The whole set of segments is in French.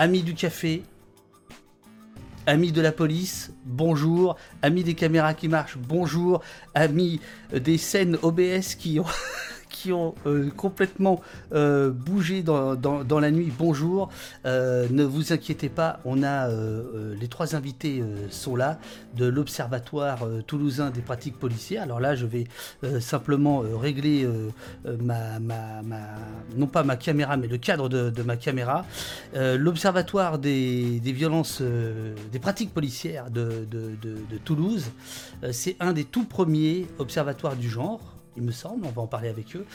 amis du café, amis de la police, bonjour, amis des caméras qui marchent, bonjour, amis des scènes OBS qui ont qui ont euh, complètement euh, bougé dans, la nuit. Bonjour, euh, ne vous inquiétez pas, on a les trois invités sont là de l'Observatoire toulousain des pratiques policières. Alors là, je vais simplement régler non pas ma caméra, mais le cadre de, ma caméra. L'Observatoire des, violences, des pratiques policières de Toulouse, c'est un des tout premiers observatoires du genre il me semble, on va en parler avec eux.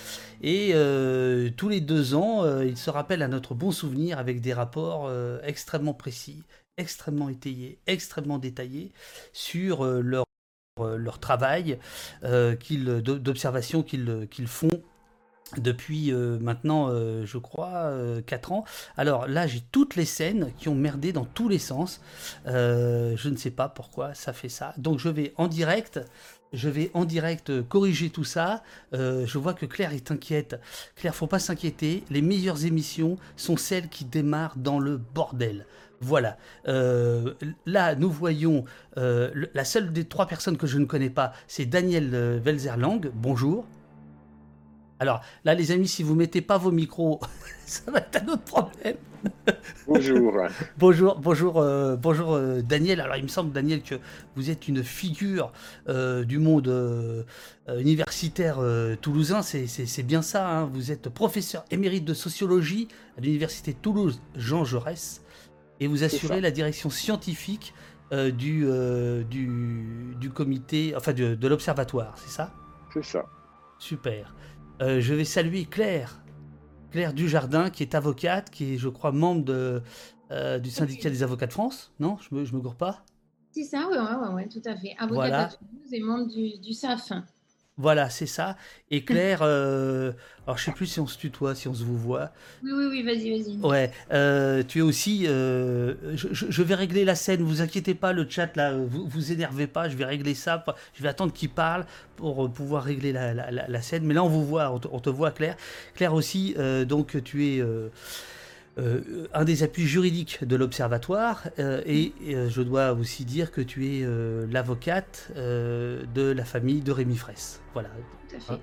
Et euh, tous les deux ans, euh, ils se rappellent à notre bon souvenir avec des rapports euh, extrêmement précis, extrêmement étayés, extrêmement détaillés sur leur, travail d'observation qu'ils font depuis maintenant, je crois, 4 ans. Alors là, j'ai toutes les scènes qui ont merdé dans tous les sens. je ne sais pas pourquoi ça fait ça. Donc je vais en direct je vais en direct euh, corriger tout ça. Euh, je vois que Claire est inquiète. Claire, faut pas s'inquiéter. Les meilleures émissions sont celles qui démarrent dans le bordel. Voilà. Euh, là, nous voyons la seule des trois personnes que je ne connais pas, c'est Daniel Welzerlang. Bonjour. Alors là, les amis, si vous mettez pas vos micros, ça va être un autre problème. Bonjour. bonjour, bonjour, euh, bonjour euh, Daniel. Alors il me semble, Daniel, que vous êtes une figure euh, du monde universitaire toulousain. C'est bien ça. Hein. Vous êtes professeur émérite de sociologie à l'université Toulouse Jean Jaurès et vous assurez la direction scientifique du, du, du, comité, enfin de, de l'observatoire, c'est ça? C'est ça. Super. Euh, je vais saluer Claire, Claire Dujardin, qui est avocate, qui est, je crois, membre de, euh, du syndicat des avocats de France. Non, je me, me gourre pas C'est ça, oui, ouais, ouais, tout à fait. Avocate de Toulouse et membre du, du SAF. Voilà, c'est ça. Et Claire, euh, alors je sais plus si on se tutoie, si on se vous voit. Oui, oui, oui, vas-y, vas-y. Ouais, euh, tu es aussi. Euh, je, vais régler la scène, vous inquiétez pas, le chat là, vous vous énervez pas, je vais régler ça. Je vais attendre qu'il parle pour pouvoir régler la, scène. Mais là, on vous voit, on te, on te voit, Claire. Claire aussi, donc tu es. Euh, un des appuis juridiques de l'Observatoire, euh, et, euh, je dois aussi dire que tu es l'avocate de la famille de Rémi Fraisse. Voilà. Tout à fait.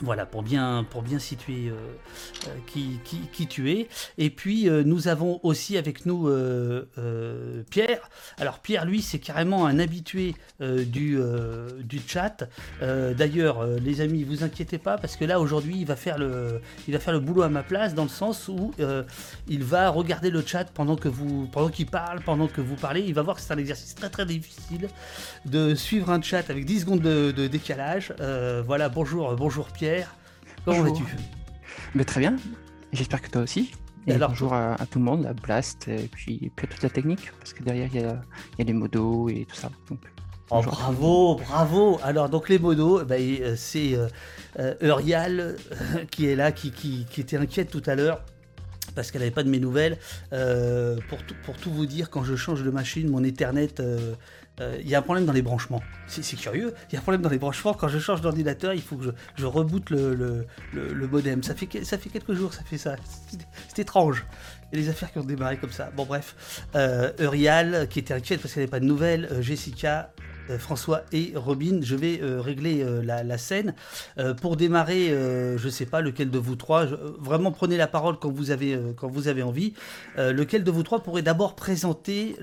Voilà, pour bien, pour bien situer euh, euh, qui, tu es. Et puis, euh, nous avons aussi avec nous Pierre. Alors, Pierre, lui, c'est carrément un habitué du, du chat. D'ailleurs, les amis, vous inquiétez pas, parce que là, aujourd'hui, il, va faire le, boulot à ma place, dans le sens où il va regarder le chat pendant que vous qu'il parle, pendant que vous parlez. Il va voir que c'est un exercice très, très difficile de suivre un chat avec 10 secondes de, de décalage. voilà, bonjour, bonjour Pierre. Comment vas-tu? Mais Très bien, j'espère que toi aussi. Et alors, bonjour à, tout le monde, à Blast, et puis, puis, à toute la technique, parce que derrière, il y a, y a, les modos et tout ça. Donc, oh, bravo, bravo Alors, donc les modos, bah, c'est euh, euh, Eurial qui est là, qui, qui, qui était inquiète tout à l'heure parce qu'elle n'avait pas de mes nouvelles. Euh, pour, pour, tout vous dire, quand je change de machine, mon Ethernet euh, il y a un problème dans les branchements. C'est curieux, il y a un problème dans les branchements. Quand je change d'ordinateur, il faut que je, reboote le, modem. Ça fait, ça fait quelques jours, ça fait ça. C'est étrange. Il y a des affaires qui ont démarré comme ça. Bon, bref. Euh, Eurial, qui était inquiète parce qu'elle n'avait pas de nouvelles. Euh, Jessica, euh, François et Robin, je vais euh, régler euh, la, scène. pour démarrer, je ne sais pas lequel de vous trois, vraiment prenez la parole quand vous avez, envie. lequel de vous trois pourrait d'abord présenter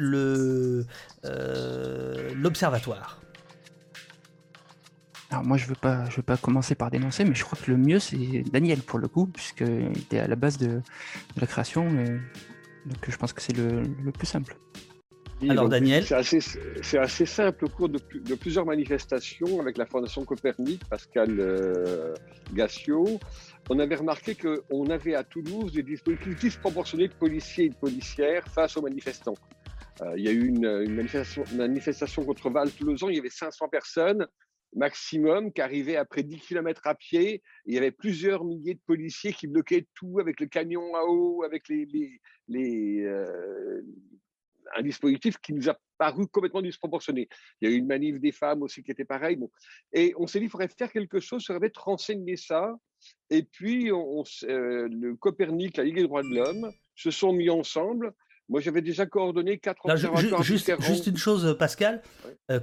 l'observatoire? Alors moi je veux veux pas commencer par dénoncer mais je crois que le mieux c'est Daniel pour le coup puisqu'il est à la base de, la création donc je pense que c'est le plus simple. Alors, Daniel C'est assez, simple. Au cours de, plusieurs manifestations avec la Fondation Copernic, Pascal euh, Gassio, on avait remarqué qu'on avait à Toulouse des dispositifs disproportionnés de policiers et de policières face aux manifestants. Euh, il y a eu une, manifestation, manifestation, contre Val-Toulousan, il y avait 500 personnes maximum qui arrivaient après 10 km à pied. il y avait plusieurs milliers de policiers qui bloquaient tout avec le camion à eau, avec les, les, euh, un dispositif qui nous a paru complètement disproportionné. Il y a eu une manif des femmes aussi qui était pareil. Bon. Et on s'est dit, qu'il faudrait faire quelque chose, serait de renseigner ça. Et puis, on, euh, le Copernic, la Ligue des droits de l'homme, se sont mis ensemble Moi, j'avais déjà coordonné quatre observatoires juste, juste, une chose, Pascal.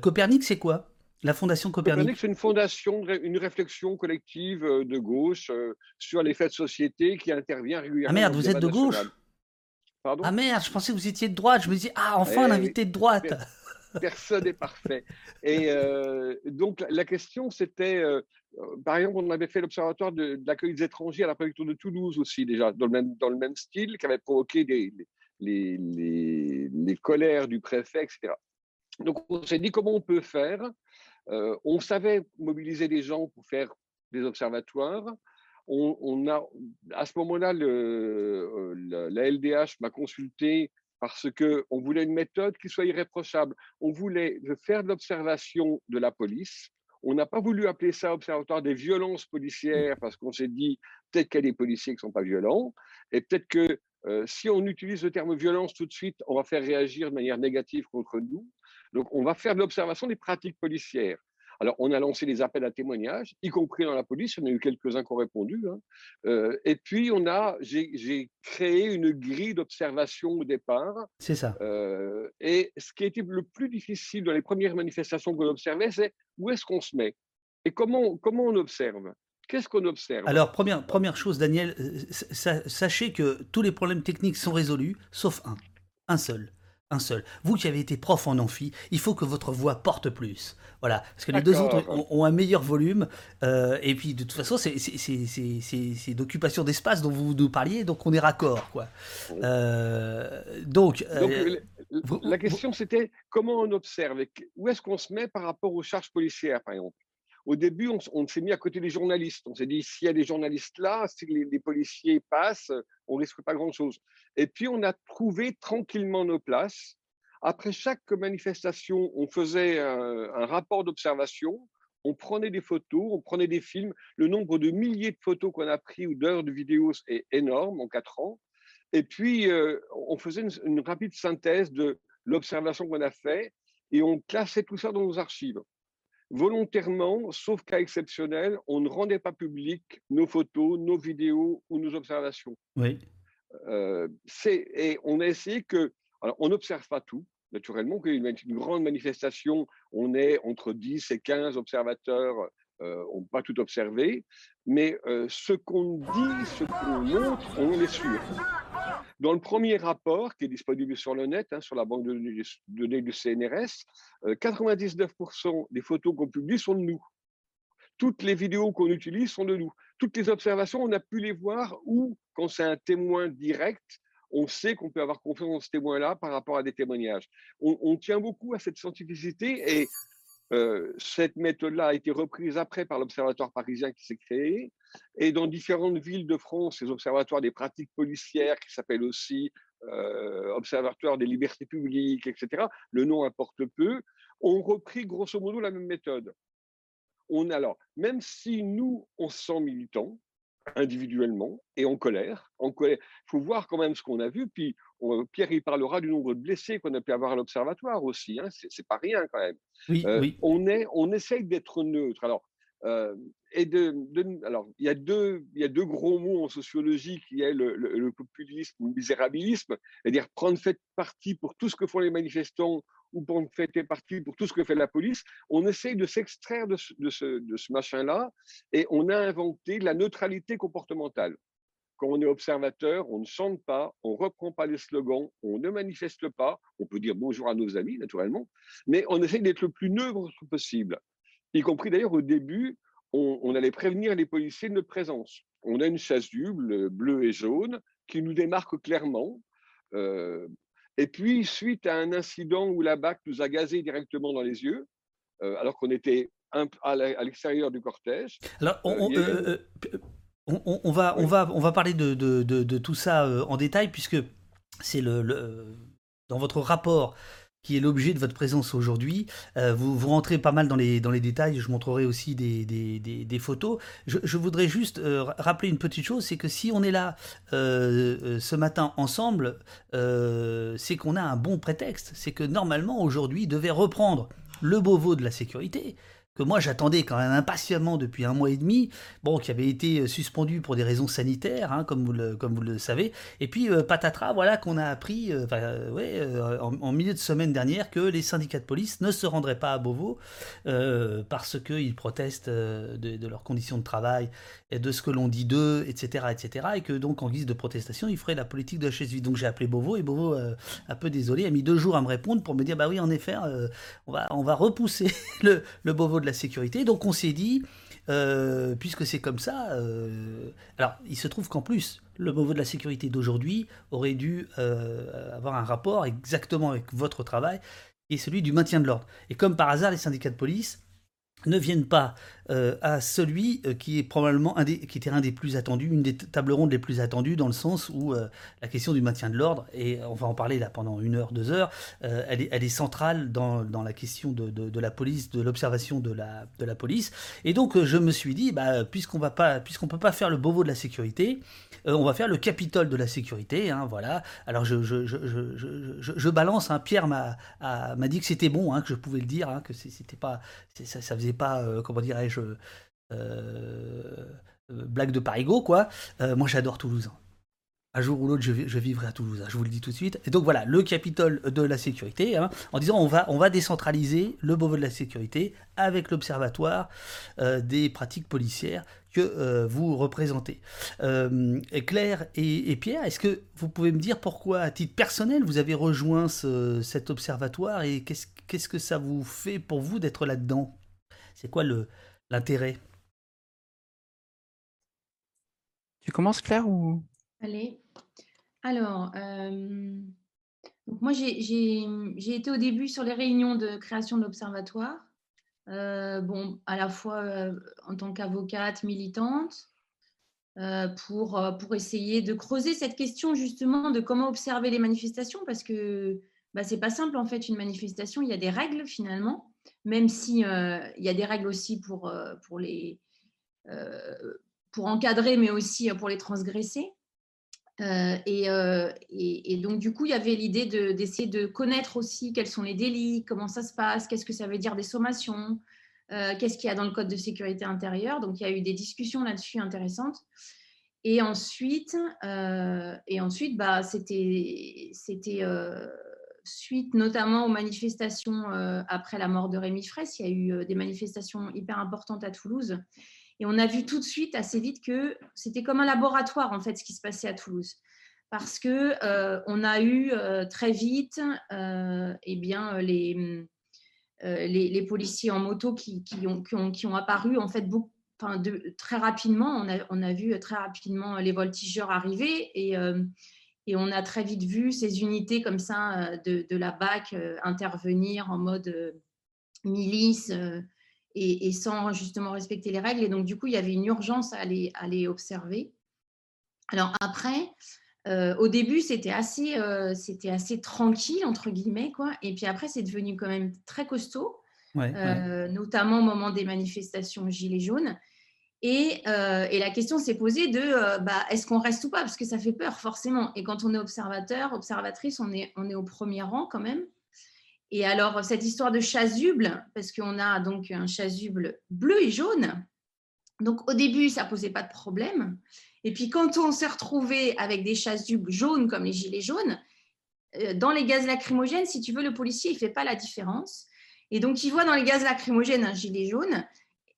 Copernic, c'est quoi? La Fondation Copernic? Copernic c'est une fondation, une réflexion collective de gauche sur les faits de société qui intervient régulièrement. Ah merde, vous êtes de gauche Pardon Ah merde, je pensais que vous étiez de droite. Je me disais, ah, enfin un eh invité de droite. Personne n'est parfait. Et donc, la, question, c'était, par exemple, on avait fait l'observatoire de, l'accueil des étrangers à la préfecture de Toulouse aussi, déjà, dans le même, dans le même style, qui avait provoqué des, les, les, les colères du préfet, etc. Donc, on s'est dit comment on peut faire? Euh, on savait mobiliser des gens pour faire des observatoires. On, a, à ce moment-là, euh, la, LDH m'a consulté parce qu'on voulait une méthode qui soit irréprochable. On voulait faire de l'observation de la police. On n'a pas voulu appeler ça observatoire des violences policières parce qu'on s'est dit peut-être qu'il y a des policiers qui ne sont pas violents et peut-être que euh, si on utilise le terme violence tout de suite, on va faire réagir de manière négative contre nous. Donc, on va faire de l'observation des pratiques policières. Alors, on a lancé des appels à témoignages, y compris dans la police. Il y en a eu quelques-uns qui ont répondu. Hein. Euh, et puis, on a, j'ai créé une grille d'observation au départ. C'est ça. Euh, et ce qui a été le plus difficile dans les premières manifestations qu'on observait, c'est où est-ce qu'on se met et comment, comment on observe? Qu'est-ce qu'on observe? Alors, première, première chose, Daniel, euh, sachez que tous les problèmes techniques sont résolus, sauf un. Un seul un seul. Vous qui avez été prof en amphi, il faut que votre voix porte plus. Voilà, parce que les deux autres ont, un meilleur volume. Euh, et puis de toute façon, c'est d'occupation d'espace dont vous nous parliez, donc on est raccord. Quoi. Euh, donc, euh, la question c'était comment on observe, où est-ce qu'on se met par rapport aux charges policières, par exemple? Au début, on, s'est mis à côté des journalistes. On s'est dit, s'il y a des journalistes là, si les, policiers passent, on risque pas grand-chose. Et puis, on a trouvé tranquillement nos places. Après chaque manifestation, on faisait un, rapport d'observation, on prenait des photos, on prenait des films. Le nombre de milliers de photos qu'on a pris ou d'heures de vidéos est énorme en quatre ans. Et puis, euh, on faisait une, une rapide synthèse de l'observation qu'on a fait et on classait tout ça dans nos archives volontairement, sauf cas exceptionnel, on ne rendait pas public nos photos, nos vidéos ou nos observations. Oui. Euh, et on a essayé que, alors on n'observe pas tout, naturellement, qu'une une grande manifestation, on est entre 10 et 15 observateurs, euh, on ne peut pas tout observer, mais euh, ce qu'on dit, ce qu'on montre, on est sûr. Dans le premier rapport, qui est disponible sur le net, hein, sur la banque de données du CNRS, 99% euh, des photos qu'on publie sont de nous. Toutes les vidéos qu'on utilise sont de nous. Toutes les observations, on a pu les voir ou, quand c'est un témoin direct, on sait qu'on peut avoir confiance dans ce témoin-là par rapport à des témoignages. On, on, tient beaucoup à cette scientificité et euh, cette méthode-là a été reprise après par l'Observatoire parisien qui s'est créé. Et dans différentes villes de France, ces observatoires des pratiques policières, qui s'appellent aussi euh, Observatoire des libertés publiques, etc., le nom importe peu, ont repris grosso modo la même méthode. On, alors, même si nous, on se sent militants, individuellement et en colère. En colère. Il faut voir quand même ce qu'on a vu. Puis Pierre, il parlera du nombre de blessés qu'on a pu avoir à l'observatoire aussi. Hein. C'est pas rien quand même. Oui, euh, oui. On, est, on essaye d'être neutre. Alors, euh, et de, alors, il y, a deux, il y a deux gros mots en sociologie qui est le, le, populisme ou le misérabilisme, c'est-à-dire prendre fait partie pour tout ce que font les manifestants ou prendre fait partie pour tout ce que fait la police. On essaye de s'extraire de ce, machin-là et on a inventé la neutralité comportementale. Quand on est observateur, on ne chante pas, on ne reprend pas les slogans, on ne manifeste pas, on peut dire bonjour à nos amis, naturellement, mais on essaye d'être le plus neutre possible y compris d'ailleurs au début, on, allait prévenir les policiers de notre présence. On a une chasuble bleue et jaune qui nous démarque clairement. Euh, et puis, suite à un incident où la BAC nous a gazé directement dans les yeux, euh, alors qu'on était à l'extérieur du cortège. Alors, on, euh, va, on, va, on va parler de, de, tout ça en détail, puisque c'est le, le, dans votre rapport qui est l'objet de votre présence aujourd'hui. Euh, vous, rentrez pas mal dans les, dans les détails, je montrerai aussi des, des, des, photos. Je, voudrais juste euh, rappeler une petite chose, c'est que si on est là euh, ce matin ensemble, c'est qu'on a un bon prétexte. C'est que normalement aujourd'hui devait reprendre le Beauvau de la sécurité, que moi j'attendais quand même impatiemment depuis un mois et demi, bon, qui avait été euh, suspendu pour des raisons sanitaires, hein, comme, vous le, savez. Et puis euh, patatras, voilà qu'on a appris euh, en, milieu de semaine dernière que les syndicats de police ne se rendraient pas à Beauvau parce qu'ils protestent de, leurs conditions de travail et de ce que l'on dit d'eux, etc., etc. Et que donc en guise de protestation, ils feraient la politique de la chaise vide. Donc j'ai appelé Beauvau et Beauvau, un peu désolé, a mis deux jours à me répondre pour me dire bah oui, en effet, on, va, repousser le, le Beauvau de la sécurité. Donc on s'est dit, euh, puisque c'est comme ça, euh, alors il se trouve qu'en plus, le Beauvau de la sécurité d'aujourd'hui aurait dû euh, avoir un rapport exactement avec votre travail, et celui du maintien de l'ordre. Et comme par hasard, les syndicats de police ne viennent pas euh, à celui euh, qui est probablement un des, qui était un des plus attendus, une des tables rondes les plus attendues, dans le sens où euh, la question du maintien de l'ordre, et on va en parler là pendant une heure, deux heures, elle, est, centrale dans, la question de, la police, de l'observation de la, police. Et donc je me suis dit, bah, puisqu'on va pas, puisqu'on peut pas faire le Beauvau de la sécurité, on va faire le Capitole de la sécurité, hein, voilà. Alors je, balance, hein, Pierre m'a, dit que c'était bon, hein, que je pouvais le dire, que c'était pas, ça, ça faisait pas, comment dirais-je, euh, euh, blague de parigo, quoi. Euh, moi, j'adore Toulouse. Un jour ou l'autre, je, vivrai à Toulouse, hein, je vous le dis tout de suite. Et donc voilà, le Capitole de la sécurité, hein, en disant on va, on va décentraliser le Beauvau de la sécurité avec l'Observatoire des pratiques policières que vous représentez. Claire et, Pierre, est-ce que vous pouvez me dire pourquoi, à titre personnel, vous avez rejoint cet observatoire et qu'est-ce que ça vous fait pour vous d'être là-dedans? C'est quoi le, l'intérêt Tu commences, Claire ou... Allez. Alors, euh, moi, j'ai été au début sur les réunions de création de l'Observatoire. Euh, bon, à la fois euh, en tant qu'avocate militante, pour, pour essayer de creuser cette question justement de comment observer les manifestations, parce que bah, c'est pas simple en fait une manifestation, il y a des règles finalement même si euh, y a des règles aussi pour, euh, pour, les, euh, pour encadrer, mais aussi pour les transgresser. Et, et, donc, du coup, il y avait l'idée d'essayer de, connaître aussi quels sont les délits, comment ça se passe, qu'est-ce que ça veut dire des sommations, qu'est-ce qu'il y a dans le code de sécurité intérieure. Donc, il y a eu des discussions là-dessus intéressantes. Et ensuite, et ensuite bah, c'était suite notamment aux manifestations euh, après la mort de Rémi Fraisse, il y a eu euh, des manifestations hyper importantes à Toulouse. Et on a vu tout de suite, assez vite, que c'était comme un laboratoire, en fait, ce qui se passait à Toulouse. Parce que euh, on a eu très vite eh bien, les, les, policiers en moto qui, ont, qui, ont, apparu, en fait, beaucoup, de, très rapidement. On a, on a, vu très rapidement les voltigeurs arriver. Et et on a très vite vu ces unités comme ça euh, de, la BAC euh, intervenir en mode euh, milice et, sans justement respecter les règles. Et donc, du coup, il y avait une urgence à les, à les observer. Alors après, au début, c'était assez, c'était assez tranquille, entre guillemets. Quoi. Et puis après, c'est devenu quand même très costaud, notamment au moment des manifestations Gilets jaunes. Euh, et, la question s'est posée de euh, bah, est-ce qu'on reste ou pas? Parce que ça fait peur, forcément. Et quand on est observateur, observatrice, on est, on est au premier rang quand même. Et alors, cette histoire de chasuble, parce qu'on a donc un chasuble bleu et jaune. Donc, au début, ça posait pas de problème. Et puis, quand on s'est retrouvé avec des chasubles jaunes comme les gilets jaunes, euh, dans les gaz lacrymogènes, si tu veux, le policier, il fait pas la différence. Et donc, il voit dans les gaz lacrymogènes un gilet jaune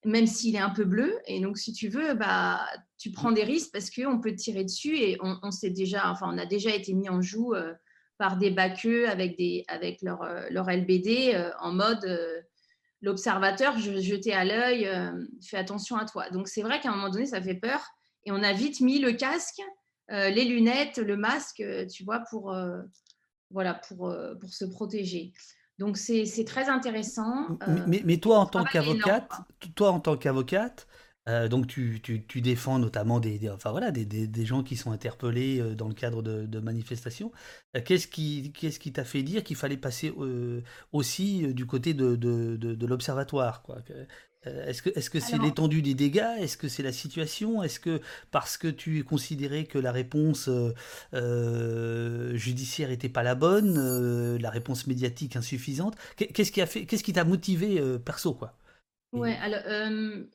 même s'il est un peu bleu. Et donc, si tu veux, bah, tu prends des risques parce qu'on peut tirer dessus et on, déjà, enfin, on a déjà été mis en joue euh, par des baqueux avec, des, avec leur, euh, LBD euh, en mode l'observateur, je jeter à l'œil, fais attention à toi. Donc, c'est vrai qu'à un moment donné, ça fait peur et on a vite mis le casque, les lunettes, le masque, tu vois, pour, voilà, pour se protéger. Donc c'est très intéressant. mais, mais, toi en tant qu'avocate, toi en tant qu'avocate, donc tu, tu, tu, défends notamment des, enfin voilà, des, des, des, gens qui sont interpellés dans le cadre de, de manifestations. Qu'est-ce qui qu'est-ce qui t'a fait dire qu'il fallait passer aussi du côté de, de, de l'observatoire quoi euh, est-ce que est-ce que c'est l'étendue des dégâts? Est-ce que c'est la situation? Est-ce que parce que tu considérais que la réponse euh, euh, judiciaire n'était pas la bonne, la réponse médiatique insuffisante Qu'est-ce qui a fait Qu'est-ce qui t'a motivé perso quoi? Ouais, alors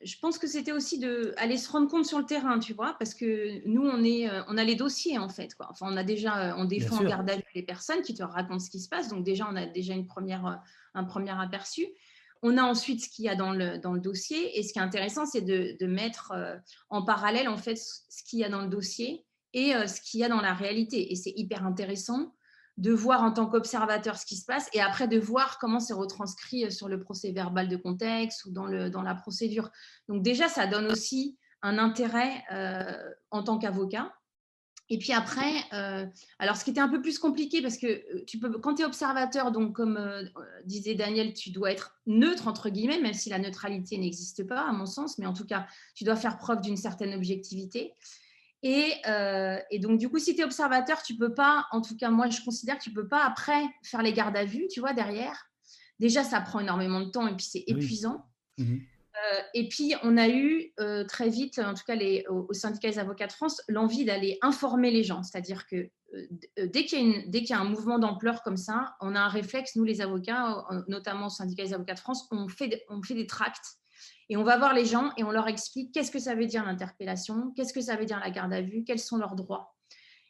je pense que c'était aussi de aller se rendre compte sur le terrain, tu vois, parce que nous on est, on a les dossiers en fait, quoi. Enfin, on a déjà, on défend en garde à vue les personnes qui te racontent ce qui se passe, donc déjà on a déjà une première, un premier aperçu. On a ensuite ce qu'il y a dans le, dans le dossier, et ce qui est intéressant, c'est de, de, mettre en parallèle en fait ce qu'il y a dans le dossier et ce qu'il y a dans la réalité, et c'est hyper intéressant de voir en tant qu'observateur ce qui se passe et après de voir comment c'est retranscrit euh, sur le procès verbal de contexte ou dans, le, dans la procédure. Donc déjà, ça donne aussi un intérêt euh, en tant qu'avocat. Et puis après, euh, alors ce qui était un peu plus compliqué parce que tu peux, quand tu es observateur, donc comme disait Daniel, tu dois être neutre entre guillemets, même si la neutralité n'existe pas à mon sens, mais en tout cas, tu dois faire preuve d'une certaine objectivité. Euh, et, donc, du coup, si tu es observateur, tu peux pas, en tout cas, moi, je considère que tu peux pas après faire les gardes à vue, tu vois, derrière. Déjà, ça prend énormément de temps et puis c'est épuisant. Mhm. Euh, et puis, on a eu euh, très vite, en tout cas les, au, syndicat des avocats de France, l'envie d'aller informer les gens. C'est-à-dire que dès qu'il y, y, a un mouvement d'ampleur comme ça, on a un réflexe, nous les avocats, notamment au syndicat des avocats de France, on fait, on fait des tracts et on va voir les gens et on leur explique qu'est-ce que ça veut dire l'interpellation, qu'est-ce que ça veut dire la garde à vue, quels sont leurs droits.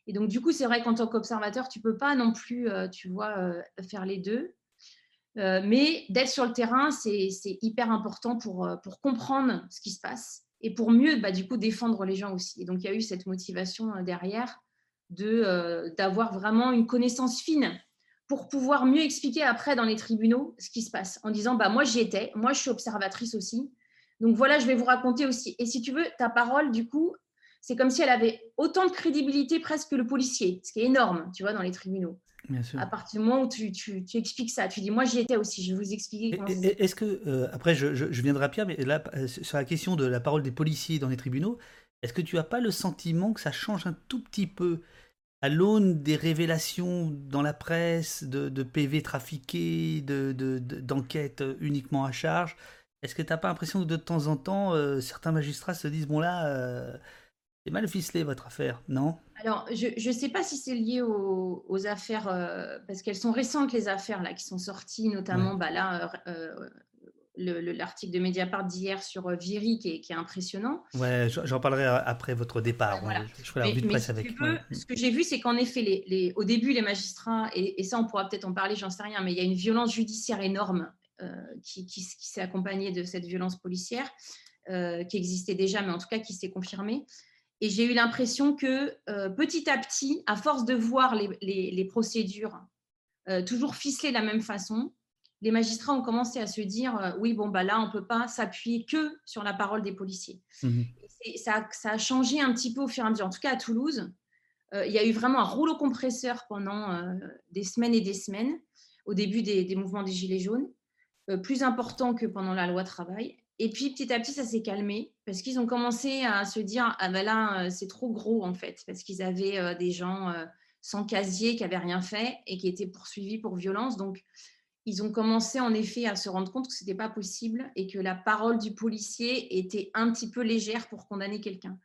Et donc, du coup, c'est vrai qu'en tant qu'observateur, tu ne peux pas non plus, euh, tu vois, euh, faire les deux. Euh, mais d'être sur le terrain, c'est hyper important pour, comprendre ce qui se passe et pour mieux, bah, du coup, défendre les gens aussi. Et donc, il y a eu cette motivation derrière d'avoir vraiment une connaissance fine pour pouvoir mieux expliquer après dans les tribunaux ce qui se passe en disant bah moi j'y étais, moi je suis observatrice aussi. Donc voilà, je vais vous raconter aussi. Et si tu veux, ta parole, du coup, c'est comme si elle avait autant de crédibilité presque que le policier, ce qui est énorme, tu vois, dans les tribunaux. Bien sûr. À partir du moment où tu, tu, tu, expliques ça, tu dis, moi j'y étais aussi, je vais vous expliquer. Est-ce que, euh, après, je, je, viendrai à Pierre, mais là, sur la question de la parole des policiers dans les tribunaux, est-ce que tu n'as pas le sentiment que ça change un tout petit peu à l'aune des révélations dans la presse de, PV trafiqués, d'enquêtes de, uniquement à charge, est-ce que tu n'as pas l'impression que de temps en temps, euh, certains magistrats se disent, bon là, euh, c'est mal ficelé votre affaire, non? Alors, je ne sais pas si c'est lié aux, affaires, euh, parce qu'elles sont récentes, les affaires là, qui sont sorties, notamment bah, là, l'article de Mediapart d'hier sur Viry qui est, qui est, impressionnant. Ouais, j'en parlerai après votre départ. Je ferai la revue de presse avec. ce que j'ai vu, c'est qu'en effet, les, les, au début, les magistrats, et, et ça, on pourra peut-être en parler, j'en sais rien, mais il y a une violence judiciaire énorme euh, qui, s'est accompagnée de cette violence policière, euh, qui existait déjà, mais en tout cas qui s'est confirmée. Et j'ai eu l'impression que euh, petit à petit, à force de voir les, procédures toujours ficelées de la même façon, les magistrats ont commencé à se dire oui, bon, bah là, on ne peut pas s'appuyer que sur la parole des policiers. Mmh ça, ça, a changé un petit peu au fur et à mesure. En tout cas, à Toulouse, il y a eu vraiment un rouleau compresseur pendant des semaines et des semaines, au début des mouvements des Gilets jaunes. Euh, plus important que pendant la loi travail. Et puis petit à petit, ça s'est calmé parce qu'ils ont commencé à se dire ah ben là, euh, c'est trop gros en fait, parce qu'ils avaient euh, des gens sans casier qui n'avaient rien fait et qui étaient poursuivis pour violence. Donc ils ont commencé en effet à se rendre compte que ce n'était pas possible et que la parole du policier était un petit peu légère pour condamner quelqu'un.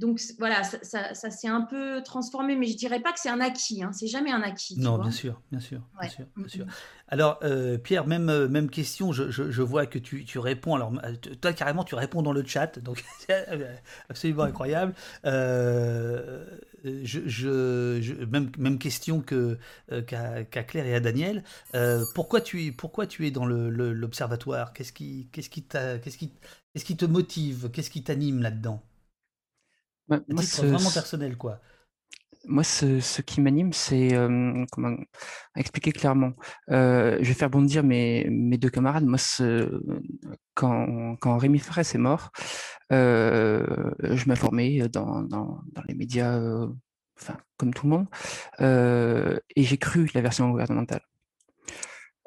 Donc voilà, ça, s'est un peu transformé, mais je dirais pas que c'est un acquis. Hein. C'est jamais un acquis. Non, bien sûr, bien sûr, bien sûr, bien sûr. Alors euh, Pierre, même euh, même question. Je, vois que tu, réponds. Alors euh, toi carrément, tu réponds dans le chat, donc absolument incroyable. je, même même question que qu'à Claire et à Daniel. pourquoi tu pourquoi tu es dans l'observatoire? Qu'est-ce qui qu'est-ce qui qu'est-ce qui qu'est-ce qui te motive? Qu'est-ce qui t'anime là-dedans? Bah, moi, c'est vraiment personnel, quoi. Moi, ce, qui m'anime, c'est comment expliquer clairement. je vais faire bondir mes, mes deux camarades. Moi, quand, quand Rémi Fraisse est mort, je m'informais dans, dans, dans, les médias, enfin, comme tout le monde, et j'ai cru la version gouvernementale.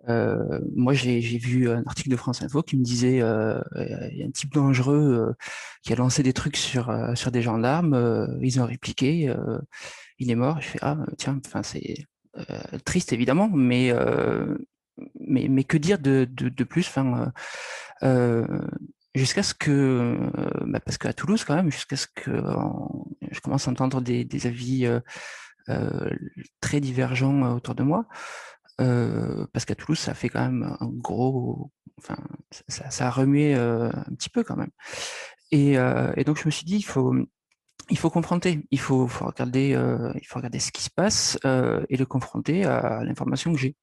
Euh, moi, j'ai vu un article de France Info qui me disait euh, il y a un type dangereux euh, qui a lancé des trucs sur sur des gendarmes, ils ont répliqué, il est mort. Je fais ah tiens, c'est triste évidemment, mais mais, mais que dire de, de, plus? Jusqu'à ce que bah parce qu'à Toulouse quand même jusqu'à ce que je commence à entendre des, des avis très divergents autour de moi parce qu'à Toulouse, ça fait quand même un gros, enfin, ça, a remué un petit peu quand même. Et, et, donc je me suis dit, il faut, il faut confronter, il faut, faut regarder, euh, il faut regarder ce qui se passe euh, et le confronter à l'information que j'ai.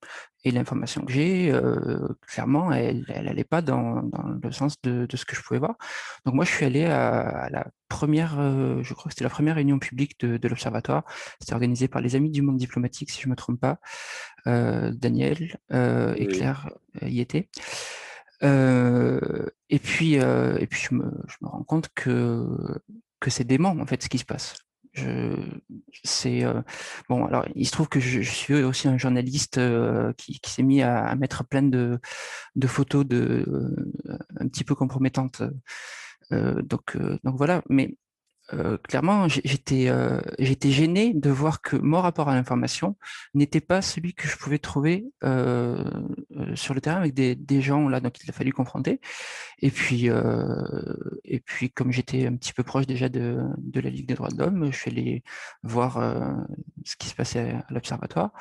Et l'information que j'ai, euh, clairement, elle n'allait pas dans, dans, le sens de, de, ce que je pouvais voir. Donc moi, je suis allé à, la première, je crois que c'était la première réunion publique de, de l'Observatoire. C'était organisé par les Amis du Monde diplomatique, si je ne me trompe pas. Daniel et Claire y étaient. et puis, et puis je me, je me rends compte que que c'est dément en fait ce qui se passe. Je, c'est euh, bon. Alors, il se trouve que je, suis aussi un journaliste euh, qui, qui s'est mis à, à, mettre plein de, de photos de euh, un petit peu compromettantes. donc, donc voilà. Mais clairement, j'étais gêné de voir que mon rapport à l'information n'était pas celui que je pouvais trouver sur le terrain avec des, gens là donc il a fallu confronter. Et puis et puis comme j'étais un petit peu proche déjà de, la Ligue des droits de l'homme, je suis allé voir ce qui se passait à l'observatoire.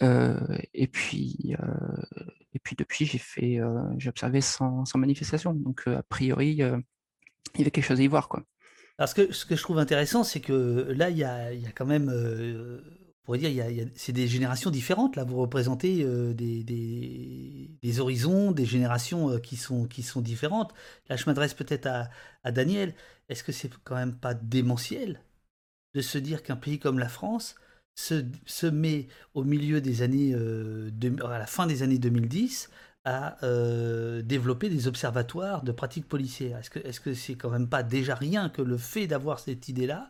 et puis et puis depuis j'ai observé sans, sans manifestation. Donc a priori il y avait quelque chose à y voir quoi. Parce que ce que je trouve intéressant, c'est que là, il y a, quand même, euh, on pourrait dire, y a, c'est des générations différentes. Là, vous représentez euh, des, horizons, des générations euh, qui, sont, différentes. Là, je m'adresse peut-être à, Daniel. Est-ce que c'est quand même pas démentiel de se dire qu'un pays comme la France se, se met au milieu des années, de, à la fin des années 2010, à euh, développer des observatoires de pratiques policières Est-ce que est-ce que c'est quand même pas déjà rien que le fait d'avoir cette idée-là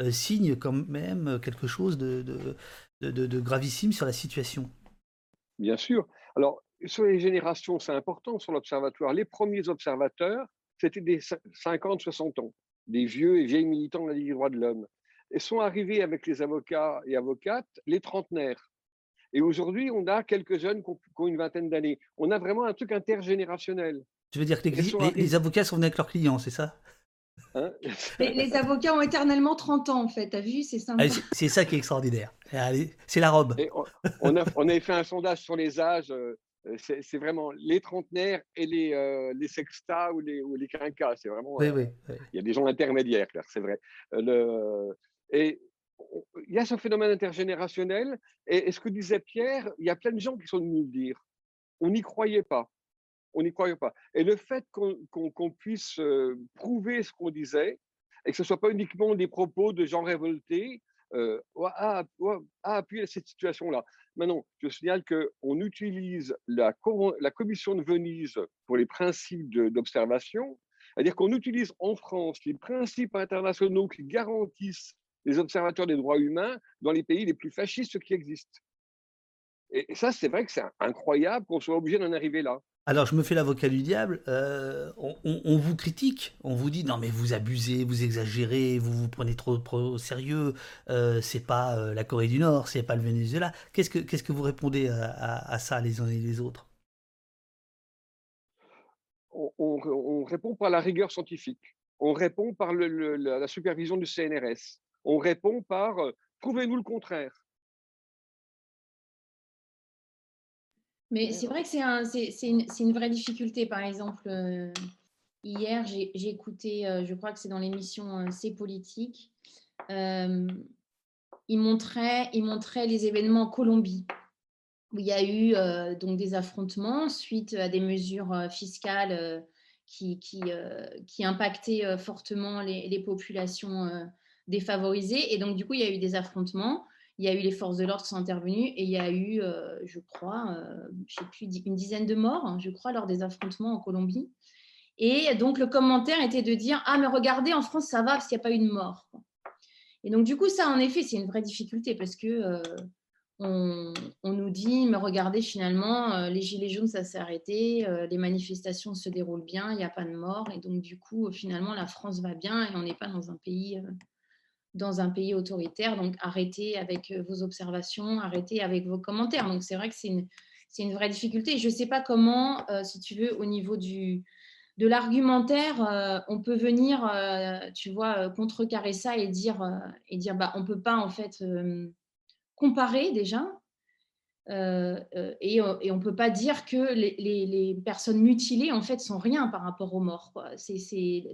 euh, signe quand même quelque chose de, gravissime sur la situation? Bien sûr. Alors, sur les générations, c'est important sur l'observatoire. Les premiers observateurs, c'était des 50-60 ans, des vieux et vieilles militants de la Ligue des droits de l'homme. Et sont arrivés avec les avocats et avocates les trentenaires. Et aujourd'hui, on a quelques jeunes qui ont, une vingtaine d'années. On a vraiment un truc intergénérationnel. Tu veux dire que les, avocats sont venus avec leurs clients, c'est ça? Hein? Les, avocats ont éternellement 30 ans, en fait. T'as vu C'est sympa. c'est ça qui est extraordinaire. C'est la robe. on, a, avait fait un sondage sur les âges. Euh, c'est vraiment les trentenaires et les, euh, les sextas ou les, ou les quinquas. C'est vraiment. Oui, oui, Il y a des gens intermédiaires, c'est vrai. Euh, le, et il y a ce phénomène intergénérationnel. Et, ce que disait Pierre, il y a plein de gens qui sont venus le dire. On n'y croyait pas. On n'y croyait pas. Et le fait qu'on puisse euh, prouver ce qu'on disait, et que ce ne soit pas uniquement des propos de gens révoltés, euh, à, appuyer cette situation-là. Maintenant, je signale qu'on utilise la commission de Venise pour les principes d'observation, c'est-à-dire qu'on utilise en France les principes internationaux qui garantissent les observateurs des droits humains dans les pays les plus fascistes qui existent. Et, ça, c'est vrai que c'est incroyable qu'on soit obligé d'en arriver là. Alors, je me fais l'avocat du diable. Euh, on, vous critique, on vous dit non mais vous abusez, vous exagérez, vous vous prenez trop, au sérieux. Euh, c'est pas euh, la Corée du Nord, c'est pas le Venezuela. Qu'est-ce que qu'est-ce que vous répondez à, ça les uns et les autres? On, répond par la rigueur scientifique. On répond par la supervision du CNRS on répond par prouvez-nous le contraire. Mais c'est vrai que c'est une, vraie difficulté. Par exemple, hier, j'ai écouté, je crois que c'est dans l'émission C'est politique, il, montrait, il montrait les événements en Colombie, où il y a eu donc des affrontements suite à des mesures fiscales qui, qui, qui impactaient fortement les, les populations défavorisés. Et donc, du coup, il y a eu des affrontements. Il y a eu les forces de l'ordre qui sont intervenues et il y a eu, euh, je crois, euh, je sais plus, une dizaine de morts, hein, je crois, lors des affrontements en Colombie. Et donc, le commentaire était de dire Ah, mais regardez, en France, ça va parce qu'il n'y a pas eu de mort. Et donc, du coup, ça, en effet, c'est une vraie difficulté parce que euh, on, on, nous dit Mais regardez, finalement, les Gilets jaunes, ça s'est arrêté, les manifestations se déroulent bien, il n'y a pas de mort. Et donc, du coup, finalement, la France va bien et on n'est pas dans un pays dans un pays autoritaire. Donc, arrêtez avec euh, vos observations, arrêtez avec vos commentaires. Donc, c'est vrai que c'est une, une vraie difficulté. Je ne sais pas comment, euh, si tu veux, au niveau du, de l'argumentaire, euh, on peut venir, tu vois, contrecarrer ça et dire, et dire bah, on ne peut pas, en fait, comparer déjà. Euh, euh, et, et, on ne peut pas dire que les, les, personnes mutilées en fait sont rien par rapport aux morts. C'est,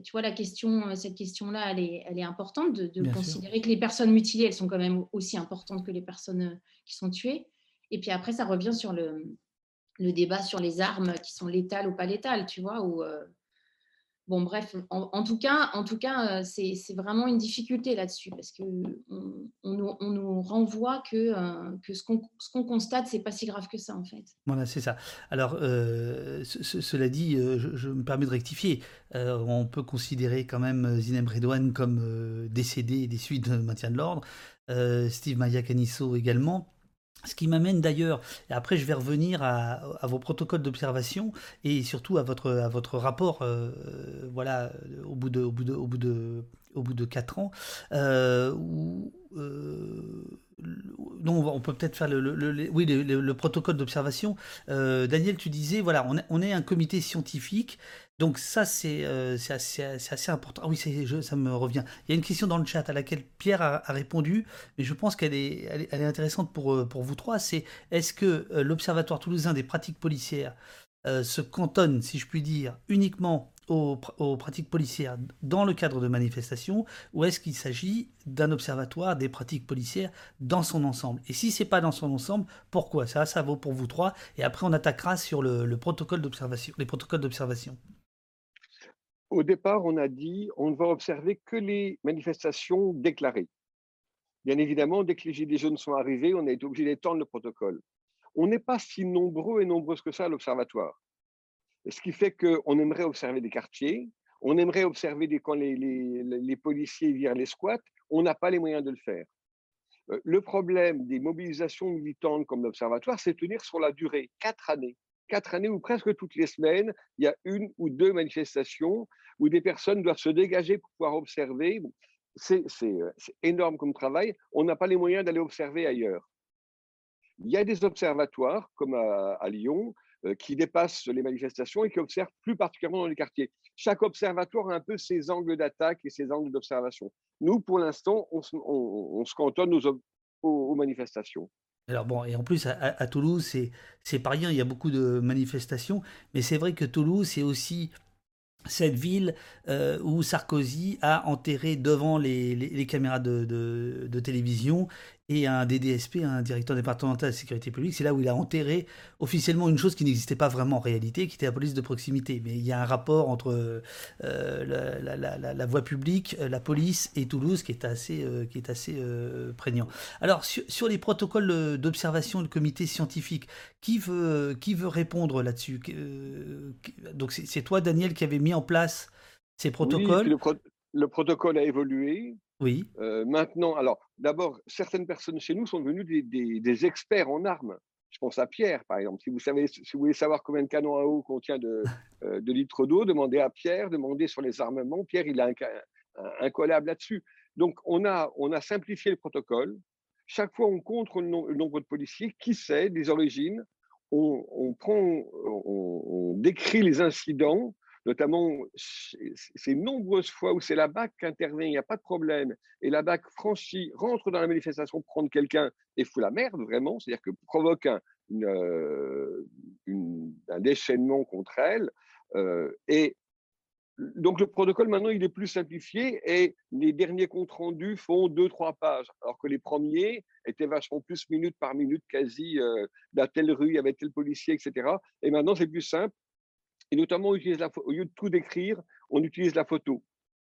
tu vois la question, cette question-là, elle est, elle est importante de, considérer que les personnes mutilées, elles sont quand même aussi importantes que les personnes qui sont tuées. Et puis après, ça revient sur le, le débat sur les armes qui sont létales ou pas létales, tu vois, où, Bon, bref, en, tout cas, en tout cas, euh, c'est vraiment une difficulté là-dessus parce que on, nous, renvoie que, euh, que ce qu'on constate, c'est pas si grave que ça en fait. Voilà, c'est ça. Alors, euh, cela dit, je, me permets de rectifier. on peut considérer quand même Zinem Redouane comme décédé des suites de maintien de l'ordre. Steve Maya Canisso également. Ce qui m'amène d'ailleurs, et après je vais revenir à, vos protocoles d'observation et surtout à votre, à votre rapport, euh, voilà, au bout de, au bout de, au bout de, au bout de 4 ans, euh, où, euh, non, on peut peut-être faire le, oui, le, protocole d'observation. Daniel, tu disais, voilà, on est, on est un comité scientifique donc ça, c'est euh, assez, assez, important. Ah oui, ça me revient. Il y a une question dans le chat à laquelle Pierre a, répondu, mais je pense qu'elle est, elle est, intéressante pour, euh, pour vous trois. C'est est-ce que euh, l'Observatoire toulousain des pratiques policières se cantonne, si je puis dire, uniquement aux, pratiques policières dans le cadre de manifestations, ou est-ce qu'il s'agit d'un observatoire des pratiques policières dans son ensemble? Et si c'est pas dans son ensemble, pourquoi? Ça, ça vaut pour vous trois. Et après, on attaquera sur le, le protocole d'observation, les protocoles d'observation. Au départ, on a dit on ne va observer que les manifestations déclarées. Bien évidemment, dès que les Gilets jaunes sont arrivés, on a été obligé d'étendre le protocole. On n'est pas si nombreux et nombreuses que ça à l'observatoire. Ce qui fait qu'on aimerait observer des quartiers, on aimerait observer quand les, policiers virent les squats, on n'a pas les moyens de le faire. Euh, le problème des mobilisations militantes comme l'observatoire, c'est tenir sur la durée, quatre années quatre années où presque toutes les semaines, il y a une ou deux manifestations où des personnes doivent se dégager pour pouvoir observer. C'est énorme comme travail. On n'a pas les moyens d'aller observer ailleurs. Il y a des observatoires, comme à, Lyon, euh, qui dépassent les manifestations et qui observent plus particulièrement dans les quartiers. Chaque observatoire a un peu ses angles d'attaque et ses angles d'observation. Nous, pour l'instant, on, se cantonne aux manifestations. Alors bon, et en plus à, Toulouse, c'est c'est pas rien, il y a beaucoup de manifestations, mais c'est vrai que Toulouse, c'est aussi cette ville euh, où Sarkozy a enterré devant les, caméras de, télévision et un DDSP, un directeur départemental de sécurité publique, c'est là où il a enterré officiellement une chose qui n'existait pas vraiment en réalité, qui était la police de proximité. Mais il y a un rapport entre euh, la, voie publique, euh, la police et Toulouse qui est assez, euh, qui est assez prégnant. Alors sur, les protocoles d'observation du comité scientifique, qui veut, qui veut répondre là-dessus? Donc c'est toi, Daniel, qui avait mis en place ces protocoles? Oui, le protocole a évolué. Oui. Euh, maintenant, alors, d'abord, certaines personnes chez nous sont devenues des, experts en armes. Je pense à Pierre, par exemple. Si vous, savez, si vous voulez savoir combien de canons à eau contient de, euh, de litres d'eau, demandez à Pierre, demandez sur les armements. Pierre, il a un, un, collable là-dessus. Donc, on a, on a simplifié le protocole. Chaque fois, on compte le, nombre de policiers. Qui sait des origines on, on, prend, on, décrit les incidents notamment ces nombreuses fois où c'est la BAC qui intervient, il n'y a pas de problème, et la BAC franchit, rentre dans la manifestation, prendre quelqu'un et fout la merde, vraiment, c'est-à-dire que provoque un, euh, déchaînement contre elle. Euh, et donc le protocole maintenant il est plus simplifié et les derniers comptes rendus font deux trois pages. Alors que les premiers étaient vachement plus minute par minute quasi euh, dans telle rue il y avait tel policier etc et maintenant c'est plus simple et notamment, au lieu de tout décrire, on utilise la photo.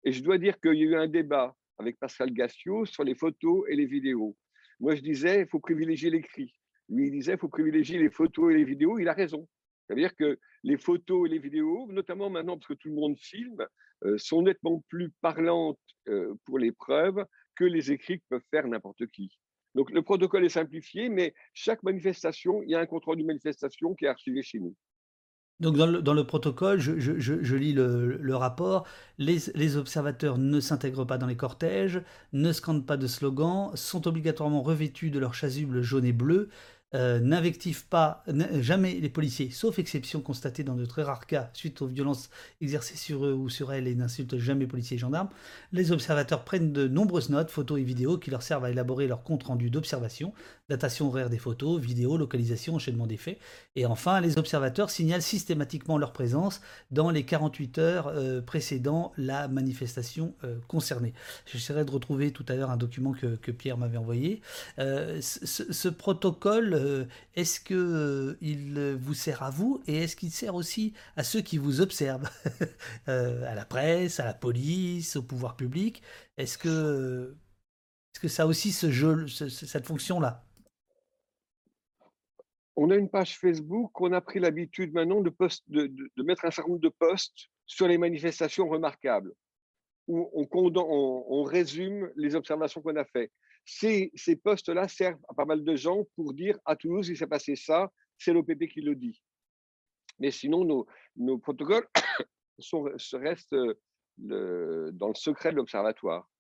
Et je dois dire qu'il y a eu un débat avec Pascal Gassio sur les photos et les vidéos. Moi, je disais, il faut privilégier l'écrit. Lui, il disait, il faut privilégier les photos et les vidéos. Il a raison. C'est-à-dire que les photos et les vidéos, notamment maintenant parce que tout le monde filme, euh, sont nettement plus parlantes euh, pour les preuves que les écrits que peuvent faire n'importe qui. Donc le protocole est simplifié, mais chaque manifestation, il y a un contrôle de manifestation qui est archivé chez nous. Donc dans le, protocole, je, lis le, rapport, les, observateurs ne s'intègrent pas dans les cortèges, ne scandent pas de slogans, sont obligatoirement revêtus de leur chasuble jaune et bleu, euh, n'invective pas jamais les policiers, sauf exception constatée dans de très rares cas suite aux violences exercées sur eux ou sur elles et n'insulte jamais policiers et gendarmes. Les observateurs prennent de nombreuses notes, photos et vidéos qui leur servent à élaborer leur compte rendu d'observation, datation horaire des photos, vidéos, localisation, enchaînement des faits. Et enfin, les observateurs signalent systématiquement leur présence dans les 48 heures euh, précédant la manifestation euh, concernée. J'essaierai de retrouver tout à l'heure un document que, Pierre m'avait envoyé. ce, protocole euh, est-ce que euh, il euh, vous sert à vous et est-ce qu'il sert aussi à ceux qui vous observent, à la presse, à la police, au pouvoir public? Est-ce que, est-ce que ça a aussi ce jeu, cette fonction-là? On a une page Facebook, on a pris l'habitude maintenant de, de, mettre un certain nombre de posts sur les manifestations remarquables, où on, on résume les observations qu'on a faites ces, ces postes-là servent à pas mal de gens pour dire à Toulouse, il s'est passé ça, c'est l'OPP qui le dit. Mais sinon, nos, nos protocoles sont, restent euh, le, dans le secret de l'observatoire.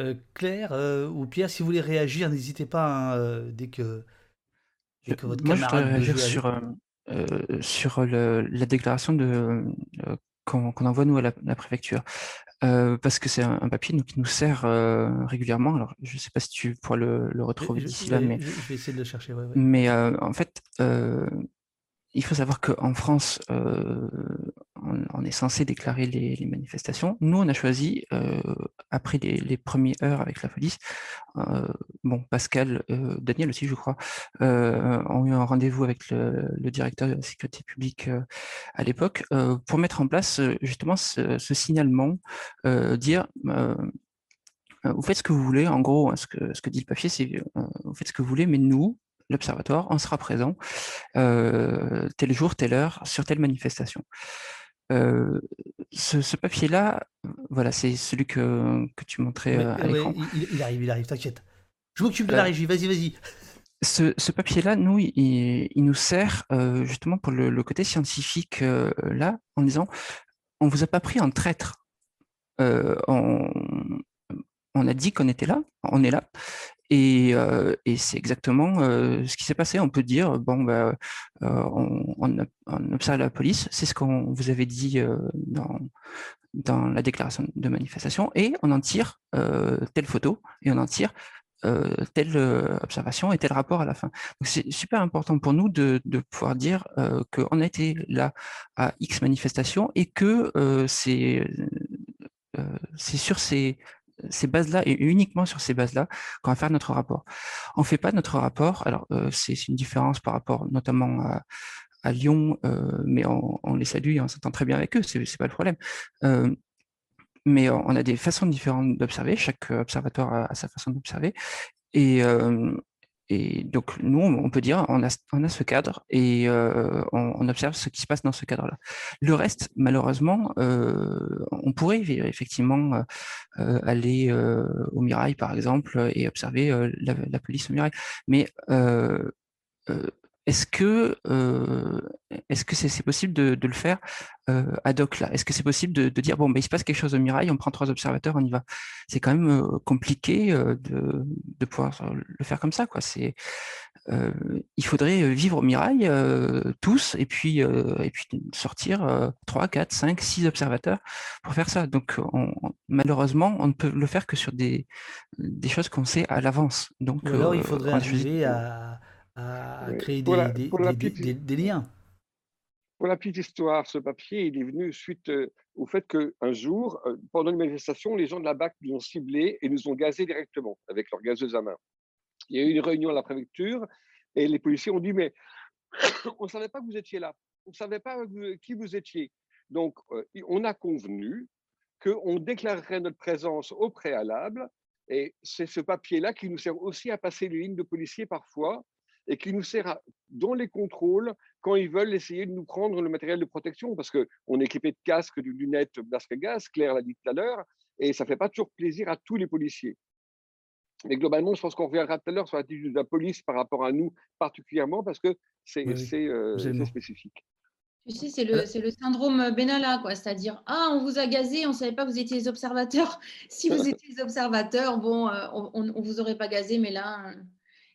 Euh, Claire euh, ou Pierre, si vous voulez réagir, n'hésitez pas hein, dès, que, dès, que, votre Moi, je voudrais réagir sur, sur la déclaration de qu'on envoie nous à la préfecture. Euh, parce que c'est un, papier qui nous sert euh, régulièrement. Alors, je ne sais pas si tu pourras le, retrouver d'ici là, mais je, vais essayer de le chercher. Mais euh, en fait, il faut savoir qu'en France, euh, on, est censé déclarer les, manifestations. Nous, on a choisi, euh, après les, premières heures avec la police, euh, bon, Pascal, Daniel aussi, je crois, ont eu un rendez-vous avec le, directeur de la sécurité publique à l'époque pour mettre en place justement ce, signalement, dire vous faites ce que vous voulez, en gros, hein, ce que, dit le papier, c'est vous faites ce que vous voulez, mais nous, l'Observatoire, on sera présent euh, tel jour, telle heure, sur telle manifestation. Euh, ce, papier-là, voilà, c'est celui que, que tu montrais à l'écran. Il, arrive, il arrive, t'inquiète. Je m'occupe de la régie, vas-y, vas-y. Ce, papier-là, nous, il, nous sert justement pour le, côté scientifique là, en disant, on vous a pas pris en traître. on, on a dit qu'on était là, on est là, euh, et, c'est exactement euh, ce qui s'est passé. On peut dire, bon, bah, on, observe la police, c'est ce qu'on vous avait dit dans, la déclaration de manifestation, et on en tire telle photo, et on en tire telle observation et tel rapport à la fin. c'est super important pour nous de, pouvoir dire qu'on a été là à X manifestations et que c'est sur ces ces bases-là et uniquement sur ces bases-là qu'on va faire notre rapport. On ne fait pas notre rapport, alors euh, c'est une différence par rapport notamment à, Lyon, euh, mais on, les salue et on s'entend très bien avec eux, c'est pas le problème. Euh, mais on a des façons différentes d'observer, chaque observatoire a, a sa façon d'observer. Et, et donc, nous, on peut dire, on a, on a ce cadre et euh, on, observe ce qui se passe dans ce cadre-là. Le reste, malheureusement, euh, on pourrait effectivement euh, aller au Mirail, par exemple, et observer la, la, police au Mirail. Mais est-ce que euh, est-ce que c'est possible de, le faire euh, ad hoc là? Est-ce que c'est possible de, dire bon, ben, il se passe quelque chose au Mirail, on prend trois observateurs, on y va? C'est quand même euh, compliqué de, pouvoir le faire comme ça, quoi. C'est il faudrait vivre au Mirail tous et puis et puis sortir trois, quatre, cinq, six observateurs pour faire ça. Donc malheureusement, on ne peut le faire que sur des des choses qu'on sait à l'avance. Donc alors il faudrait arriver à à créer des, liens. Pour la petite histoire, ce papier, il est venu suite euh, au fait qu'un jour, euh, pendant une manifestation, les gens de la BAC nous ont ciblés et nous ont gazés directement avec leur gazeuse à main. Il y a eu une réunion à la préfecture et les policiers ont dit Mais on ne savait pas que vous étiez là, on ne savait pas qui vous étiez. Donc, euh, on a convenu qu'on déclarerait notre présence au préalable et c'est ce papier-là qui nous sert aussi à passer les lignes de policiers parfois et qui nous sert dans les contrôles quand ils veulent essayer de nous prendre le matériel de protection, parce qu'on est équipé de casques, de lunettes masque gaz, Claire l'a dit tout à l'heure, et ça ne fait pas toujours plaisir à tous les policiers. Mais globalement, je pense qu'on reviendra tout à l'heure sur l'attitude de la police par rapport à nous particulièrement, parce que c'est euh, spécifique. Tu sais, c'est le, le, syndrome Benalla, quoi. C'est-à-dire, ah, on vous a gazé, on ne savait pas que vous étiez les observateurs. si vous étiez les observateurs, bon, euh, on ne vous aurait pas gazé, mais là,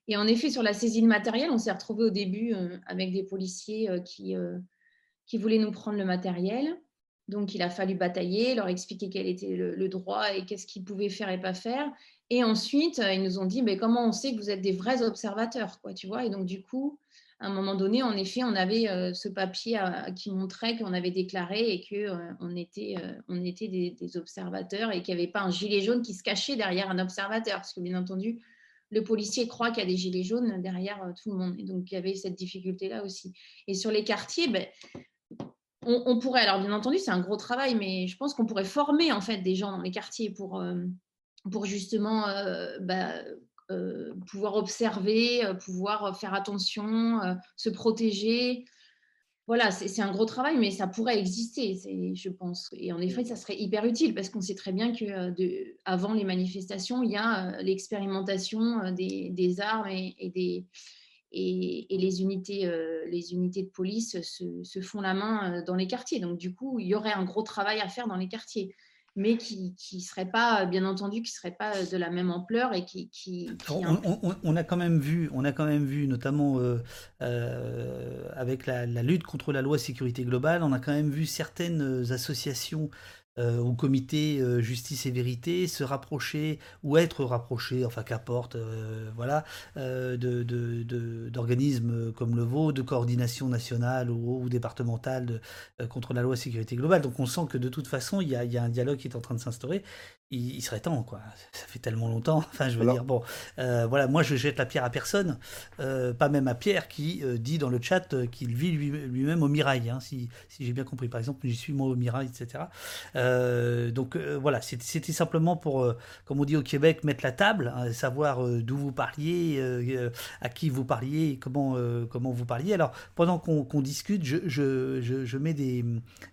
Et en effet, sur la saisie de matériel, on s'est retrouvé au début avec des policiers qui, qui voulaient nous prendre le matériel. Donc, il a fallu batailler, leur expliquer quel était le, droit et qu'est-ce qu'ils pouvaient faire et pas faire. Et ensuite, ils nous ont dit, mais comment on sait que vous êtes des vrais observateurs, quoi, tu vois? Et donc, du coup, à un moment donné, en effet, on avait euh, ce papier qui montrait qu'on avait déclaré et qu'on euh, on était, euh, on était des, observateurs et qu'il n'y avait pas un gilet jaune qui se cachait derrière un observateur. Parce que, bien entendu, le policier croit qu'il y a des gilets jaunes derrière tout le monde. Donc, il y avait cette difficulté-là aussi. Et sur les quartiers, ben, on, pourrait, alors bien entendu, c'est un gros travail, mais je pense qu'on pourrait former en fait des gens dans les quartiers pour, pour justement bah, pouvoir observer, pouvoir faire attention, se protéger. Voilà, c'est un gros travail, mais ça pourrait exister, je pense. Et en effet, ça serait hyper utile parce qu'on sait très bien que de, avant les manifestations, il y a l'expérimentation des, armes et, des, et, les, unités, les unités de police se, se, font la main dans les quartiers. Donc, du coup, il y aurait un gros travail à faire dans les quartiers mais qui ne serait pas, bien entendu, qui serait pas de la même ampleur et qui. qui, on, a quand même vu, on a quand même vu, notamment euh, euh, avec la, la, lutte contre la loi sécurité globale, on a quand même vu certaines associations euh, au comité euh, justice et vérité se rapprocher ou être rapproché, enfin qu'apporte, euh, voilà, d'organismes comme le vôtre, de coordination nationale ou, départementale contre la loi sécurité globale. Donc on sent que de toute façon, il y a un dialogue qui est en train de s'instaurer il, serait temps, quoi. Ça fait tellement longtemps. Enfin, je veux dire, bon, euh, voilà, moi je jette la pierre à personne, euh, pas même à Pierre qui euh, dit dans le chat qu'il vit lui-même au Mirail, hein, si, si j'ai bien compris. Par exemple, j'y suis moi au Mirail, etc. donc voilà, c'était simplement pour, comme on dit au Québec, mettre la table, hein, savoir d'où vous parliez, à qui vous parliez, comment, comment vous parliez. Alors, pendant qu'on discute, je, je, je, mets des,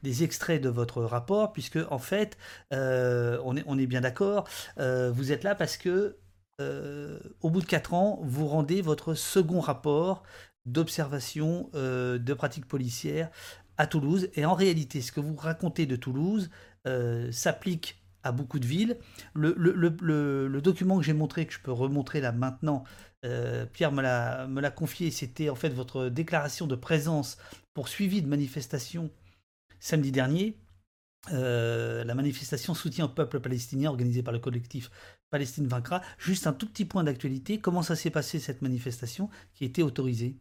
des, extraits de votre rapport, puisque en fait, on est, on est bien d'accord. Euh, vous êtes là parce que, euh, au bout de 4 ans, vous rendez votre second rapport d'observation euh, de pratiques policières à Toulouse. Et en réalité, ce que vous racontez de Toulouse s'applique à beaucoup de villes. Le, le, document que j'ai montré, que je peux remontrer là maintenant, Pierre me l'a confié, c'était en fait votre déclaration de présence pour suivi de manifestation samedi dernier. Euh, la manifestation soutien au peuple palestinien organisée par le collectif Palestine vaincra. Juste un tout petit point d'actualité. Comment ça s'est passé cette manifestation qui été autorisée?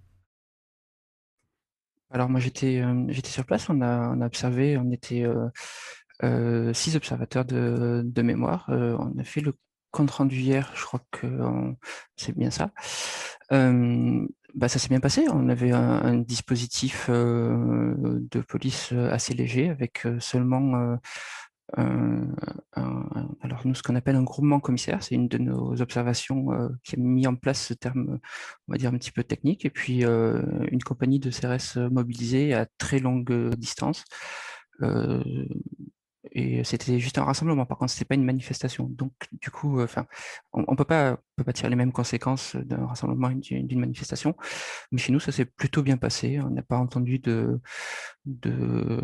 Alors moi j'étais euh, j'étais sur place, on a, observé, on était euh, six observateurs de, de mémoire. on a fait le compte rendu hier, je crois que c'est bien ça. Bah, ça s'est bien passé. On avait un, dispositif de police assez léger avec seulement alors nous ce qu'on appelle un groupement commissaire, c'est une de nos observations qui a mis en place ce terme, on va dire un petit peu technique, et puis une compagnie de CRS mobilisée à très longue distance et c'était juste un rassemblement. Par contre, c'était pas une manifestation. Donc, du coup, enfin, on, on, peut pas, peut pas tirer les mêmes conséquences d'un rassemblement d'une manifestation. Mais chez nous, ça s'est plutôt bien passé. On n'a pas entendu de de,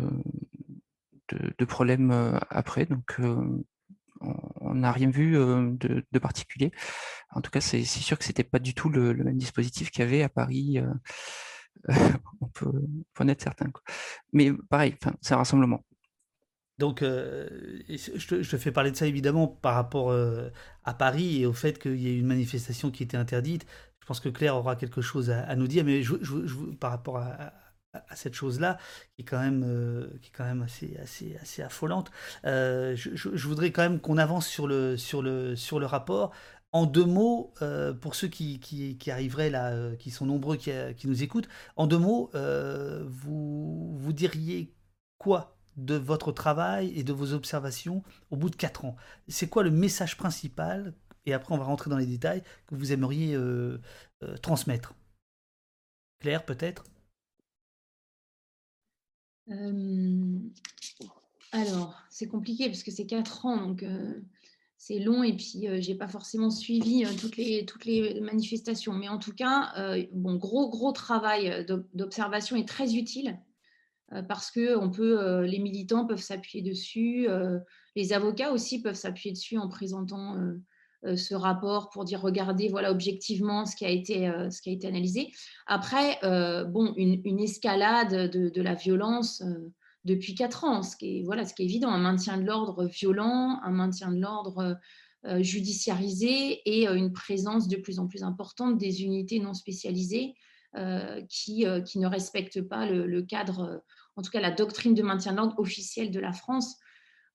de, problèmes euh, après. Donc, on n'a rien vu de, de, particulier. En tout cas, c'est sûr que c'était pas du tout le, même dispositif qu'il y avait à Paris. on, peut, en être certain. Mais pareil, c'est un rassemblement. Donc, euh, je, te, fais parler de ça évidemment par rapport euh, à Paris et au fait qu'il y ait une manifestation qui était interdite. Je pense que Claire aura quelque chose à, nous dire, mais je, par rapport à, cette chose-là, qui est quand même, euh, qui est quand même assez, assez, assez affolante, je, voudrais quand même qu'on avance sur le, sur, le, sur le rapport. En deux mots, pour ceux qui, qui, arriveraient là, qui sont nombreux, qui, qui, nous écoutent, en deux mots, vous, vous diriez quoi de votre travail et de vos observations au bout de 4 ans C'est quoi le message principal Et après, on va rentrer dans les détails que vous aimeriez euh, euh, transmettre? Claire, peut-être? Euh, Alors, c'est compliqué parce que c'est 4 ans, donc c'est long et puis j'ai pas forcément suivi toutes, les, toutes les manifestations. Mais en tout cas, bon, gros, gros travail d'observation est très utile euh, parce que on peut, euh, les militants peuvent s'appuyer dessus, euh, les avocats aussi peuvent s'appuyer dessus en présentant ce rapport pour dire regardez voilà objectivement ce qui a été, ce qui a été analysé. Après, bon, une, escalade de, la violence depuis quatre ans, ce qui est, voilà, ce qui est évident, un maintien de l'ordre violent, un maintien de l'ordre judiciarisé et une présence de plus en plus importante des unités non spécialisées qui, qui ne respectent pas le cadre, en tout cas la doctrine de maintien de l'ordre officielle de la France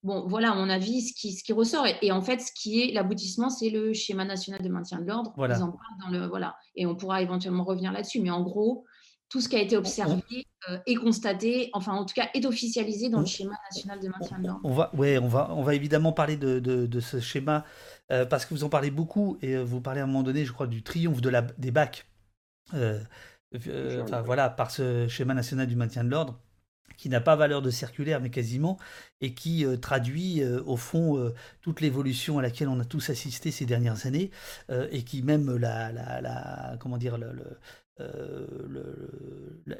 bon, voilà, à mon avis, ce qui, ce qui ressort. Et, en fait, ce qui est l'aboutissement, c'est le schéma national de maintien de l'ordre. Voilà. dans le, voilà. Et on pourra éventuellement revenir là-dessus. Mais en gros, tout ce qui a été observé euh, est constaté, enfin, en tout cas, est officialisé dans le schéma national de maintien de l'ordre. On va, ouais, on va, on va évidemment parler de, de, ce schéma euh, parce que vous en parlez beaucoup et euh, vous parlez à un moment donné, je crois, du triomphe de la, des bacs. enfin, voilà, par ce schéma national du maintien de l'ordre qui n'a pas valeur de circulaire, mais quasiment, et qui euh, traduit euh, au fond euh, toute l'évolution à laquelle on a tous assisté ces dernières années, et qui même la, la, comment dire,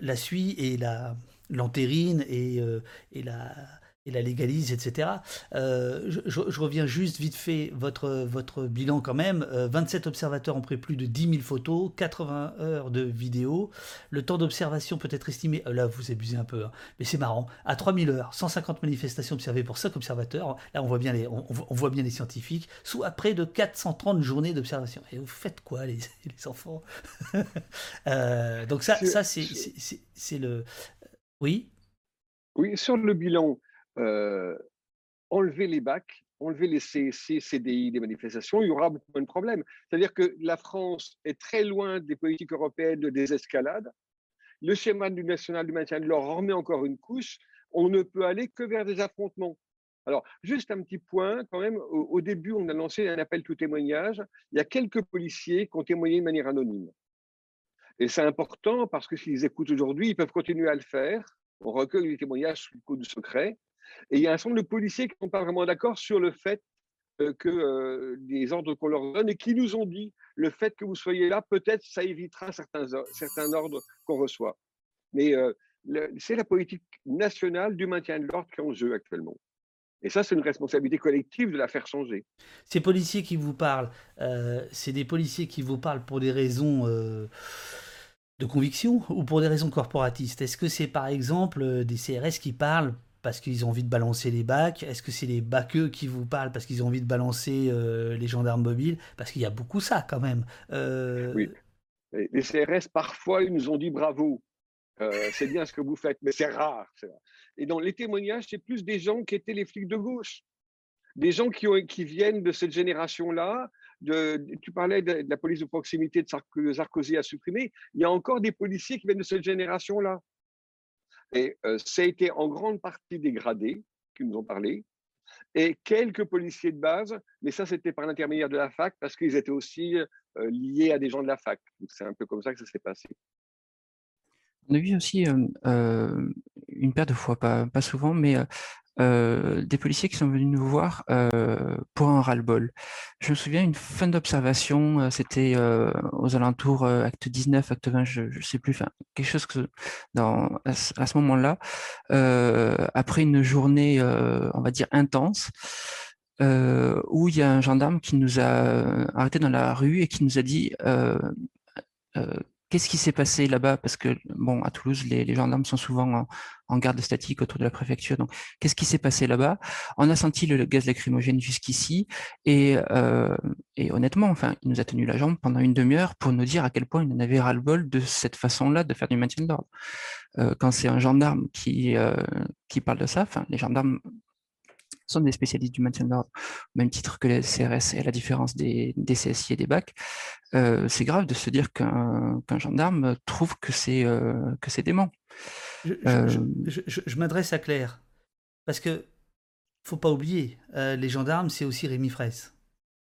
la suit et la l'entérine et, et la et la légalise, etc. Euh, je, reviens juste vite fait votre, votre bilan quand même. 27 euh, observateurs ont pris plus de 10 000 photos, 80 heures de vidéos. Le temps d'observation peut être estimé, euh, là vous abusez un peu, hein, mais c'est marrant, à 3000 heures, 150 manifestations observées pour 5 observateurs. Là on voit bien les, on, voit bien les scientifiques, soit près de 430 journées d'observation. Et vous faites quoi les, les enfants? Donc ça, ça c'est le... Oui? Oui, sur le bilan, euh, enlever les bacs, enlever les CSC, CDI des manifestations, il y aura beaucoup moins de problèmes. C'est-à-dire que la France est très loin des politiques européennes de désescalade. Le schéma du national du maintien de l'ordre remet encore une couche. On ne peut aller que vers des affrontements. Alors, juste un petit point, quand même, au, début, on a lancé un appel tout témoignage. Il y a quelques policiers qui ont témoigné de manière anonyme. Et c'est important parce que s'ils écoutent aujourd'hui, ils peuvent continuer à le faire. On recueille les témoignages sous le coup secret. Et il y a un certain nombre de policiers qui ne sont pas vraiment d'accord sur le fait euh, que euh, les ordres qu'on leur donne et qui nous ont dit le fait que vous soyez là, peut-être ça évitera certains, certains ordres qu'on reçoit. Mais euh, c'est la politique nationale du maintien de l'ordre qui est en jeu actuellement. Et ça, c'est une responsabilité collective de la faire changer. Ces policiers qui vous parlent, c'est des policiers qui vous parlent pour des raisons de conviction ou pour des raisons corporatistes? Est-ce que c'est par exemple des CRS qui parlent parce qu'ils ont envie de balancer les bacs? Est-ce que c'est les baqueux qui vous parlent parce qu'ils ont envie de balancer euh, les gendarmes mobiles? Parce qu'il y a beaucoup ça quand même. Euh, oui. Les CRS, parfois, ils nous ont dit bravo. Euh, c'est bien ce que vous faites, mais c'est rare, Et dans les témoignages, c'est plus des gens qui étaient les flics de gauche. Des gens qui, viennent de cette génération-là. De, tu parlais de, la police de proximité de Sarkozy a supprimé. Il y a encore des policiers qui viennent de cette génération-là. Et euh, ça a été en grande partie dégradé, qui nous ont parlé, et quelques policiers de base, mais ça c'était par l'intermédiaire de la fac parce qu'ils étaient aussi euh, liés à des gens de la fac. C'est un peu comme ça que ça s'est passé. On a vu aussi euh, une paire de fois, pas souvent, mais euh, des policiers qui sont venus nous voir euh, pour un ras-le-bol. Je me souviens une fin d'observation, euh, c'était euh, aux alentours euh, acte 19, acte 20, je ne sais plus, quelque chose que dans, à, ce moment-là, après une journée, on va dire, intense, où il y a un gendarme qui nous a arrêté dans la rue et qui nous a dit Qu'est-ce qui s'est passé là-bas? Parce que, bon, à Toulouse, les, gendarmes sont souvent en, garde statique autour de la préfecture. Donc, qu'est-ce qui s'est passé là-bas? On a senti le, gaz lacrymogène jusqu'ici. Et, euh, et, honnêtement, enfin, il nous a tenu la jambe pendant une demi-heure pour nous dire à quel point il en avait ras-le-bol de cette façon-là de faire du maintien de. Euh, quand c'est un gendarme qui, euh, qui parle de ça, enfin, les gendarmes sont des spécialistes du maintien de l'ordre, au même titre que les CRS et à la différence des, des CSI et des BAC, euh, c'est grave de se dire qu'un gendarme trouve que c'est euh, que c'est dément. Je, euh, m'adresse à Claire, parce que faut pas oublier, les gendarmes, c'est aussi Rémi Fraisse.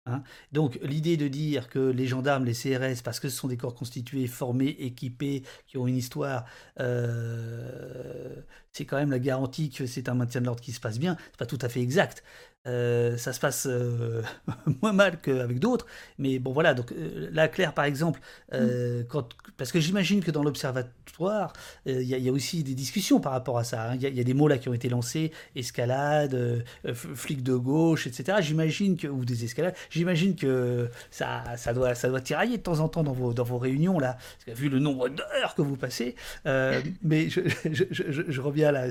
Hein. Donc l'idée de dire que les gendarmes, les CRS, parce que ce sont des corps constitués, formés, équipés, qui ont une histoire, euh, c'est quand même la garantie que c'est un maintien de l'ordre qui se passe bien. C'est pas tout à fait exact. Euh, ça se passe euh, moins mal qu'avec d'autres. Mais bon, voilà. Donc euh, là, Claire, par exemple, mm. quand, parce que j'imagine que dans l'observatoire, il y, a aussi des discussions par rapport à ça. Hein. Il y, a des mots là qui ont été lancés escalade, flic de gauche, etc. J'imagine que ou des escalades. J'imagine que ça, ça doit, ça doit tirailler de temps en temps dans vos, dans vos réunions là, vu le nombre d'heures que vous passez. mais je, je, je, je, reviens là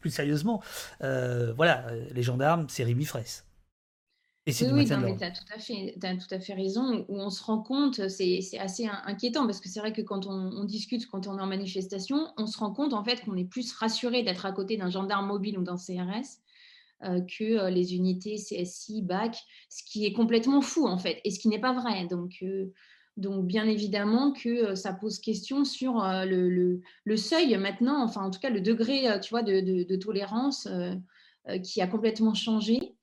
plus sérieusement. voilà, les gendarmes, c'est Rémi et oui, oui tu as, tout, à fait, as tout à fait raison. Où on se rend compte, c'est assez inquiétant parce que c'est vrai que quand on, discute, quand on est en manifestation, on se rend compte en fait qu'on est plus rassuré d'être à côté d'un gendarme mobile ou d'un CRS euh, que euh, les unités CSI, BAC, ce qui est complètement fou en fait et ce qui n'est pas vrai. Donc, euh, donc bien évidemment que ça pose question sur le, le, seuil maintenant, enfin en tout cas le degré tu vois, de, de, de tolérance qui a complètement changé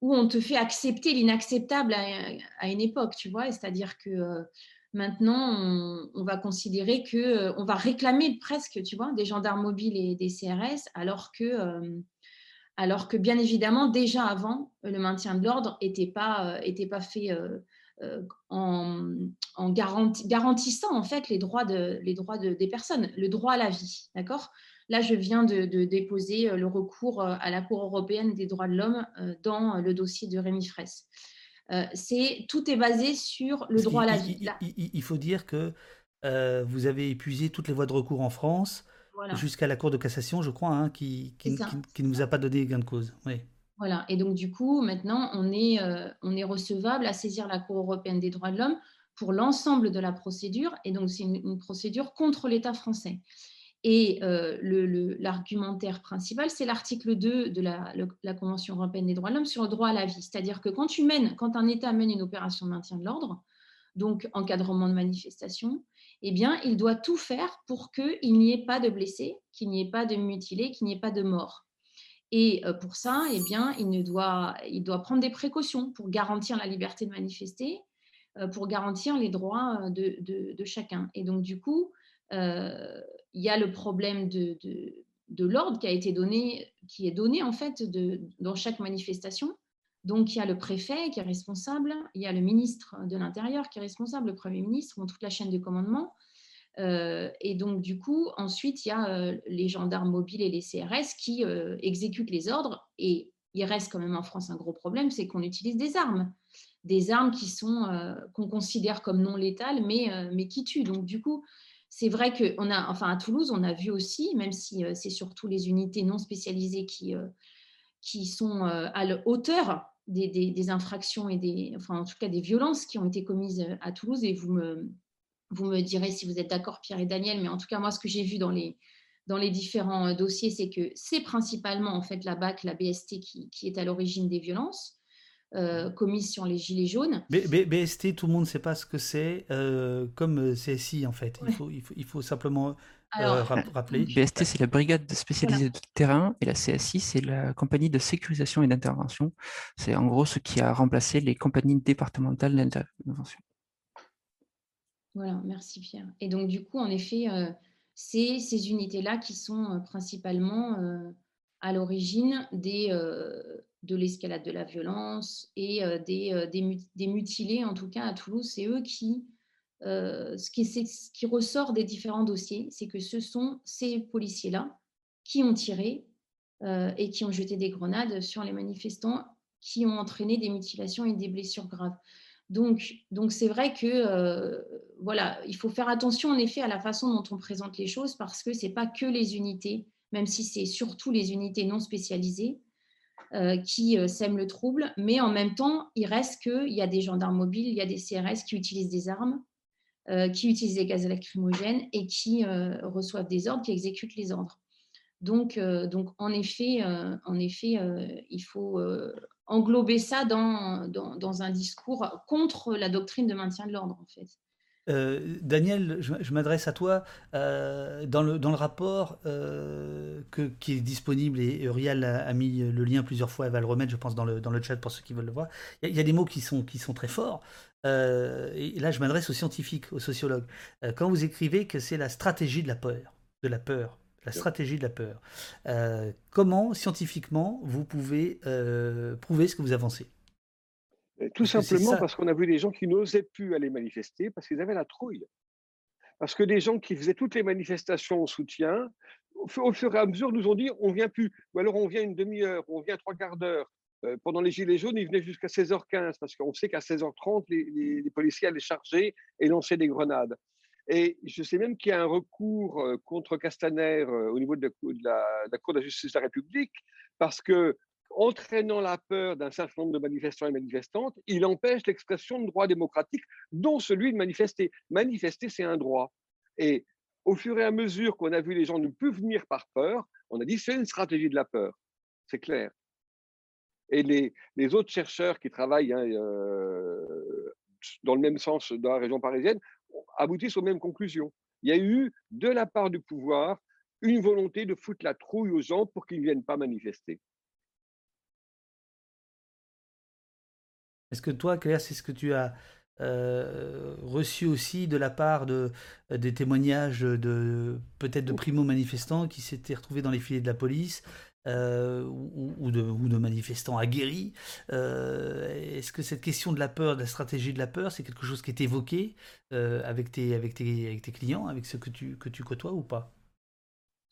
où on te fait accepter l'inacceptable à, une époque, tu vois, c'est-à-dire que euh, maintenant, on, va considérer que, euh, on va réclamer presque, tu vois, des gendarmes mobiles et des CRS, alors que, euh, alors que bien évidemment, déjà avant, le maintien de l'ordre n'était pas, pas fait en, garantissant en fait les droits, des personnes, le droit à la vie, d'accord? Là, je viens de, déposer euh, le recours euh, à la Cour européenne des droits de l'homme euh, dans le dossier de Rémi Fraisse. c'est tout est basé sur le droit à la vie. Il, faut dire que vous avez épuisé toutes les voies de recours en France jusqu'à la Cour de cassation, je crois, hein, qui, ne nous a pas donné gain de cause. Oui. Voilà. Et donc, du coup, maintenant, on est, on est recevable à saisir la Cour européenne des droits de l'homme pour l'ensemble de la procédure. Et donc, c'est une procédure contre l'État français. Et euh, l'argumentaire principal, c'est l'article 2 de la, Convention européenne des droits de l'homme sur le droit à la vie. C'est-à-dire que quand, tu mènes, quand un État mène une opération de maintien de l'ordre, donc encadrement de manifestation, eh bien, il doit tout faire pour qu'il n'y ait pas de blessés, qu'il n'y ait pas de mutilés, qu'il n'y ait pas de morts. Et euh, pour ça, eh bien, il, ne doit, il doit prendre des précautions pour garantir la liberté de manifester, euh, pour garantir les droits de, de, chacun. Et donc, du coup, euh, il y a le problème de, l'ordre qui a été donné, qui est donné en fait dans chaque manifestation. Donc, il y a le préfet qui est responsable, il y a le ministre de l'Intérieur qui est responsable, le Premier ministre, toute la chaîne de commandement. Euh, et donc, du coup, ensuite, il y a euh, les gendarmes mobiles et les CRS qui exécutent les ordres. Et il reste quand même en France un gros problème, c'est qu'on utilise des armes. Des armes qui sont qu'on considère comme non létales, mais, mais qui tuent. Donc, du coup, c'est vrai qu'on a, enfin à Toulouse, on a vu aussi, même si euh, c'est surtout les unités non spécialisées qui, euh, sont euh, à la hauteur des, infractions et des, enfin en tout cas des violences qui ont été commises à Toulouse. Et vous me, direz si vous êtes d'accord, Pierre et Daniel, mais en tout cas moi, ce que j'ai vu dans les, différents dossiers, c'est que c'est principalement en fait la BAC, la BST qui est à l'origine des violences. Euh, commises sur les gilets jaunes. BST, tout le monde ne sait pas ce que c'est, euh, comme euh, CSI en fait. Il, faut, il, faut, simplement rappeler. BST, c'est la brigade spécialisée de terrain et la CSI, c'est la compagnie de sécurisation et d'intervention. C'est en gros ce qui a remplacé les compagnies départementales d'intervention. Voilà, merci Pierre. Et donc du coup, en effet, c'est ces unités-là qui sont principalement à l'origine des, de l'escalade de la violence et euh, des, euh, des, mutilés, en tout cas à Toulouse, c'est eux euh, qui ce qui ressort des différents dossiers, c'est que ce sont ces policiers-là qui ont tiré et qui ont jeté des grenades sur les manifestants qui ont entraîné des mutilations et des blessures graves. Donc, donc c'est vrai que voilà, il faut faire attention en effet à la façon dont on présente les choses parce que c'est pas que les unités, même si c'est surtout les unités non spécialisées, euh, qui euh, sèment le trouble, mais en même temps, il reste qu'il y a des gendarmes mobiles, il y a des CRS qui utilisent des armes, euh, qui utilisent des gaz lacrymogènes et qui reçoivent des ordres, qui exécutent les ordres. Donc, en effet, il faut englober ça dans, un discours contre la doctrine de maintien de l'ordre, en fait. Euh, Daniel, je, m'adresse à toi. Euh, dans, le, dans le rapport euh, qui est disponible, et Uriel a, mis le lien plusieurs fois, elle va le remettre, je pense, dans le, dans le chat pour ceux qui veulent le voir. Il y, a des mots qui sont, qui sont très forts. et là, je m'adresse aux scientifiques, aux sociologues. quand vous écrivez que c'est la stratégie de la peur, de la peur, la stratégie de la peur. comment, scientifiquement, vous pouvez prouver ce que vous avancez? Tout simplement parce qu'on a vu des gens qui n'osaient plus aller manifester parce qu'ils avaient la trouille. Parce que des gens qui faisaient toutes les manifestations en soutien, au fur et à mesure, nous ont dit on vient plus. Ou alors on vient une demi-heure, on vient trois quarts d'heure. Euh, pendant les Gilets jaunes, ils venaient jusqu'à 16h15 parce qu'on sait qu'à 16h30, les, policiers allaient charger et lancer des grenades. Et je sais même qu'il y a un recours euh, contre Castaner euh, au niveau de la, de la Cour de la justice de la République parce que entraînant la peur d'un certain nombre de manifestants et manifestantes, il empêche l'expression de droits démocratiques, dont celui de manifester. Manifester, c'est un droit. Et au fur et à mesure qu'on a vu les gens ne plus venir par peur, on a dit c'est une stratégie de la peur. C'est clair. Et les, autres chercheurs qui travaillent hein, euh, dans le même sens dans la région parisienne aboutissent aux mêmes conclusions. Il y a eu, de la part du pouvoir, une volonté de foutre la trouille aux gens pour qu'ils ne viennent pas manifester. Est-ce que toi, Claire, c'est ce que tu as euh, reçu aussi de la part de, des témoignages de peut-être de primo-manifestants qui s'étaient retrouvés dans les filets de la police euh, ou, de, ou, de, manifestants aguerris? Euh, Est-ce que cette question de la peur, de la stratégie de la peur, c'est quelque chose qui est évoqué avec, tes, avec, tes, avec tes clients, avec ceux que tu, que tu côtoies ou pas?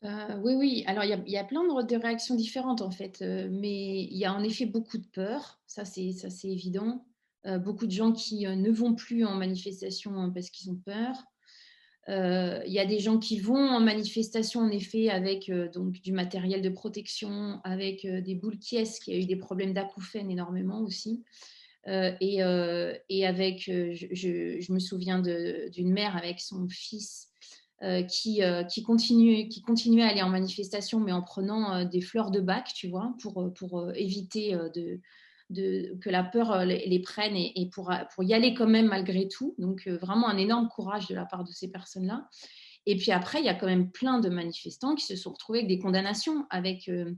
Oui, oui. Alors, il y a, plein de, réactions différentes, en fait. mais il y a en effet beaucoup de peur. Ça, c'est évident. Euh, beaucoup de gens qui ne vont plus en manifestation hein, parce qu'ils ont peur. Il y a des gens qui vont en manifestation, en effet, avec donc, du matériel de protection, avec des boules qui qui a eu des problèmes d'acouphènes énormément aussi. Et, avec, je, me souviens d'une mère avec son fils qui, qui, continue, qui continuait à aller en manifestation, mais en prenant des fleurs de bac, tu vois, pour, pour éviter de, que la peur euh, les, prenne et, pour, pour, y aller quand même malgré tout. Donc euh, vraiment un énorme courage de la part de ces personnes-là. Et puis après, il y a quand même plein de manifestants qui se sont retrouvés avec des condamnations, avec euh,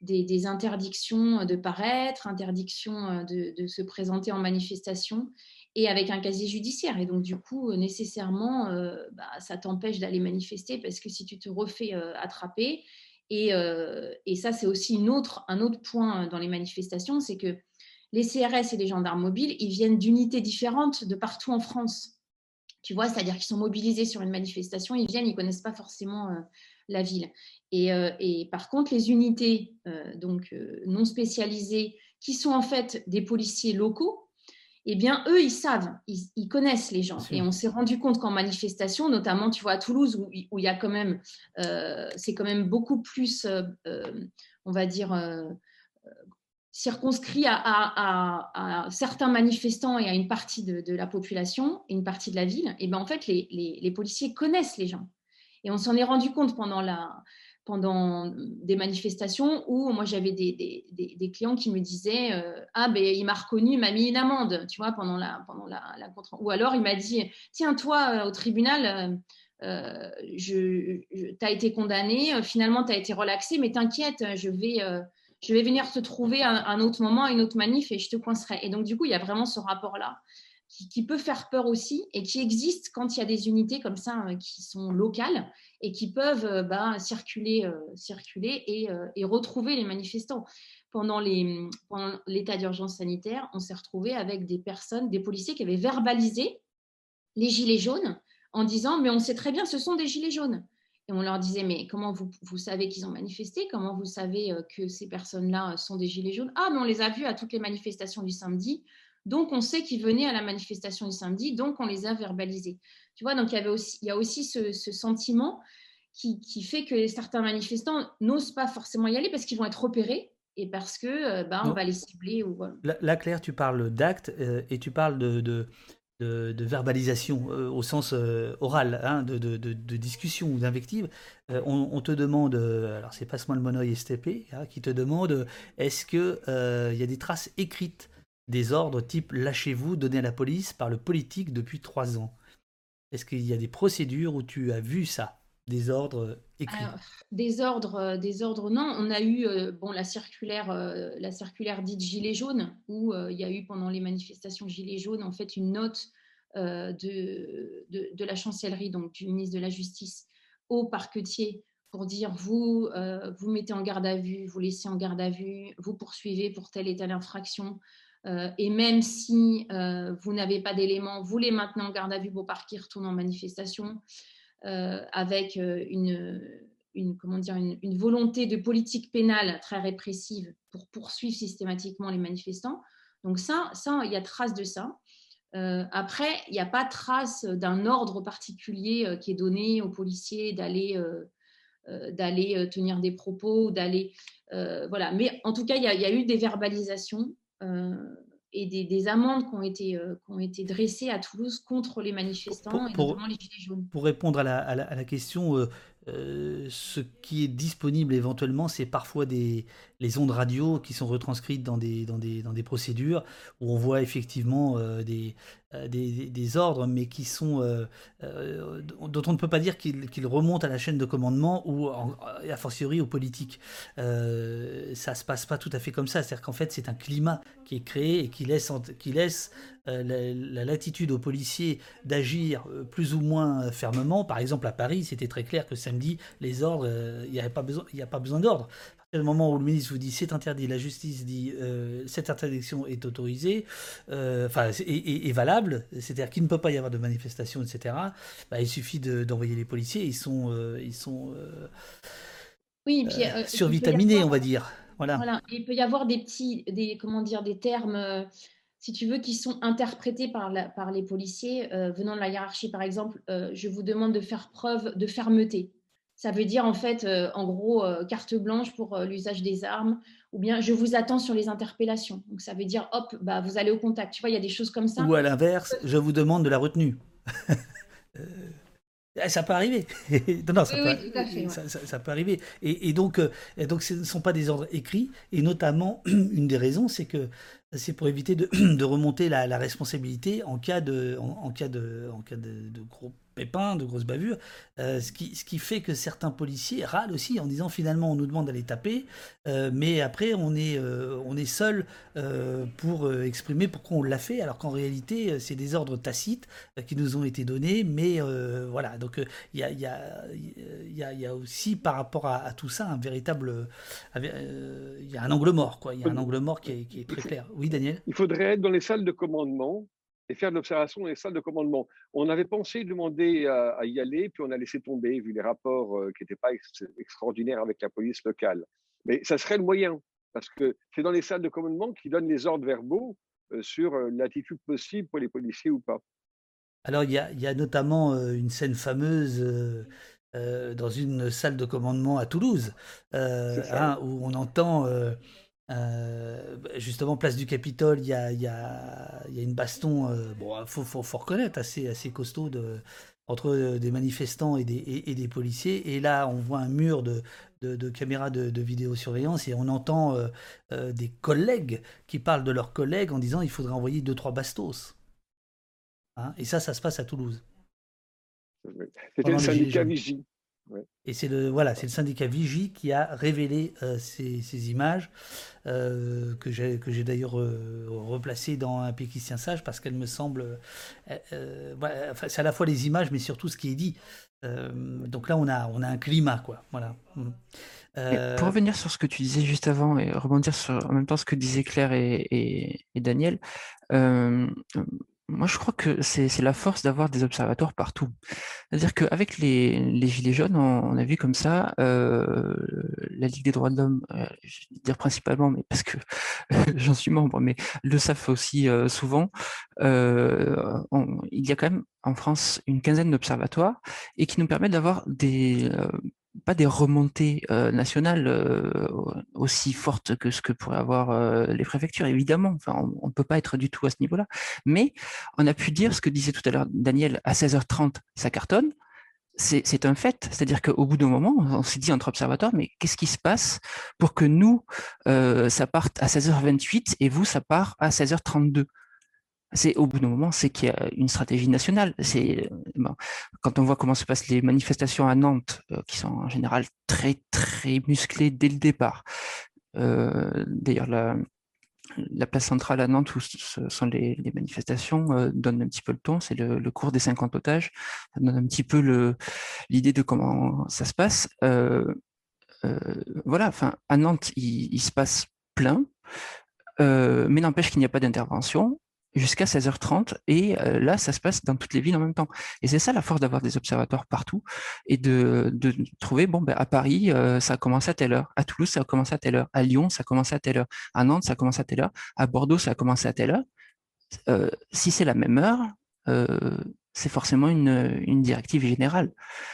des, interdictions de paraître, interdictions de, se présenter en manifestation et avec un casier judiciaire. Et donc, du coup, nécessairement, bah, ça t'empêche d'aller manifester parce que si tu te refais attraper, euh, et, ça, c'est aussi une autre, un autre point dans les manifestations, c'est que les CRS et les gendarmes mobiles, ils viennent d'unités différentes de partout en France. Tu vois, c'est-à-dire qu'ils sont mobilisés sur une manifestation, ils viennent, ils ne connaissent pas forcément euh, la ville. Et, euh, et, par contre, les unités donc non spécialisées, qui sont en fait des policiers locaux, eh bien, eux, ils savent, ils, connaissent les gens. Et on s'est rendu compte qu'en manifestation, notamment, tu vois, à Toulouse, où, il y a quand même, euh, c'est quand même beaucoup plus, euh, euh, on va dire, circonscrit à, certains manifestants et à une partie de, la population, une partie de la ville. Et bien, en fait, les policiers connaissent les gens. Et on s'en est rendu compte pendant la, pendant des manifestations où moi j'avais des, des, clients qui me disaient euh, ah ben il m'a reconnu il m'a mis une amende tu vois pendant la pendant la, la ou alors il m'a dit tiens toi euh, au tribunal euh, je, tu as été condamné finalement tu as été relaxé mais t'inquiète je vais je vais venir te trouver un, un, autre moment une autre manif et je te coincerai. Et donc du coup il y a vraiment ce rapport là qui, peut faire peur aussi et qui existe quand il y a des unités comme ça qui sont locales et qui peuvent euh, bah, circuler, euh, circuler et, euh, et, retrouver les manifestants. Pendant l'état d'urgence sanitaire, on s'est retrouvé avec des personnes, des policiers qui avaient verbalisé les gilets jaunes en disant mais on sait très bien ce sont des gilets jaunes. Et on leur disait, mais comment vous, vous savez qu'ils ont manifesté? Comment vous savez que ces personnes-là sont des gilets jaunes? Ah, mais on les a vus à toutes les manifestations du samedi. Donc, on sait qu'ils venaient à la manifestation du samedi, donc on les a verbalisés. Tu vois, donc il y, avait aussi, il y a aussi ce, sentiment qui, fait que certains manifestants n'osent pas forcément y aller parce qu'ils vont être repérés et parce que bah, on va les cibler. Ou, là, Claire, tu parles d'actes euh, et tu parles de, de, verbalisation euh, au sens oral, hein, de, discussion ou d'invective. On, te demande, alors c'est pas le Monoï STP hein, qui te demande est-ce qu'il il y a des traces écrites des ordres type lâchez-vous donnés à la police par le politique depuis trois ans. Est-ce qu'il y a des procédures où tu as vu ça, des ordres écrits? Des ordres, euh, des ordres, non. On a eu euh, bon la circulaire, euh, la circulaire dite Gilets jaunes, où il y a eu pendant les manifestations Gilets jaunes en fait une note de, de, la chancellerie, donc du ministre de la Justice, au parquetier pour dire vous, vous mettez en garde à vue, vous laissez en garde à vue, vous poursuivez pour telle et telle infraction. Euh, et même si euh, vous n'avez pas d'éléments, vous les maintenez en garde à vue qu'ils retournent en manifestation, avec une, comment dire, une, volonté de politique pénale très répressive pour poursuivre systématiquement les manifestants. Donc ça, ça il y a trace de ça. après, il n'y a pas trace d'un ordre particulier qui est donné aux policiers d'aller euh, d'aller euh, tenir des propos, d'aller. Euh, voilà. Mais en tout cas, il y, a eu des verbalisations et des, amendes qui ont, été, qui ont été dressées à Toulouse contre les manifestants et notamment les Gilets jaunes. Pour répondre à la, à la, question, ce qui est disponible éventuellement, c'est parfois des, les ondes radio qui sont retranscrites dans des, dans des, dans des procédures où on voit effectivement des, euh, des, ordres, mais qui sont euh, euh, dont on ne peut pas dire qu'ils remontent à la chaîne de commandement ou a fortiori aux politiques. ça se passe pas tout à fait comme ça, c'est-à-dire qu'en fait c'est un climat qui est créé et qui laisse, qui laisse la, latitude aux policiers d'agir plus ou moins fermement. Par exemple, à Paris, c'était très clair que samedi, les ordres, il n'y a pas besoin, a pas besoin d'ordre le moment où le ministre vous dit c'est interdit, la justice dit euh, cette interdiction est autorisée, euh, enfin est, valable, c'est-à-dire qu'il ne peut pas y avoir de manifestation, etc. Bah, il suffit d'envoyer les policiers, ils sont, euh, ils sont oui, puis, survitaminés, on va dire. Voilà. voilà. il peut y avoir des petits, des comment dire, des termes si tu veux, qui sont interprétés par, la, par les policiers venant de la hiérarchie. Par exemple, je vous demande de faire preuve de fermeté ça veut dire en fait, euh, en gros, euh, carte blanche pour euh, l'usage des armes, ou bien je vous attends sur les interpellations. Donc ça veut dire, hop, bah, vous allez au contact. Tu vois, il y a des choses comme ça. Ou à l'inverse, je vous demande de la retenue. ça peut arriver. non, ça, peut, ça, peut arriver. Et, donc, donc, ce ne sont pas des ordres écrits. Et notamment, une des raisons, c'est que c'est pour éviter de, de remonter la, responsabilité en cas de, en, cas de, en cas de, de gros pépins, de grosses bavures, euh, ce, qui, ce qui fait que certains policiers râlent aussi en disant finalement on nous demande d'aller taper, euh, mais après on est, euh, on est seul pour exprimer pourquoi on l'a fait, alors qu'en réalité c'est des ordres tacites qui nous ont été donnés, mais voilà, donc il y a, y, a, y, a, y, a, aussi par rapport à, tout ça un véritable... Il y a un angle mort, quoi, il y a un angle mort qui est, qui est très clair. Oui Daniel? Il faudrait être dans les salles de commandement et faire de l'observation dans les salles de commandement. On avait pensé demander à, y aller, puis on a laissé tomber, vu les rapports euh, qui n'étaient pas extraordinaires avec la police locale. Mais ça serait le moyen, parce que c'est dans les salles de commandement qui donnent les ordres verbaux euh, sur euh, l'attitude possible pour les policiers ou pas. Alors, il y a, notamment une scène fameuse dans une salle de commandement à Toulouse, hein, où on entend euh, justement, place du Capitole, il y a, y, a, y a, une baston, euh, bon, faut, faut, faut, reconnaître, assez, assez costaud de, entre euh, des manifestants et des, et, des, policiers. Et là, on voit un mur de, de, de caméras de, de, vidéosurveillance et on entend des collègues qui parlent de leurs collègues en disant il faudrait envoyer deux trois bastos. Hein et ça, ça se passe à Toulouse. C'était le syndicat Vigie. Et c'est le, voilà, c'est le syndicat Vigie qui a révélé euh, ces, ces, images euh, que j'ai, que j'ai d'ailleurs euh, replacées dans un péquistien sage parce qu'elles me semblent. enfin, c'est à la fois les images, mais surtout ce qui est dit. donc là, on a, on a un climat, quoi. Voilà. Mm. pour revenir sur ce que tu disais juste avant et rebondir sur en même temps ce que disaient Claire et, et, et Daniel, moi, je crois que c'est la force d'avoir des observateurs partout. C'est-à-dire qu'avec les, les Gilets jaunes, on, a vu comme ça euh, la Ligue des droits de l'homme, euh, je vais dire principalement, mais parce que j'en suis membre, mais le savent aussi euh, souvent, euh, il y a quand même en France une quinzaine d'observatoires et qui nous permettent d'avoir des euh, pas des remontées nationales aussi fortes que ce que pourraient avoir les préfectures, évidemment. On ne peut pas être du tout à ce niveau-là. Mais on a pu dire ce que disait tout à l'heure Daniel, à 16h30, ça cartonne. C'est un fait. C'est-à-dire qu'au bout d'un moment, on s'est dit entre observateurs, mais qu'est-ce qui se passe pour que nous, ça parte à 16h28 et vous, ça part à 16h32 c'est au bout d'un moment, c'est qu'il y a une stratégie nationale. C'est bon, quand on voit comment se passent les manifestations à Nantes, euh, qui sont en général très très musclées dès le départ. Euh, D'ailleurs, la place centrale à Nantes où sont les, manifestations donne un petit peu le ton. C'est le, cours des 50 otages. Ça donne un petit peu l'idée de comment ça se passe. voilà, enfin, à Nantes, il, se passe plein, mais n'empêche qu'il n'y a pas d'intervention jusqu'à 16h30 et euh, là ça se passe dans toutes les villes en même temps. Et c'est ça la force d'avoir des observateurs partout et de, de trouver bon ben à Paris euh, ça a commencé à telle heure à Toulouse ça a commencé à telle heure à Lyon ça a commencé à telle heure à Nantes ça a commencé à telle heure à Bordeaux ça a commencé à telle heure. Euh, si c'est la même heure c'est forcément une, une, directive générale.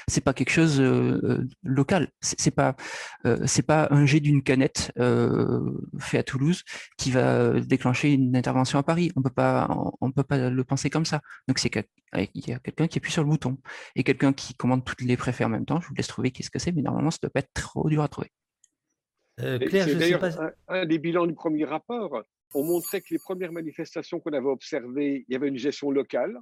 C'est pas quelque chose euh, euh local. C'est pas euh, c'est pas un jet d'une canette euh, fait à Toulouse qui va déclencher une intervention à Paris. On peut pas on, peut pas le penser comme ça. Donc c'est qu'il y a quelqu'un qui appuie sur le bouton et quelqu'un qui commande toutes les préfets en même temps. Je vous laisse trouver qu'est-ce que c'est, mais normalement ça doit pas être trop dur à trouver. Claire, je sais pas... un, des bilans du premier rapport. On montrait que les premières manifestations qu'on avait observées, il y avait une gestion locale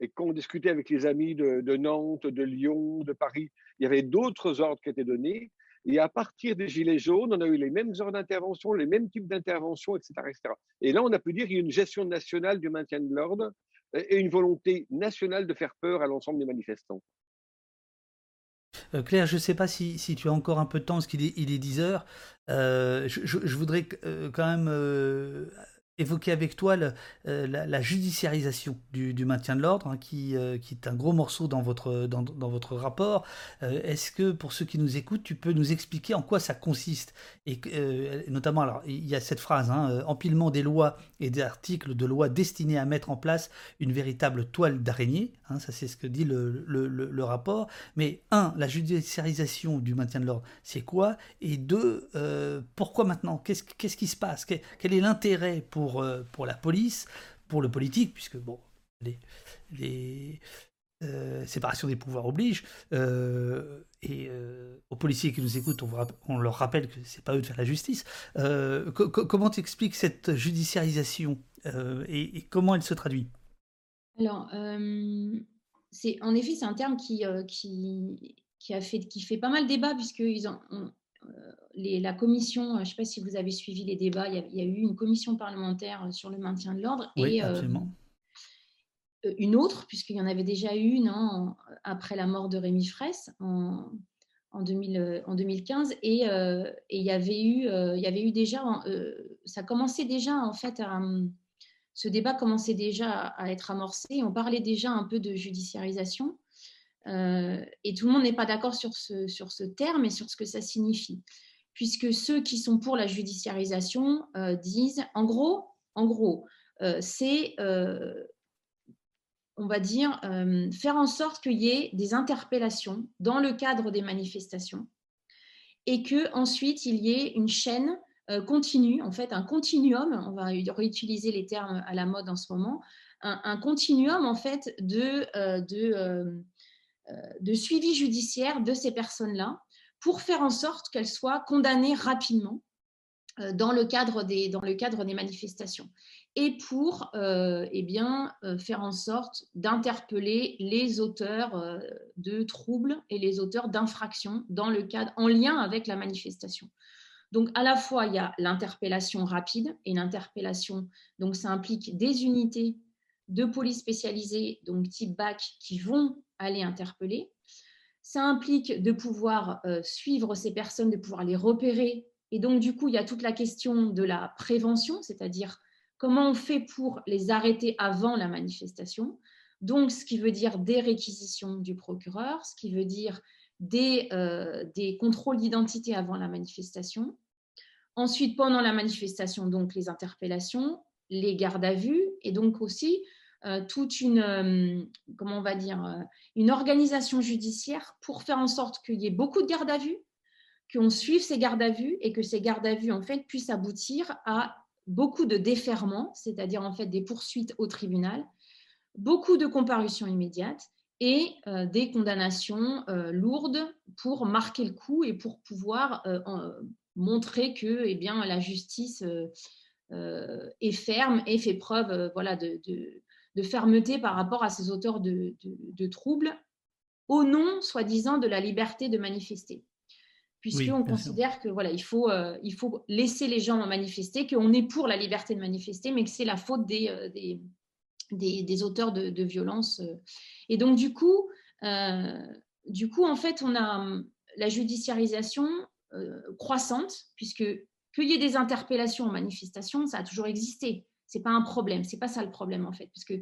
et quand on discutait avec les amis de, Nantes, de Lyon, de Paris, il y avait d'autres ordres qui étaient donnés. Et à partir des Gilets jaunes, on a eu les mêmes heures d'intervention, les mêmes types d'intervention, etc., etc. Et là, on a pu dire qu'il y a une gestion nationale du maintien de l'ordre et une volonté nationale de faire peur à l'ensemble des manifestants. Euh, Claire, je ne sais pas si, tu as encore un peu de temps, parce qu'il est, il est 10 heures. Euh, je, voudrais euh, quand même évoquer avec toi euh, la, judiciarisation du, maintien de l'ordre, hein, qui, euh, qui, est un gros morceau dans votre, dans, dans votre rapport. Euh, est-ce que, pour ceux qui nous écoutent, tu peux nous expliquer en quoi ça consiste Et notamment, alors, il y a cette phrase, hein, empilement des lois et des articles de loi destinés à mettre en place une véritable toile d'araignée. Hein, ça, c'est ce que dit le, le, rapport. Mais un, la judiciarisation du maintien de l'ordre, c'est quoi? Et deux, pourquoi maintenant? Qu'est-ce qu'est-ce qui se passe? Quel est l'intérêt pour pour, euh, pour la police, pour le politique, puisque bon, les, les euh, séparations des pouvoirs obligent, euh, et aux policiers qui nous écoutent, on, leur rappelle que c'est pas eux de faire la justice. comment tu expliques cette judiciarisation et, comment elle se traduit? Alors, c'est en effet, c'est un terme qui, qui, a fait, qui fait pas mal débat, puisqu'ils ont, la commission, je ne sais pas si vous avez suivi les débats, il y, a, eu une commission parlementaire sur le maintien de l'ordre. et, euh, euh, une autre, puisqu'il y en avait déjà eu une hein, après la mort de Rémi Fraisse en, en, 2015. Et, il, y avait eu, il y avait eu déjà, ça commençait déjà en fait ce débat commençait déjà à être amorcé. On parlait déjà un peu de judiciarisation. Euh, et tout le monde n'est pas d'accord sur ce, sur ce terme et sur ce que ça signifie. Puisque ceux qui sont pour la judiciarisation euh, disent, en gros, en gros, euh, c'est, on va dire, faire en sorte qu'il y ait des interpellations dans le cadre des manifestations et que ensuite il y ait une chaîne continue, en fait, un continuum, on va réutiliser les termes à la mode en ce moment, un, un continuum en fait de, de de suivi judiciaire de ces personnes-là pour faire en sorte qu'elles soient condamnées rapidement euh, dans le cadre des, manifestations et pour euh, eh faire en sorte d'interpeller les auteurs de troubles et les auteurs d'infractions dans le cadre en lien avec la manifestation. Donc à la fois il y a l'interpellation rapide et l'interpellation donc ça implique des unités de police spécialisées donc type BAC qui vont aller interpeller. Ça implique de pouvoir euh, suivre ces personnes, de pouvoir les repérer. Et donc, du coup, il y a toute la question de la prévention, c'est-à-dire comment on fait pour les arrêter avant la manifestation. Donc, ce qui veut dire des réquisitions du procureur, ce qui veut dire des, euh, des contrôles d'identité avant la manifestation. Ensuite, pendant la manifestation, donc les interpellations, les gardes à vue, et donc aussi euh, toute une, euh, comment on va dire, euh, une organisation judiciaire pour faire en sorte qu'il y ait beaucoup de gardes à vue, qu'on suive ces gardes à vue et que ces gardes à vue en fait puissent aboutir à beaucoup de déferments, c'est-à-dire en fait des poursuites au tribunal, beaucoup de comparutions immédiates et des condamnations lourdes pour marquer le coup et pour pouvoir montrer que eh bien, la justice est ferme et fait preuve voilà, de, de fermeté par rapport à ces auteurs de, troubles au nom, soi-disant, de la liberté de manifester. puisqu'on considère que voilà, il faut, il faut laisser les gens manifester, qu'on est pour la liberté de manifester, mais que c'est la faute des, des, des, auteurs de, de violences. Et donc, du coup, du coup, en fait, on a hum, la judiciarisation croissante, puisque qu'il y ait des interpellations en manifestation, ça a toujours existé. C'est pas un problème. C'est pas ça le problème en fait, parce que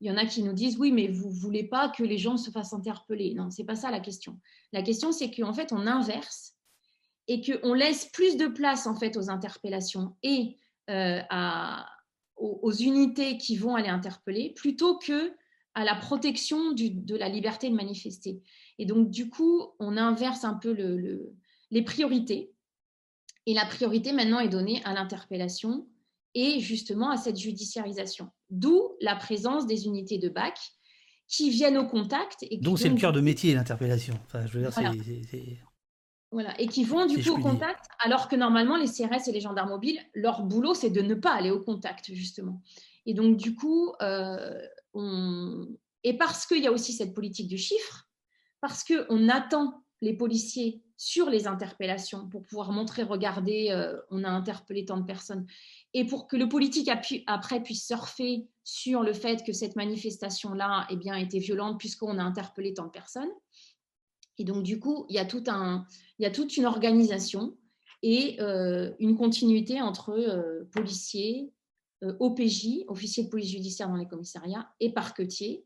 il y en a qui nous disent oui, mais vous voulez pas que les gens se fassent interpeller. Non, c'est pas ça la question. La question, c'est qu'en fait, on inverse et qu'on laisse plus de place en fait aux interpellations et euh, à, aux, unités qui vont aller interpeller plutôt que à la protection de la liberté de manifester. Et donc, du coup, on inverse un peu le, les priorités. Et la priorité maintenant est donnée à l'interpellation et justement à cette judiciarisation. D'où la présence des unités de bac qui viennent au contact. Et Donc c'est le cœur de métier, l'interpellation. Enfin, je veux dire, voilà. voilà. Et qui vont du coup au contact, alors que normalement les CRS et les gendarmes mobiles, leur boulot c'est de ne pas aller au contact, justement. Et donc du coup, euh, on... et parce qu'il y a aussi cette politique du chiffre, parce qu'on attend les policiers sur les interpellations pour pouvoir montrer, regardez, euh, on a interpellé tant de personnes. Et pour que le politique après puisse surfer sur le fait que cette manifestation-là eh bien, était violente puisqu'on a interpellé tant de personnes. Et donc, du coup, il y a, tout un, il y a toute une organisation et euh, une continuité entre euh, policiers, OPJ, officiers de police judiciaire dans les commissariats, et parquetiers.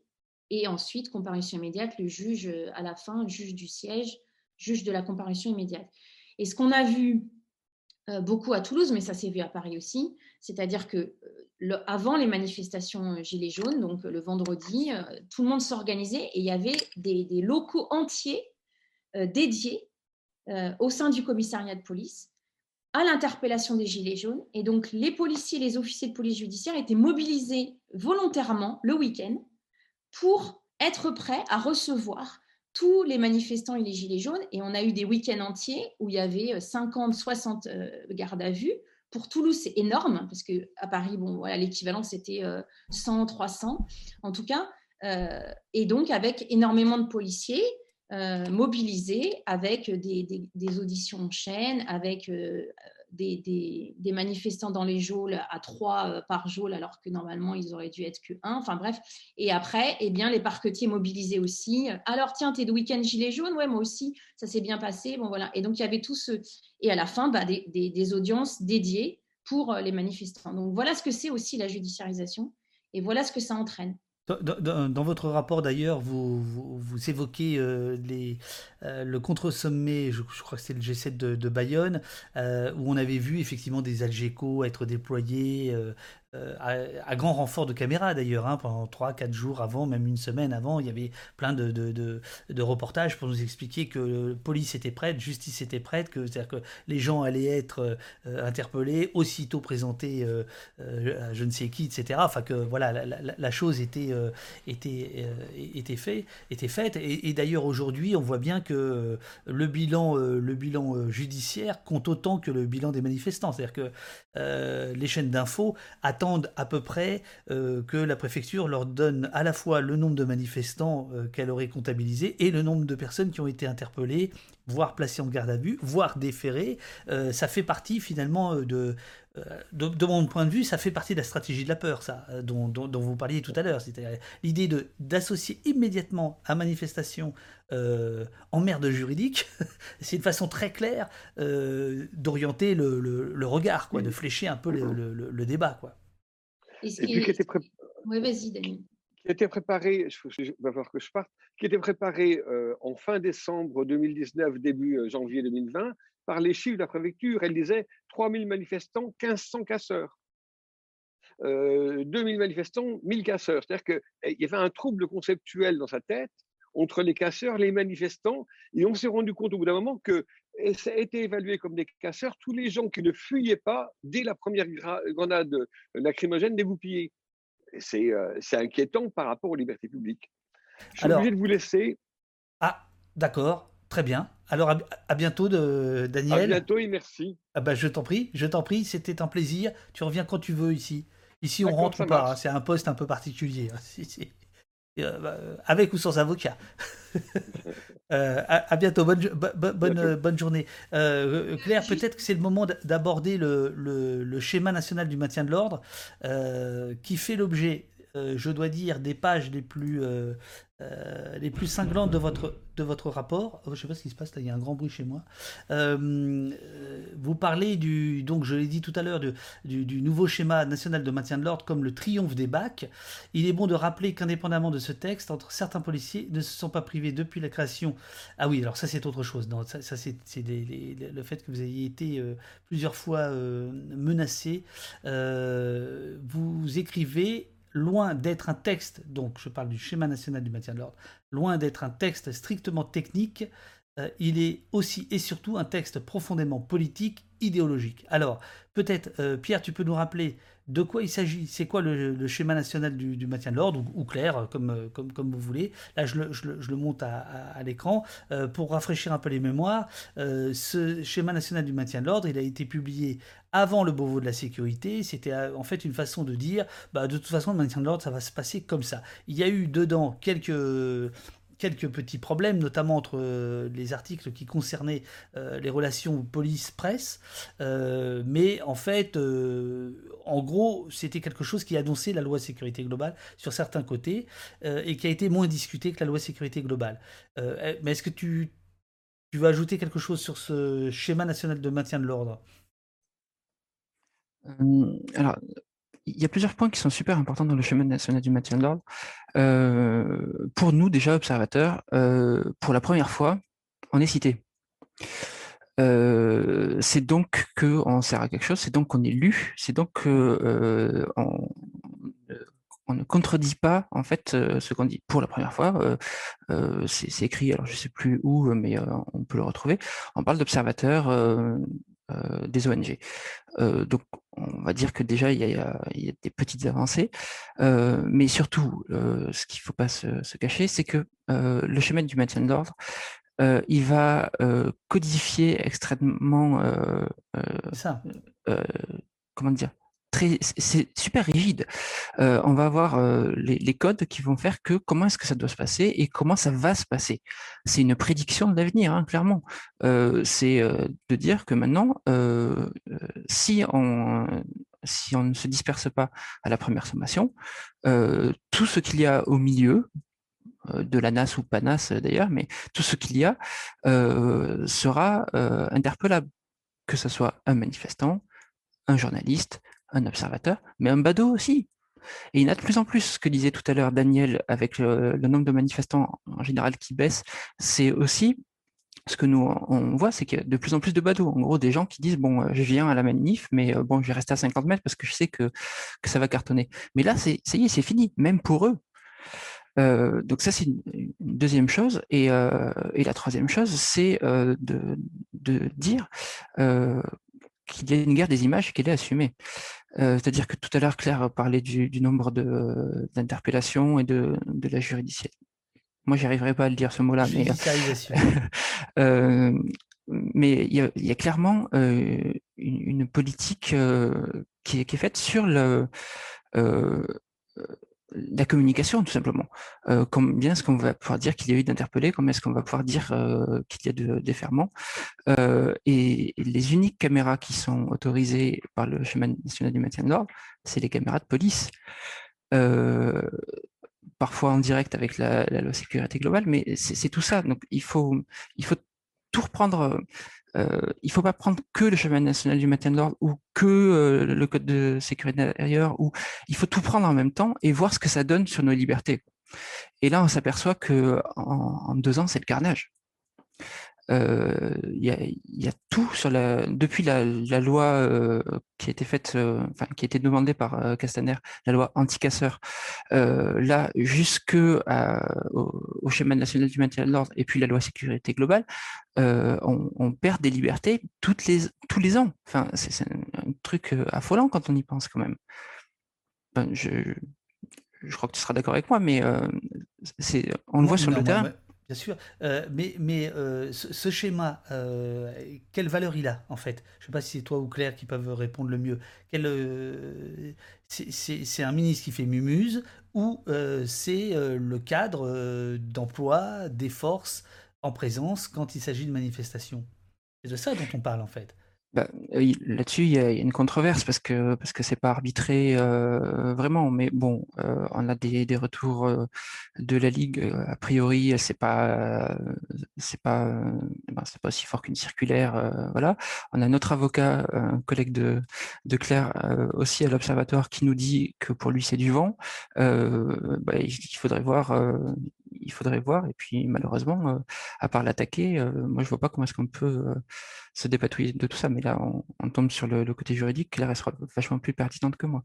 Et ensuite, comparution immédiate, le juge à la fin, juge du siège, juge de la comparution immédiate. Et ce qu'on a vu euh, beaucoup à Toulouse, mais ça s'est vu à Paris aussi, c'est-à-dire que euh, avant les manifestations euh, Gilets jaunes, donc le vendredi, tout le monde s'organisait et il y avait des, locaux entiers dédiés au sein du commissariat de police à l'interpellation des Gilets jaunes. Et donc les policiers, les officiers de police judiciaire étaient mobilisés volontairement le week-end pour être prêts à recevoir tous les manifestants et les gilets jaunes. Et on a eu des week-ends entiers où il y avait 50, euh, 60 euh, gardes à vue. Pour Toulouse, c'est énorme, parce qu'à Paris, bon, l'équivalent, c'était 100, euh, 300, en tout cas. et donc, avec énormément de policiers mobilisés, avec des, auditions en chaîne, avec des, manifestants dans les geôles à trois euh, par geôle, alors que normalement, ils auraient dû être que un. Enfin bref. Et après, eh bien, les parquetiers mobilisés aussi. Alors, tiens, t'es de week-end gilet jaune? Ouais, moi aussi, ça s'est bien passé. Bon, voilà. Et donc, il y avait tout ce. Et à la fin, bah, des, audiences dédiées pour euh, les manifestants. Donc, voilà ce que c'est aussi la judiciarisation. Et voilà ce que ça entraîne. Dans, votre rapport d'ailleurs, vous, vous, évoquez euh, les, euh, le contre-sommet, je, crois que c'est le G7 de, Bayonne, euh, où on avait vu effectivement des Algeco être déployés euh, à, grand renfort de caméras d'ailleurs, hein, pendant 3-4 jours avant, même une semaine avant, il y avait plein de, reportages pour nous expliquer que police était prête, justice était prête, que, c'est-à-dire que les gens allaient être euh, interpellés, aussitôt présentés euh, à je ne sais qui, etc. Enfin que voilà, la, chose était, était, était, fait, était faite. Et, d'ailleurs aujourd'hui, on voit bien que le bilan, le bilan judiciaire compte autant que le bilan des manifestants. C'est-à-dire que les chaînes d'infos attendent attendent à peu près euh, que la préfecture leur donne à la fois le nombre de manifestants euh, qu'elle aurait comptabilisé et le nombre de personnes qui ont été interpellées, voire placées en garde à vue, voire déférées. Euh, ça fait partie finalement de, de, mon point de vue, ça fait partie de la stratégie de la peur, ça, dont, dont, vous parliez tout à l'heure. C'était l'idée d'associer immédiatement à manifestation euh, en merde juridique. c'est une façon très claire d'orienter le, le, regard, quoi, de flécher un peu le, le débat, quoi. Et, puis qui était vas-y, Dani. Qui était préparé, il va falloir que je parte, qui était préparé euh, en fin décembre 2019, début euh, janvier 2020, par les chiffres de la préfecture. Elle disait 3000 manifestants, 1500 casseurs. Euh, 2000 manifestants, 1000 casseurs. C'est-à-dire qu'il eh, y avait un trouble conceptuel dans sa tête entre les casseurs, les manifestants, et on s'est rendu compte au bout d'un moment que et ça a été évalué comme des casseurs tous les gens qui ne fuyaient pas dès la première grenade lacrymogène dégoupillée. Euh, c'est inquiétant par rapport aux libertés publiques. Je suis obligé de vous laisser. Ah, d'accord, très bien. Alors à, bientôt, de, Daniel. À bientôt et merci. Ah bah, je t'en prie, je t'en prie, c'était un plaisir. Tu reviens quand tu veux ici. Ici, on rentre ou pas. Hein. C'est un poste un peu particulier. Hein. bah, avec ou sans avocat. à, bientôt, bonne, bonne, bonne journée. Claire, peut-être que c'est le moment d'aborder le, le, schéma national du maintien de l'ordre, qui fait l'objet euh, je dois dire, des pages les plus, euh, euh, les plus cinglantes de votre, de votre rapport. Oh, je ne sais pas ce qui se passe, il y a un grand bruit chez moi. vous parlez du, donc je l'ai dit tout à l'heure, du, nouveau schéma national de maintien de l'ordre comme le triomphe des bacs. Il est bon de rappeler qu'indépendamment de ce texte, certains policiers ne se sont pas privés depuis la création. Ah oui, alors ça c'est autre chose. Ça c'est le fait que vous ayez été plusieurs fois menacé. vous écrivez loin d'être un texte, donc je parle du schéma national du maintien de l'ordre, loin d'être un texte strictement technique, euh, il est aussi et surtout un texte profondément politique, idéologique. Alors, peut-être, euh, Pierre, tu peux nous rappeler de quoi il s'agit? C'est quoi le, schéma national du, maintien de l'ordre, ou, clair, comme, euh, comme, vous voulez Là, je le, monte à, l'écran. pour rafraîchir un peu les mémoires, ce schéma national du maintien de l'ordre, il a été publié avant le Beauvau de la sécurité. C'était en fait une façon de dire, bah, de toute façon, le maintien de l'ordre, ça va se passer comme ça. Il y a eu dedans quelques quelques petits problèmes, notamment entre euh, les articles qui concernaient euh, les relations police-presse. Euh, mais en fait, en gros, c'était quelque chose qui annonçait la loi sécurité globale sur certains côtés et qui a été moins discuté que la loi sécurité globale. mais est-ce que tu, veux ajouter quelque chose sur ce schéma national de maintien de l'ordre? Alors, il y a plusieurs points qui sont super importants dans le chemin national du maintien de l'ordre. Euh, pour nous, déjà observateurs, euh, pour la première fois, on est cité. Euh, c'est donc qu'on sert à quelque chose, c'est donc qu'on est lu, c'est donc qu'on on ne contredit pas en fait ce qu'on dit pour la première fois. c'est écrit, alors je ne sais plus où, mais on peut le retrouver. On parle d'observateurs des ONG. donc on va dire que déjà il y a, des petites avancées, euh, mais surtout, euh, ce qu'il ne faut pas se, cacher, c'est que euh, le chemin du maintien de l'ordre, il va codifier extrêmement, ça. comment dire, c'est super rigide. Euh, on va avoir euh, les, codes qui vont faire que comment est-ce que ça doit se passer et comment ça va se passer. C'est une prédiction de l'avenir, hein, clairement. Euh, c'est de dire que maintenant, si on si on ne se disperse pas à la première sommation, tout ce qu'il y a au milieu, de la NAS ou pas NAS d'ailleurs, mais tout ce qu'il y a sera interpellable, que ce soit un manifestant, un journaliste, un observateur, mais un badaud aussi. Et il y en a de plus en plus, ce que disait tout à l'heure Daniel, avec le, nombre de manifestants en général qui baisse, c'est aussi ce que nous on voit, c'est qu'il y a de plus en plus de badauds. En gros, des gens qui disent bon, euh, je viens à la manif, mais euh, bon, je vais rester à 50 mètres parce que je sais que, ça va cartonner. Mais là, c'est ça y est, c'est fini, même pour eux. Euh, donc ça, c'est une, deuxième chose. Et, et, la troisième chose, c'est de, dire qu'il y a une guerre des images qu'elle est assumée. Euh, c'est-à-dire que tout à l'heure, Claire parlait du, nombre d'interpellations et de, la juridicielle. Moi, n'y arriverai pas à le dire ce mot-là, mais, euh, mais il y, a, clairement euh, une, politique qui est, qui, est, faite sur le la communication, tout simplement. Euh, combien est-ce qu'on va pouvoir dire qu'il y a eu d'interpellés Combien est-ce qu'on va pouvoir dire euh, qu'il y a de déferments euh, et, les uniques caméras qui sont autorisées par le schéma national du maintien de l'ordre, c'est les caméras de police. parfois en direct avec la, la loi sécurité globale, mais c'est tout ça. Donc il faut, il faut tout reprendre euh, il faut pas prendre que le chemin national du maintien de l'ordre ou que euh, le code de sécurité intérieure, ou il faut tout prendre en même temps et voir ce que ça donne sur nos libertés. Et là, on s'aperçoit que en, deux ans, c'est le carnage. Euh, il y, a, tout sur la depuis la, loi euh, qui a été faite, euh, enfin qui a été demandée par Castaner, la loi anti-casseur, là jusque au, schéma national du maintien de l'ordre et puis la loi sécurité globale, on, perd des libertés toutes les tous les ans. Enfin, c'est un, truc affolant quand on y pense quand même. je, je crois que tu seras d'accord avec moi, mais c'est on le voit sur le terrain. Bien sûr, euh, mais, mais euh, ce, schéma, euh, quelle valeur il a en fait? Je ne sais pas si c'est toi ou Claire qui peuvent répondre le mieux. c'est un ministre qui fait mumuse ou c'est le cadre d'emploi des forces en présence quand il s'agit de manifestations? C'est de ça dont on parle en fait. Bah, là-dessus, il y, a une controverse parce que parce que c'est pas arbitré euh, vraiment, mais bon, euh, on a des, des retours euh, de la ligue. a priori, c'est pas c'est pas ben, c'est pas aussi fort qu'une circulaire, voilà. On a notre avocat, un collègue de de Claire aussi à l'observatoire qui nous dit que pour lui c'est du vent. Bah, il faudrait voir il faudrait voir. Et puis malheureusement, à part l'attaquer, moi je vois pas comment est-ce qu'on peut se dépatouiller de tout ça. Mais là, on, tombe sur le, côté juridique, Claire sera vachement plus pertinente que moi.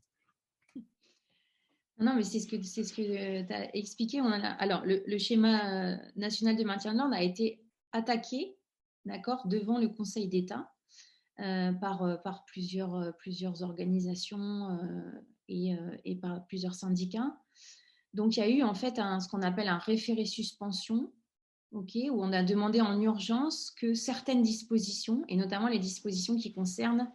Non, mais c'est ce que, ce tu as expliqué. Alors, le, schéma national de maintien de l'ordre a été attaqué d'accord, devant le Conseil d'État par, plusieurs, organisations et, par plusieurs syndicats. Donc, il y a eu en fait ce qu'on appelle un référé suspension, où on a demandé en urgence que certaines dispositions, et notamment les dispositions qui concernent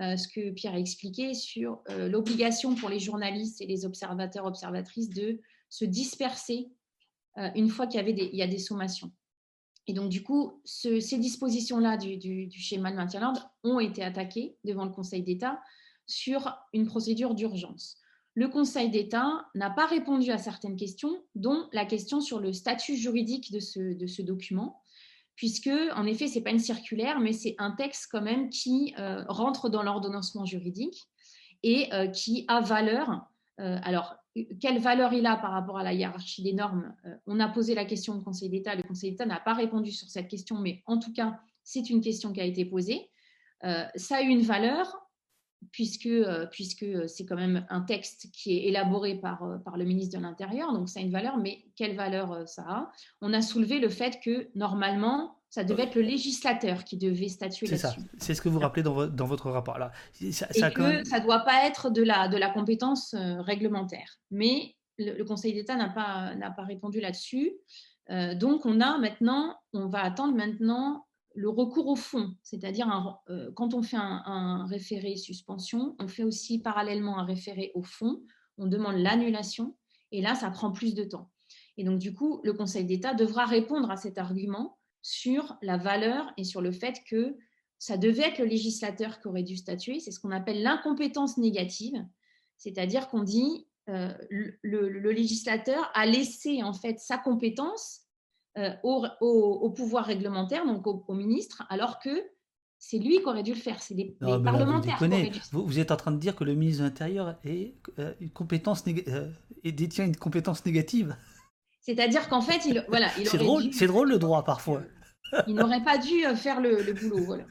euh, ce que Pierre a expliqué sur euh, l'obligation pour les journalistes et les observateurs, observatrices de se disperser euh, une fois qu'il y, a des sommations. Et donc, du coup, ces dispositions-là du, schéma de maintien de l'ordre ont été attaquées devant le Conseil d'État sur une procédure d'urgence le Conseil d'État n'a pas répondu à certaines questions, dont la question sur le statut juridique de ce, document, puisque, en effet, ce n'est pas une circulaire, mais c'est un texte quand même qui euh, rentre dans l'ordonnancement juridique et euh, qui a valeur. Euh, alors, quelle valeur il a par rapport à la hiérarchie des normes? On a posé la question au Conseil d'État, le Conseil d'État n'a pas répondu sur cette question, mais en tout cas, c'est une question qui a été posée. ça a une valeur, puisque, euh, puisque c'est quand même un texte qui est élaboré par, euh, par le ministre de l'Intérieur, donc ça a une valeur, mais quelle valeur euh, ça a? On a soulevé le fait que normalement, ça devait être le législateur qui devait statuer là-dessus. C'est ce que vous rappelez dans, dans votre rapport. Là. Ça, Et que ça ne doit pas être de la, de la compétence réglementaire. Mais le, Conseil d'État n'a pas, pas répondu là-dessus. donc on a maintenant, on va attendre maintenant le recours au fond, c'est-à-dire euh, quand on fait un, référé suspension, on fait aussi parallèlement un référé au fond, on demande l'annulation, et là, ça prend plus de temps. Et donc, du coup, le Conseil d'État devra répondre à cet argument sur la valeur et sur le fait que ça devait être le législateur qui aurait dû statuer. C'est ce qu'on appelle l'incompétence négative, c'est-à-dire qu'on dit euh, le, législateur a laissé en fait sa compétence euh, au, pouvoir réglementaire, donc au, ministre, alors que c'est lui qui aurait dû le faire, c'est les, parlementaires. vous, vous, êtes en train de dire que le ministre de l'Intérieur est, euh, une compétence euh, et détient une compétence négative. C'est-à-dire qu'en fait, il, voilà, il c'est drôle, c'est drôle le droit parfois. il n'aurait pas dû faire le, boulot. Voilà.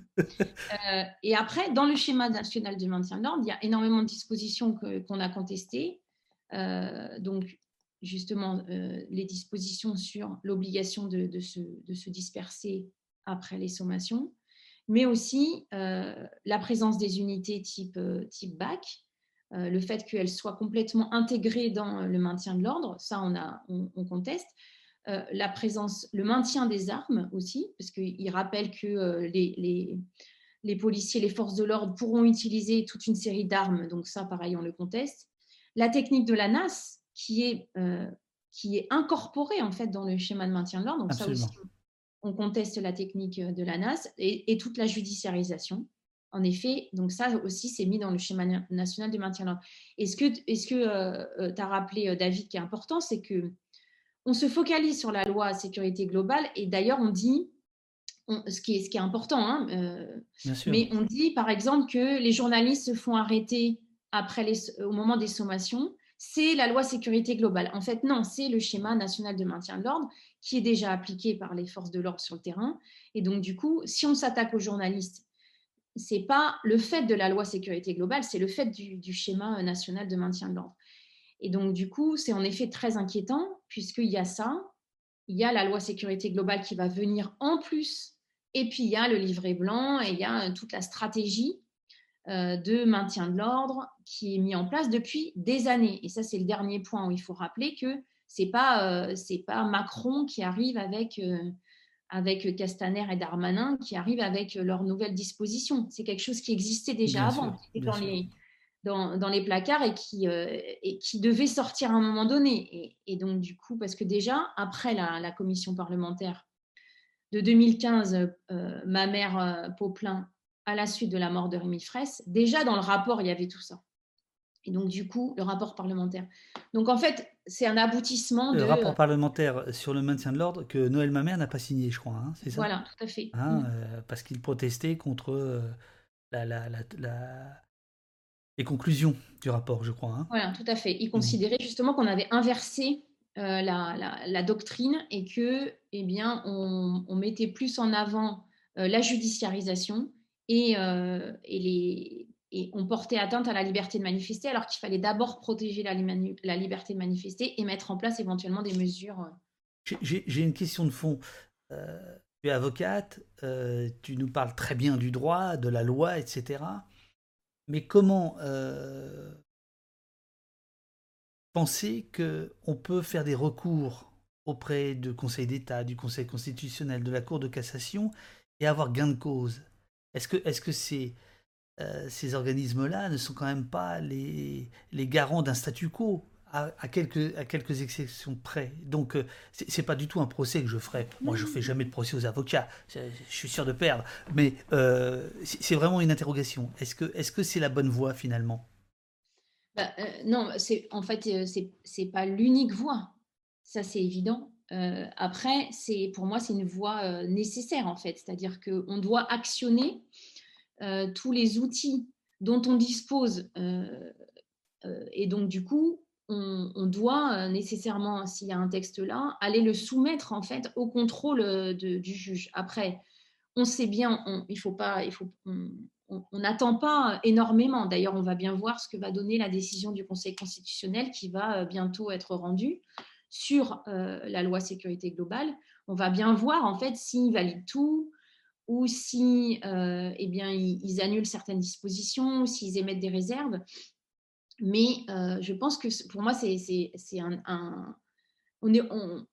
et après, dans le schéma national de maintien de l'ordre, il y a énormément de dispositions qu'on a contestées. donc, justement euh, les dispositions sur l'obligation de, se, disperser après les sommations, mais aussi euh, la présence des unités type, euh, BAC, le fait qu'elles soient complètement intégrées dans le maintien de l'ordre, ça on, a, on, conteste. la présence, le maintien des armes aussi, parce qu'il rappelle que les, les policiers, les forces de l'ordre pourront utiliser toute une série d'armes, donc ça pareil on le conteste. La technique de la NAS, qui est, euh, qui est incorporé en fait dans le schéma de maintien de l'ordre. Donc ça aussi, on conteste la technique de la NAS et, toute la judiciarisation. En effet, donc ça aussi, c'est mis dans le schéma national de maintien de l'ordre. Et ce que, est-ce que euh, euh, tu as rappelé, David, qui est important, c'est que on se focalise sur la loi sécurité globale et d'ailleurs, on dit, ce, qui est, ce qui est important, hein, mais on dit par exemple que les journalistes se font arrêter après les, au moment des sommations c'est la loi sécurité globale. En fait, non, c'est le schéma national de maintien de l'ordre qui est déjà appliqué par les forces de l'ordre sur le terrain. Et donc, du coup, si on s'attaque aux journalistes, c'est pas le fait de la loi sécurité globale, c'est le fait du, schéma national de maintien de l'ordre. Et donc, du coup, c'est en effet très inquiétant puisqu'il y a ça, il y a la loi sécurité globale qui va venir en plus, et puis il y a le livret blanc et il y a toute la stratégie euh, de maintien de l'ordre qui est mis en place depuis des années. Et ça, c'est le dernier point où il faut rappeler que ce n'est pas, euh, pas Macron qui arrive avec, euh, avec Castaner et Darmanin, qui arrivent avec leurs nouvelles dispositions. C'est quelque chose qui existait déjà avant. dans les, dans, les placards et qui, et qui devait sortir à un moment donné. Et, donc, du coup, parce que déjà, après la, commission parlementaire de 2015, ma mère Poplin, à la suite de la mort de Rémi Fraisse, déjà dans le rapport, il y avait tout ça. Et donc, du coup, le rapport parlementaire. Donc, en fait, c'est un aboutissement le rapport parlementaire sur le maintien de l'ordre que Noël Mamère n'a pas signé, je crois. Hein, c'est ça? Voilà, tout à fait. Hein, mm. euh, parce qu'il protestait contre euh, la, la, la, les conclusions du rapport, je crois. Hein. Voilà, tout à fait. Il mm. considérait justement qu'on avait inversé euh, la, doctrine et que, eh bien, on, on mettait plus en avant la judiciarisation et, les et on portait atteinte à la liberté de manifester alors qu'il fallait d'abord protéger la, liberté de manifester et mettre en place éventuellement des mesures. Euh. J'ai une question de fond. Euh, tu es avocate, euh, tu nous parles très bien du droit, de la loi, etc. Mais comment penser qu'on peut faire des recours auprès du Conseil d'État, du Conseil constitutionnel, de la Cour de cassation et avoir gain de cause? Est-ce que euh, ces organismes-là ne sont quand même pas les, les garants d'un statu quo, à, quelques, à quelques exceptions près? Donc, euh, ce c'est pas du tout un procès que je ferai. Moi, je fais jamais de procès aux avocats. Je, suis sûr de perdre. Mais euh, c'est vraiment une interrogation. Est-ce que c'est -ce que c'est la bonne voie finalement? Bah, Non, en fait, c'est pas l'unique voie. Ça, c'est évident. Après, pour moi, c'est une voie nécessaire en fait. C'est-à-dire qu'on doit actionner euh, tous les outils dont on dispose. Euh, euh, et donc, du coup, on, doit nécessairement, s'il y a un texte là, aller le soumettre en fait au contrôle du juge. Après, on sait bien, faut pas, il faut, on n'attend pas énormément. D'ailleurs, on va bien voir ce que va donner la décision du Conseil constitutionnel qui va bientôt être rendue sur la loi sécurité globale. On va bien voir en fait s'il valide tout, ou si euh, eh bien, ils, annulent certaines dispositions, s'ils émettent des réserves. Mais euh, je pense que pour moi, c'est un, on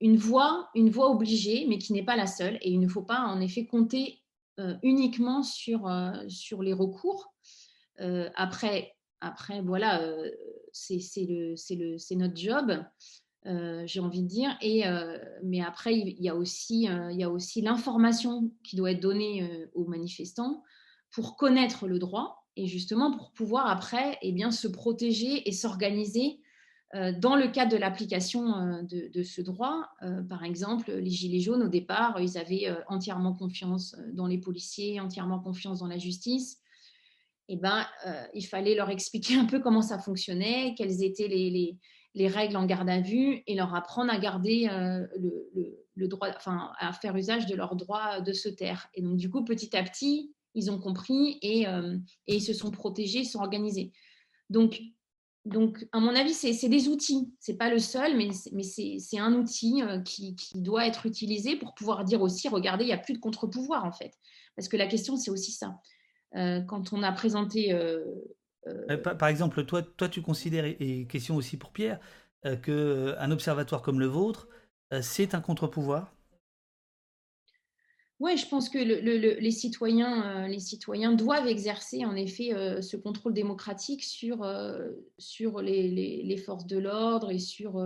une, voie, une voie obligée, mais qui n'est pas la seule. Et il ne faut pas en effet compter euh, uniquement sur, sur les recours. après, après, voilà, c'est notre job. Euh, j'ai envie de dire. Et, euh, mais après, il y a aussi, euh, il aussi l'information qui doit être donnée aux manifestants pour connaître le droit et justement pour pouvoir après eh bien, se protéger et s'organiser dans le cadre de l'application de, ce droit. par exemple, les Gilets jaunes, au départ, ils avaient entièrement confiance dans les policiers, entièrement confiance dans la justice. Et eh ben, il fallait leur expliquer un peu comment ça fonctionnait, quels étaient les les règles en garde à vue et leur apprendre à garder euh, le, droit, enfin, à faire usage de leur droit de se taire. Et donc, du coup, petit à petit, ils ont compris et, euh, ils se sont protégés, sont organisés. Donc, donc à mon avis, c'est des outils. C'est pas le seul, mais, c'est un outil euh, qui, doit être utilisé pour pouvoir dire aussi, regardez, il n'y a plus de contre-pouvoir en fait. Parce que la question, c'est aussi ça. quand on a présenté euh, par, exemple, toi, toi, tu considères, et question aussi pour Pierre, euh, qu'un observatoire comme le vôtre, euh, c'est un contre-pouvoir? Oui, je pense que les, citoyens, les citoyens doivent exercer en effet ce contrôle démocratique sur, sur les, forces de l'ordre et sur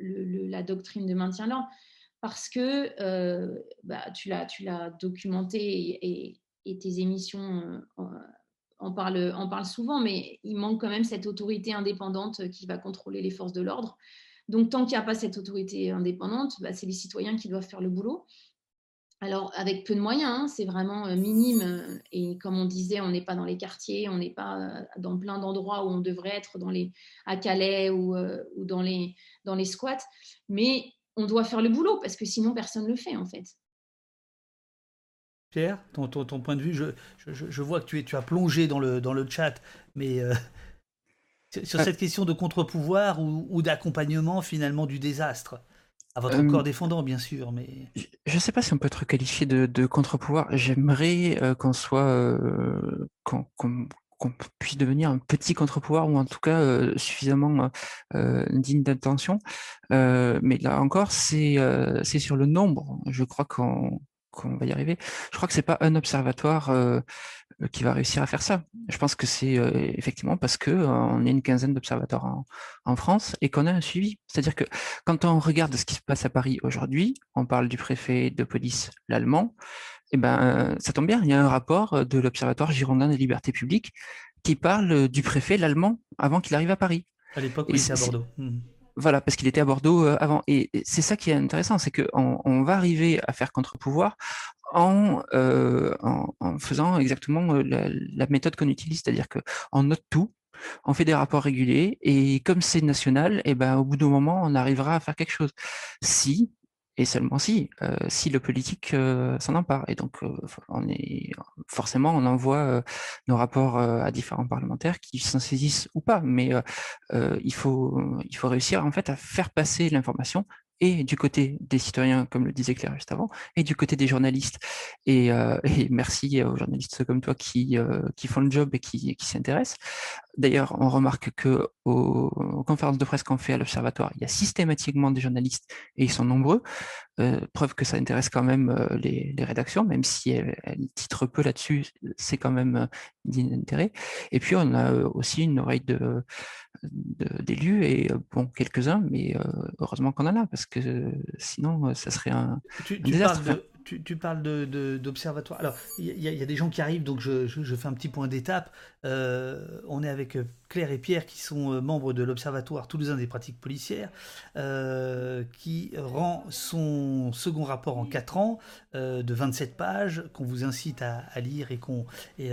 la doctrine de maintien de l'ordre. Parce que bah, tu l'as documenté et, et, tes émissions on parle, parle souvent, mais il manque quand même cette autorité indépendante qui va contrôler les forces de l'ordre. Donc, tant qu'il n'y a pas cette autorité indépendante, bah, c'est les citoyens qui doivent faire le boulot. Alors, avec peu de moyens, hein, c'est vraiment euh, minime. Et comme on disait, on n'est pas dans les quartiers, on n'est pas euh, dans plein d'endroits où on devrait être, dans les, à Calais ou, euh, ou dans, les, dans les squats. Mais on doit faire le boulot parce que sinon, personne ne le fait, en fait. Pierre, ton, ton, point de vue, je, je, vois que tu, es, tu as plongé dans le, dans le chat, mais euh, sur cette question de contre-pouvoir ou, d'accompagnement finalement du désastre, à votre euh, corps défendant bien sûr, mais... Je ne sais pas si on peut être qualifié de, de contre-pouvoir. J'aimerais euh, qu'on soit... qu'on puisse devenir un petit contre-pouvoir ou en tout cas suffisamment digne d'attention. mais là encore, c'est c'est sur le nombre. Je crois qu'on on va y arriver. Je crois que c'est pas un observatoire euh, qui va réussir à faire ça. Je pense que c'est effectivement parce que on est une quinzaine d'observateurs en, France et qu'on a un suivi. C'est-à-dire que quand on regarde ce qui se passe à Paris aujourd'hui, on parle du préfet de police, l'allemand, et eh ben ça tombe bien, il y a un rapport de l'Observatoire girondin des libertés publiques qui parle du préfet, l'allemand, avant qu'il arrive à Paris. À l'époque où il était à Bordeaux. Voilà, parce qu'il était à Bordeaux avant. Et c'est ça qui est intéressant, c'est qu'on on va arriver à faire contre-pouvoir en, euh, en, faisant exactement euh, la, méthode qu'on utilise, c'est-à-dire qu'on note tout, on fait des rapports réguliers, et comme c'est national, et eh ben, au bout d'un moment, on arrivera à faire quelque chose. Si, et seulement si, euh, si le politique s'en empare. Et donc, on est forcément, on envoie nos rapports à différents parlementaires qui s'en saisissent ou pas. Mais il faut, il faut réussir en fait à faire passer l'information et du côté des citoyens, comme le disait Claire juste avant, et du côté des journalistes. Et, euh, merci aux journalistes comme toi qui, euh, qui font le job et qui s'intéressent. D'ailleurs, on remarque que aux, conférences de presse qu'on fait à l'Observatoire, il y a systématiquement des journalistes et ils sont nombreux. Euh, preuve que ça intéresse quand même euh, les, les, rédactions, même si elles, titrent peu là-dessus, c'est quand même euh, d'intérêt. Et puis, on a aussi une oreille de, d'élus et bon, quelques-uns, mais heureusement qu'on en a parce que sinon, ça serait un, désastre tu, parles d'observatoire. Alors, il y, a des gens qui arrivent, donc je, fais un petit point d'étape. Euh, on est avec euh, Claire et Pierre, qui sont euh, membres de l'Observatoire toulousain des pratiques policières, qui rend son second rapport en 4 ans, de 27 pages, qu'on vous incite à, lire et qu'on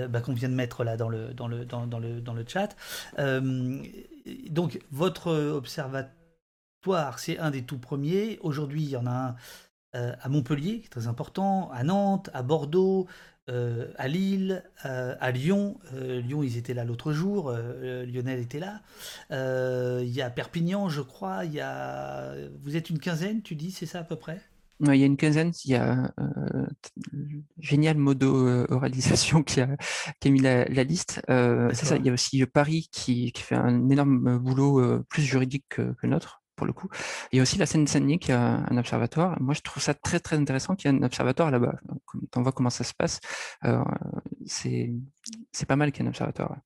bah, qu'on vient de mettre là dans le, chat. donc, votre observatoire, c'est un des tout premiers. Aujourd'hui, il y en a un euh, à Montpellier, qui est très important, à Nantes, à Bordeaux, euh, à Lille, euh, à Lyon. Lyon, ils étaient là l'autre jour. Lionel était là. Il y a Perpignan, je crois. Il y a... Vous êtes une quinzaine, tu dis, c'est ça à peu près? Il y a une quinzaine, il y a génial modo oralisation qui a, qui a mis la, liste. c'est ça, il y a aussi Paris qui, qui, fait un énorme boulot plus juridique que, que notre pour le coup. Il y a aussi la Seine-Saint-Denis qui a un observatoire. Moi, je trouve ça très, très intéressant qu'il y ait un observatoire là-bas. Quand on voit comment ça se passe, euh, c'est pas mal qu'il y ait un observatoire.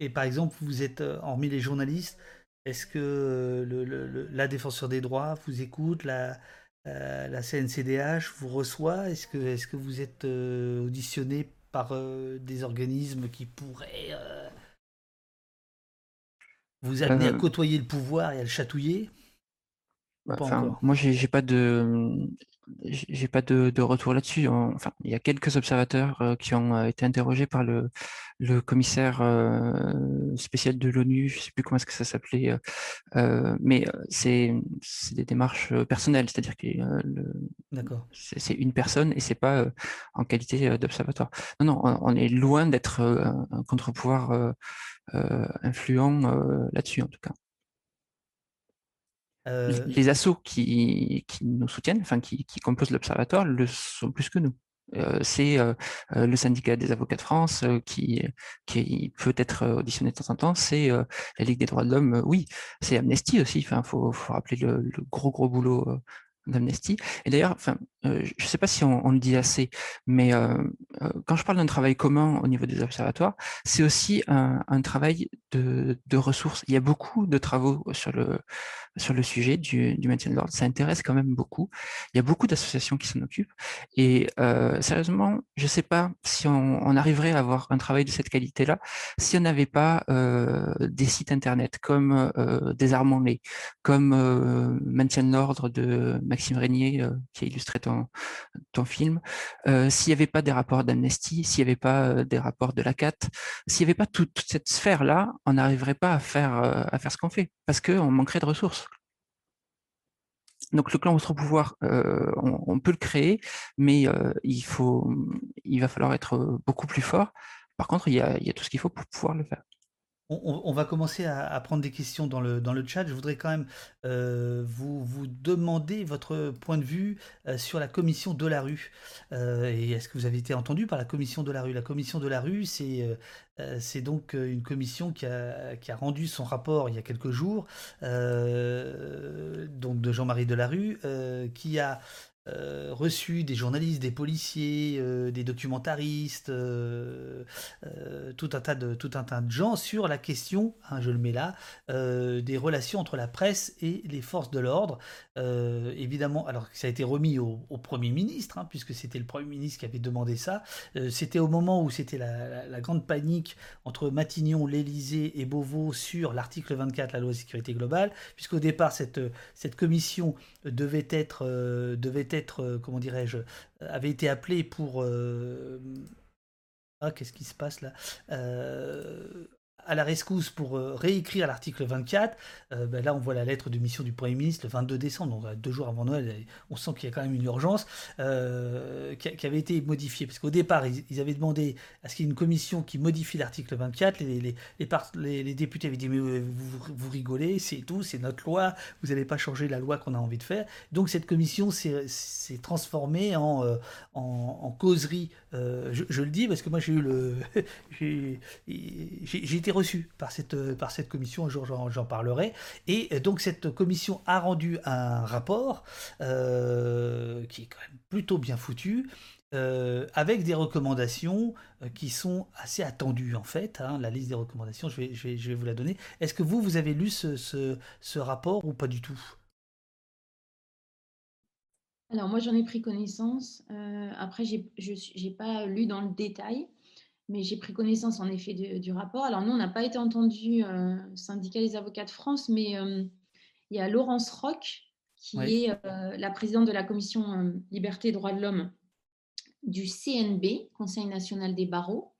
Et par exemple, vous êtes, euh, hormis les journalistes, est-ce que euh, le, la défenseur des droits vous écoute, la, la CNCDH vous reçoit? Est-ce que, est -ce que vous êtes auditionné par des organismes qui pourraient vous amener à côtoyer le pouvoir et à le chatouiller? Bah, moi, j'ai pas de, j'ai pas de, retour là-dessus. Enfin, il y a quelques observateurs euh, qui ont euh, été interrogés par le, le commissaire euh, spécial de l'ONU, je sais plus comment est-ce que ça s'appelait, mais c'est des démarches personnelles, c'est-à-dire que c'est une personne et c'est pas en qualité d'observatoire. Non, non, on, est loin d'être un contre-pouvoir influent là-dessus en tout cas. Euh, les assos qui, nous soutiennent, enfin qui, composent l'Observatoire, le sont plus que nous. Euh, c'est euh, le syndicat des avocats de France qui, qui peut être auditionné de temps en temps, c'est la Ligue des droits de l'homme, oui, c'est Amnesty aussi, il faut, faut rappeler le, le, gros gros boulot d'Amnesty. Et d'ailleurs, enfin, euh, je ne sais pas si on, le dit assez, mais euh, euh, quand je parle d'un travail commun au niveau des observatoires, c'est aussi un, travail de, ressources. Il y a beaucoup de travaux sur le, sur le sujet du, maintien de l'ordre. Ça intéresse quand même beaucoup. Il y a beaucoup d'associations qui s'en occupent. Et sérieusement, je ne sais pas si on, arriverait à avoir un travail de cette qualité-là si on n'avait pas des sites internet comme des armes comme Maintien de l'ordre de Maxime Régnier, qui a illustré ton ton, film, euh, s'il n'y avait pas des rapports d'Amnesty, s'il n'y avait pas euh, des rapports de la CAT, s'il n'y avait pas toute, cette sphère-là, on n'arriverait pas à faire, euh, ce qu'on fait, parce qu'on manquerait de ressources. Donc le clan votre pouvoir, on, peut le créer, mais il, faut, il va falloir être beaucoup plus fort. Par contre, il y a tout ce qu'il faut pour pouvoir le faire. On, va commencer à, prendre des questions dans le, chat. Je voudrais quand même euh, vous, demander votre point de vue euh, sur la commission de la rue. Euh, et est-ce que vous avez été entendu par la commission de la rue? La commission de la rue, c'est c'est donc une commission qui a, qui a, rendu son rapport il y a quelques jours, donc de Jean-Marie Delarue, qui a euh, reçu des journalistes, des policiers, euh, des documentaristes, euh, tout, un tas de, tout un tas de gens sur la question, hein, je le mets là, des relations entre la presse et les forces de l'ordre. évidemment, alors que ça a été remis au, Premier ministre, hein, puisque c'était le Premier ministre qui avait demandé ça. c'était au moment où c'était la, la, grande panique entre Matignon, l'Élysée et Beauvau sur l'article 24, la loi de sécurité globale, puisqu'au départ, cette, cette commission devait être, devait être euh, comment dirais-je, euh, avait été appelé pour... Euh, ah, qu'est-ce qui se passe là? À la rescousse pour euh, réécrire l'article 24. Euh, ben là, on voit la lettre de mission du Premier ministre le 22 décembre, donc deux jours avant Noël. On sent qu'il y a quand même une urgence euh, qui, avait été modifiée. Parce qu'au départ, ils, avaient demandé à ce qu'il y ait une commission qui modifie l'article 24. Les, les, députés avaient dit Mais vous, rigolez, c'est tout, c'est notre loi, vous n'allez pas changer la loi qu'on a envie de faire. Donc cette commission s'est transformée en, en, causerie. Je, je, le dis parce que moi, j'ai eu le. j'ai été reçu par cette, par cette commission, un jour j'en parlerai. Et euh, donc cette commission a rendu un rapport euh, qui est quand même plutôt bien foutu. Euh, avec des recommandations qui sont assez attendues en fait. Hein. la liste des recommandations, je vais, je vais, je vais vous la donner. Est-ce que vous, vous avez lu ce, ce, ce rapport ou pas du tout? Alors moi, j'en ai pris connaissance. après, je n'ai pas lu dans le détail mais j'ai pris connaissance en effet du rapport. Alors nous, on n'a pas été entendu euh, syndicat des avocats de France, mais euh, il y a Laurence Roch, qui est euh, la présidente de la commission euh, Liberté et Droits de l'Homme du CNB, Conseil national des barreaux,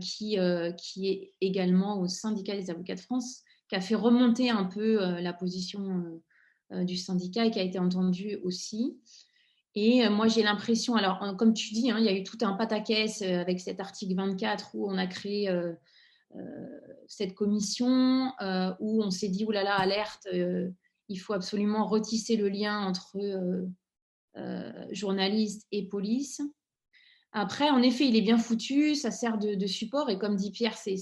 qui, qui est également au syndicat des avocats de France, qui a fait remonter un peu la position du syndicat et qui a été entendue aussi. Et euh, moi, j'ai l'impression, alors comme tu dis, hein, il y a eu tout un pataquès euh, avec cet article 24 où on a créé euh, cette commission, où on s'est dit, oulala, alerte, il faut absolument retisser le lien entre journalistes et police. Après, en effet, il est bien foutu, ça sert de, support, et comme dit Pierre, c'est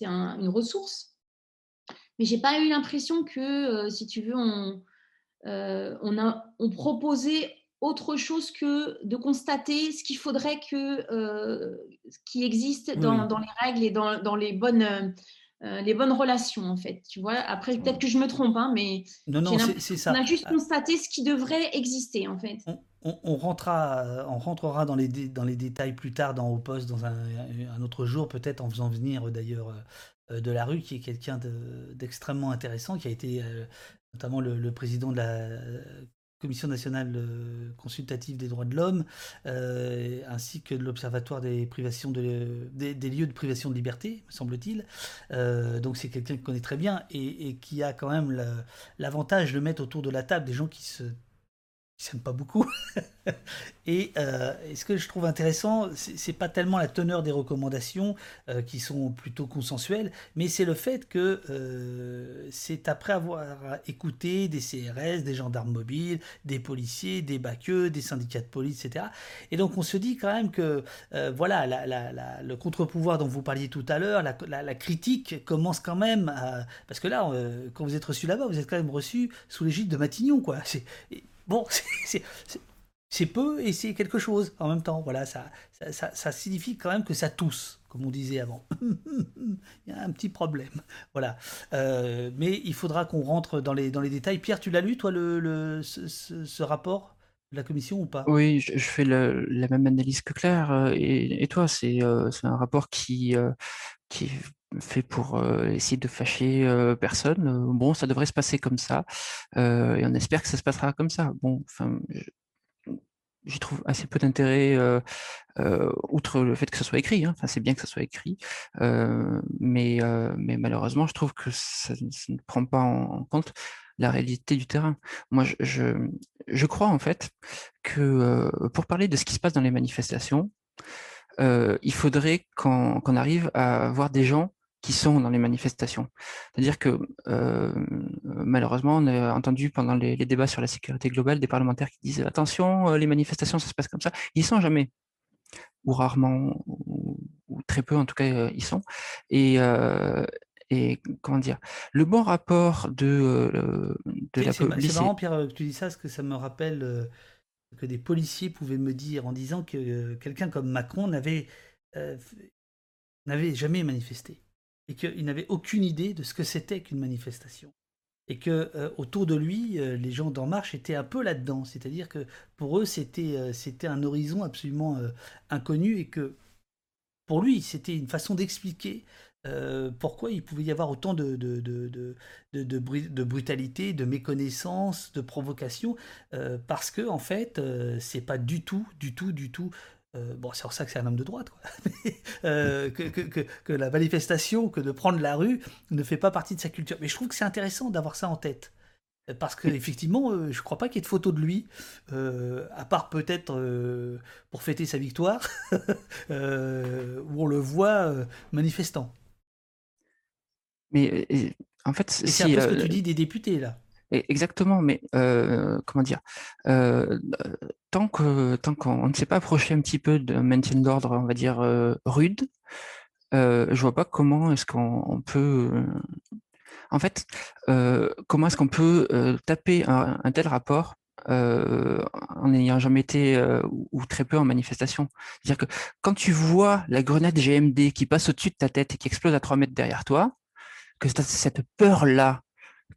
une ressource. Mais j'ai pas eu l'impression que, si tu veux, on, proposait autre chose que de constater ce qu'il faudrait que euh, qui existe dans, dans, les règles et dans, dans les bonnes euh, les bonnes relations en fait tu vois. Après peut-être que je me trompe hein, mais non non c'est ça on a juste constaté ce qui devrait exister en fait. On, on, rentrera on rentrera dans les dans les détails plus tard dans au poste dans un, un autre jour peut-être en faisant venir d'ailleurs euh, de la rue qui est quelqu'un d'extrêmement intéressant qui a été notamment le, le, président de la Commission nationale euh, consultative des droits de l'homme, euh, ainsi que de l'Observatoire des privations de, des, lieux de privation de liberté, me semble-t-il. Euh, donc c'est quelqu'un qui connaît très bien et qui a quand même l'avantage de mettre autour de la table des gens qui se s'aiment pas beaucoup. et, euh, ce que je trouve intéressant, c'est pas tellement la teneur des recommandations euh, qui sont plutôt consensuelles, mais c'est le fait que euh, c'est après avoir écouté des CRS, des gendarmes mobiles, des policiers, des baqueux, des syndicats de police, etc. Et donc on se dit quand même que voilà, le contre-pouvoir dont vous parliez tout à l'heure, la, critique commence quand même à... Parce que là, quand vous êtes reçu là-bas, vous êtes quand même reçu sous l'égide de Matignon, quoi. Bon, c'est peu et c'est quelque chose en même temps. Voilà, ça, ça, signifie quand même que ça tousse, comme on disait avant. il y a un petit problème. Voilà. Euh, mais il faudra qu'on rentre dans les, détails. Pierre, tu l'as lu, toi, le, ce, rapport de la commission ou pas? Oui, je, fais la même analyse que Claire. Euh, et, toi, euh, c'est un rapport qui, qui fait pour euh, essayer de fâcher euh, personne. Euh, bon, ça devrait se passer comme ça, et on espère que ça se passera comme ça. Bon, enfin, j'y trouve assez peu d'intérêt, outre le fait que ça soit écrit. Hein. Enfin, c'est bien que ça soit écrit, mais, mais malheureusement, je trouve que ça, ne prend pas en, compte la réalité du terrain. Moi, je, je, je crois en fait que pour parler de ce qui se passe dans les manifestations, il faudrait qu'on arrive à voir des gens qui sont dans les manifestations. C'est-à-dire que euh, malheureusement, on a entendu pendant les, débats sur la sécurité globale des parlementaires qui disent attention, euh, les manifestations, ça se passe comme ça. Ils sont jamais, ou rarement, ou, très peu en tout cas, euh, ils sont. Et, et comment dire, le bon rapport de, de la police. C'est marrant, Pierre, que tu dis ça, parce que ça me rappelle que des policiers pouvaient me dire en disant que quelqu'un comme Macron n'avait n'avait jamais manifesté et qu'il n'avait aucune idée de ce que c'était qu'une manifestation et que euh, autour de lui, euh, les gens d'En Marche étaient un peu là-dedans. C'est-à-dire que pour eux, c'était euh, un horizon absolument inconnu et que pour lui, c'était une façon d'expliquer pourquoi il pouvait y avoir autant de, de, de, de, brutalité, de méconnaissance, de provocation, parce que en fait, c'est pas du tout, du tout, du tout euh, bon, c'est pour ça que c'est un homme de droite, quoi. Euh, que, que, que, la manifestation, que de prendre la rue, ne fait pas partie de sa culture. Mais je trouve que c'est intéressant d'avoir ça en tête. Parce qu'effectivement, euh, je ne crois pas qu'il y ait de photo de lui, à part peut-être pour fêter sa victoire, où on le voit manifestant. Mais en fait, c'est un peu ce que tu dis des députés, là. Exactement, mais comment dire Tant que tant qu'on ne s'est pas approché un petit peu d'un maintien d'ordre, on va dire rude, je vois pas comment est-ce qu'on peut. En fait, comment est-ce qu'on peut taper un, tel rapport en n'ayant jamais été ou, très peu en manifestation. C'est-à-dire que quand tu vois la grenade GMD qui passe au-dessus de ta tête et qui explose à 3 mètres derrière toi, que cette peur-là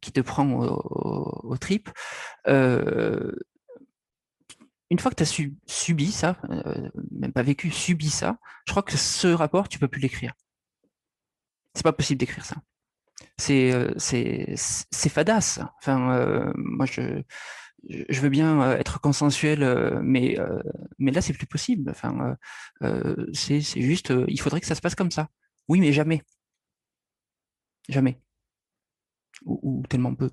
qui te prend au, trip, euh, une fois que tu as subi ça, euh, même pas vécu, subi ça, je crois que ce rapport, tu peux plus l'écrire. C'est pas possible d'écrire ça. C'est euh, c'est fadasse. Enfin, moi, je, je veux bien être consensuel, mais, mais là, c'est plus possible. Enfin, c'est juste, il faudrait que ça se passe comme ça. Oui, mais jamais. Jamais ou, tellement peu.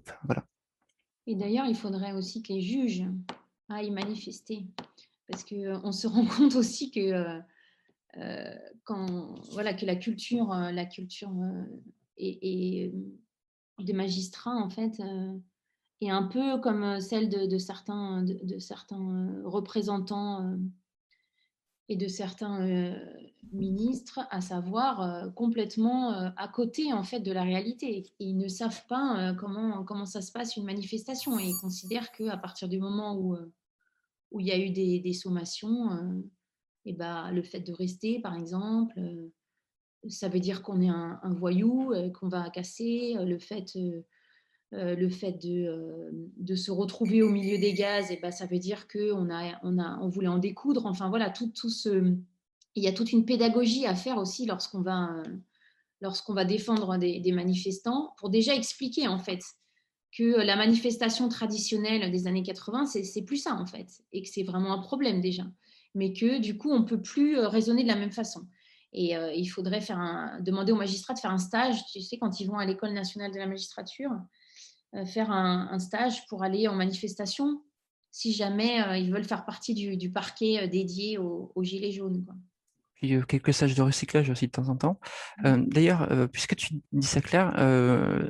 Et d'ailleurs, il faudrait aussi que les juges aillent manifester. Parce qu'on euh, se rend compte aussi que, euh, euh, quand, voilà, que la culture, la culture des magistrats, en fait, est un peu comme celle de, certains, de, certains représentants et de certains euh, ministres, à savoir euh, complètement euh, à côté en fait de la réalité. Ils ne savent pas comment, comment ça se passe une manifestation et ils considèrent qu'à partir du moment où, où il y a eu des, des sommations, et bah, le fait de rester, par exemple, ça veut dire qu'on est un, voyou, qu'on va casser, le fait euh, le fait euh, de, se retrouver au milieu des gaz, et ben, ça veut dire qu'on a, on a, on voulait en découdre. Enfin voilà, tout, tout ce, il y a toute une pédagogie à faire aussi lorsqu'on va, lorsqu'on va défendre des, manifestants pour déjà expliquer en fait que la manifestation traditionnelle des années 80, c'est plus ça en fait, et que c'est vraiment un problème déjà, mais que du coup on peut plus euh, raisonner de la même façon. Et il faudrait faire demander aux magistrats de faire un stage, tu sais, quand ils vont à l'école nationale de la magistrature, euh, faire un, stage pour aller en manifestation si jamais euh, ils veulent faire partie du, parquet euh, dédié aux, Gilets jaunes. Puis quelques stages de recyclage aussi de temps en temps. Mmh. D'ailleurs, puisque tu dis ça Claire,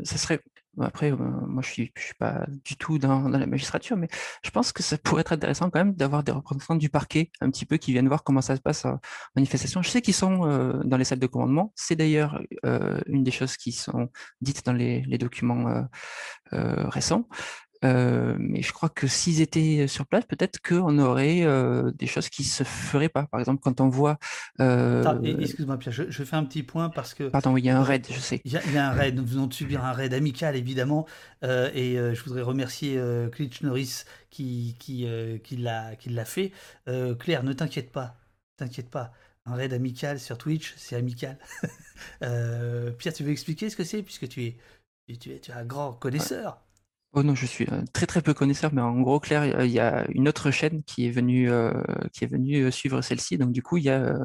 ça serait après, moi, je suis, je suis pas du tout dans, la magistrature, mais je pense que ça pourrait être intéressant quand même d'avoir des représentants du parquet un petit peu qui viennent voir comment ça se passe en manifestation. Je sais qu'ils sont dans les salles de commandement. C'est d'ailleurs une des choses qui sont dites dans les, les documents récents. Euh, mais je crois que s'ils étaient sur place, peut-être qu'on aurait euh, des choses qui se feraient pas. Par exemple, quand on voit. Euh, excuse-moi, Pierre, je, fais un petit point parce que. Pardon, il y a un raid, je sais. Il y, a, un raid. Nous venons de subir un raid amical, évidemment. et je voudrais remercier Klitsch Norris qui, qui, qui l'a fait. Claire, ne t'inquiète pas. T'inquiète pas. Un raid amical sur Twitch, c'est amical. Pierre, tu veux expliquer ce que c'est puisque tu es, tu es, tu es un grand connaisseur? Oh non, je suis euh, très très peu connaisseur, mais en gros, Claire, il y a une autre chaîne qui est venue, euh, qui est venue euh, suivre celle-ci. Donc du coup, il y a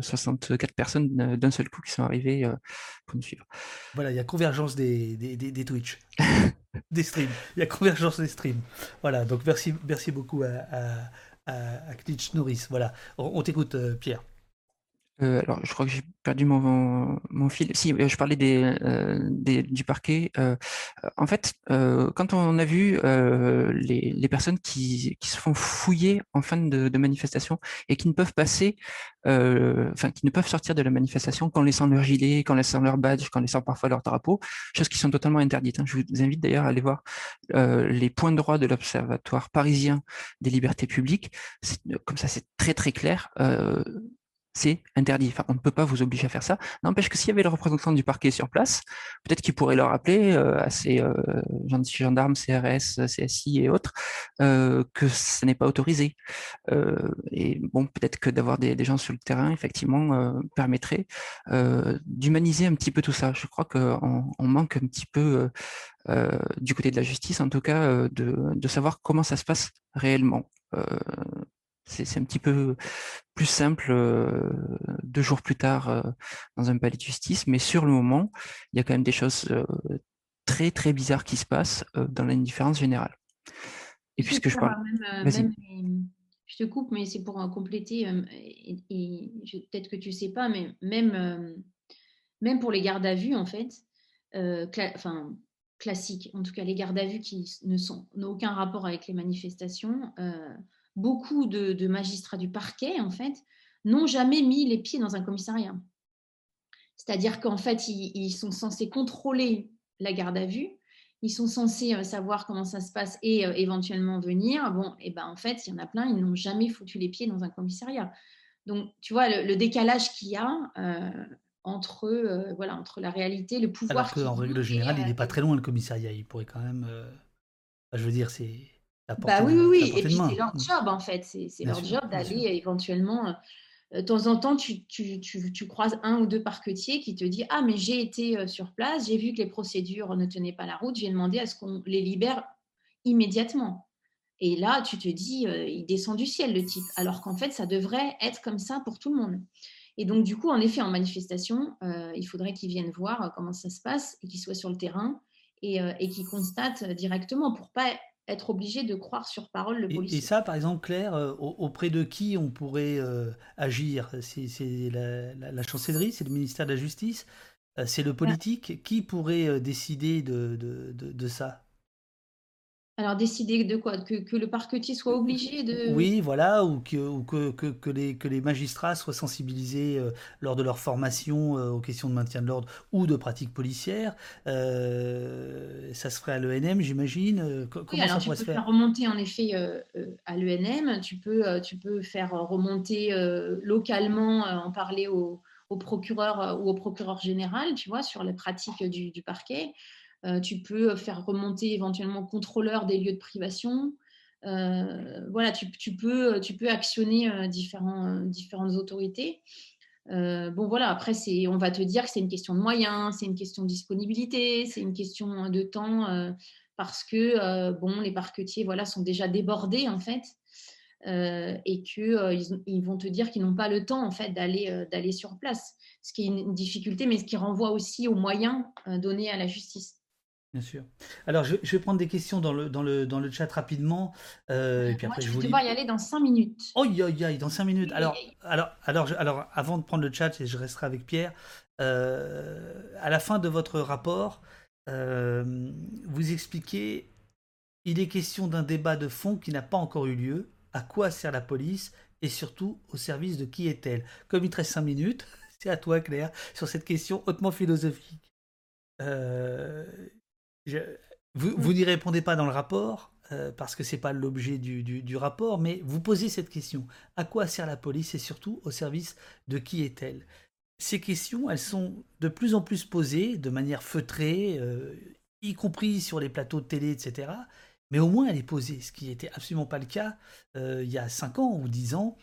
64 personnes d'un seul coup qui sont arrivées pour nous suivre. Voilà, il y a convergence des, des, des, Twitch, des streams. Il y a convergence des streams. Voilà, donc merci, merci beaucoup à, à, à, Norris. Voilà, on, t'écoute, Pierre. Euh, alors, je crois que j'ai perdu mon, mon, fil. Si, euh, je parlais des, euh, des du parquet. Euh, en fait, euh, quand on a vu les, les, personnes qui, qui, se font fouiller en fin de, de manifestation et qui ne peuvent passer, enfin, qui ne peuvent sortir de la manifestation qu'en laissant leur gilet, qu'en laissant leur badge, qu'en laissant parfois leur drapeau, choses qui sont totalement interdites. Hein. Je vous invite d'ailleurs à aller voir les points de droit de l'Observatoire parisien des libertés publiques. Comme ça, c'est très très clair c'est interdit. On ne peut pas vous obliger à faire ça. N'empêche que s'il y avait le représentant du parquet sur place, peut-être qu'il pourrait leur rappeler euh, à ces euh, gendarmes, CRS, CSI et autres euh, que ce n'est pas autorisé. Et bon, peut-être que d'avoir des, gens sur le terrain, effectivement, permettrait d'humaniser un petit peu tout ça. Je crois qu'on on manque un petit peu du côté de la justice, en tout cas, de savoir comment ça se passe réellement. C'est un petit peu plus simple euh, deux jours plus tard euh, dans un palais de justice, mais sur le moment, il y a quand même des choses euh, très très bizarres qui se passent dans l'indifférence générale. Et puisque je parle, même, je te coupe, mais c'est pour compléter. et, et peut-être que tu sais pas, mais même même pour les gardes à vue en fait, enfin classiques, en tout cas les gardes à vue qui ne sont n'ont aucun rapport avec les manifestations beaucoup de, magistrats du parquet, en fait, n'ont jamais mis les pieds dans un commissariat. C'est-à-dire qu'en fait, ils, sont censés contrôler la garde à vue, ils sont censés euh, savoir comment ça se passe et euh, éventuellement venir. Bon, et ben en fait, il y en a plein, ils n'ont jamais foutu les pieds dans un commissariat. Donc, tu vois, le, décalage qu'il y a euh, entre, voilà, entre la réalité, le pouvoir. Alors qu'en règle générale, il n'est pas très loin le commissariat. Il pourrait quand même. je veux dire, c'est bah oui, oui, oui. Et puis c'est leur mmh. job en fait. C'est leur job d'aller éventuellement. Euh, de temps en temps, tu, tu, tu, tu, croises un ou deux parquetiers qui te disent Ah, mais j'ai été euh, sur place, j'ai vu que les procédures ne tenaient pas la route, j'ai demandé à ce qu'on les libère immédiatement. Et là, tu te dis euh, Il descend du ciel, le type. Alors qu'en fait, ça devrait être comme ça pour tout le monde. Et donc, du coup, en effet, en manifestation, il faudrait qu'ils viennent voir comment ça se passe et qu'ils soient sur le terrain et, et qu'ils constatent directement pour pas être obligé de croire sur parole le policier. Et, ça, par exemple, Claire, euh, auprès de qui on pourrait euh, agir? C'est la, chancellerie, c'est le ministère de la Justice, euh, c'est le politique? Qui pourrait décider de, de, de ça? Alors, décider de quoi? Que, que, le parquetier soit obligé de... Oui, voilà, ou que, ou que, que, que les, que les magistrats soient sensibilisés euh, lors de leur formation euh, aux questions de maintien de l'ordre ou de pratiques policières. Euh, ça se ferait à l'ENM, j'imagine. comment oui, alors ça tu peux se faire, faire? remonter en effet à l'ENM, tu peux, tu peux faire remonter localement, en parler au, au, procureur ou au procureur général, tu vois, sur les pratiques du, du parquet. Euh, tu peux faire remonter éventuellement contrôleur des lieux de privation. Euh, voilà, tu, peux, tu peux actionner euh, différentes autorités. bon voilà, après on va te dire que c'est une question de moyens, c'est une question de disponibilité, c'est une question de temps parce que bon, les parquetiers voilà sont déjà débordés en fait et que ils, vont te dire qu'ils n'ont pas le temps en fait d'aller sur place, ce qui est une difficulté, mais ce qui renvoie aussi aux moyens donnés à la justice. Bien sûr. Alors, je, vais prendre des questions dans le, dans le, dans le chat rapidement. Euh, et puis après, je, vais devoir y aller dans 5 minutes. Oh, aïe, dans 5 minutes. Alors, alors, alors, alors, avant de prendre le chat, et je resterai avec Pierre, euh, à la fin de votre rapport, euh, vous expliquez il est question d'un débat de fond qui n'a pas encore eu lieu. À quoi sert la police et surtout au service de qui est-elle? Comme il te reste 5 minutes, c'est à toi, Claire, sur cette question hautement philosophique. Euh, vous, n'y répondez pas dans le rapport, euh, parce que ce n'est pas l'objet du, rapport, mais vous posez cette question. À quoi sert la police et surtout au service de qui est-elle? Ces questions, elles sont de plus en plus posées de manière feutrée, euh, y compris sur les plateaux de télé, etc. Mais au moins elle est posée, ce qui n'était absolument pas le cas euh, il y a 5 ans ou 10 ans.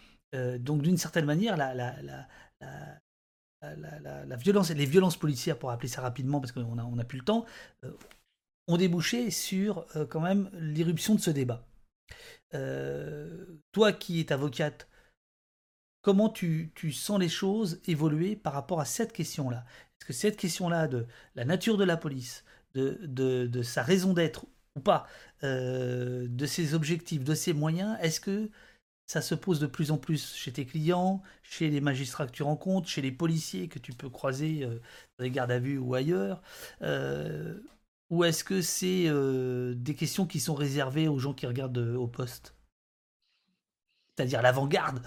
donc d'une certaine manière, la, la, la, violence, les violences policières, pour appeler ça rapidement, parce qu'on n'a on a plus le temps, ont débouché sur euh, quand même l'irruption de ce débat. Euh, toi qui es avocate, comment tu, sens les choses évoluer par rapport à cette question-là? Est-ce que cette question-là de la nature de la police, de, sa raison d'être ou pas, euh, de ses objectifs, de ses moyens, est-ce que ça se pose de plus en plus chez tes clients, chez les magistrats que tu rencontres, chez les policiers que tu peux croiser dans les gardes à vue ou ailleurs? Ou est-ce que c'est des questions qui sont réservées aux gens qui regardent au poste? C'est-à-dire l'avant-garde?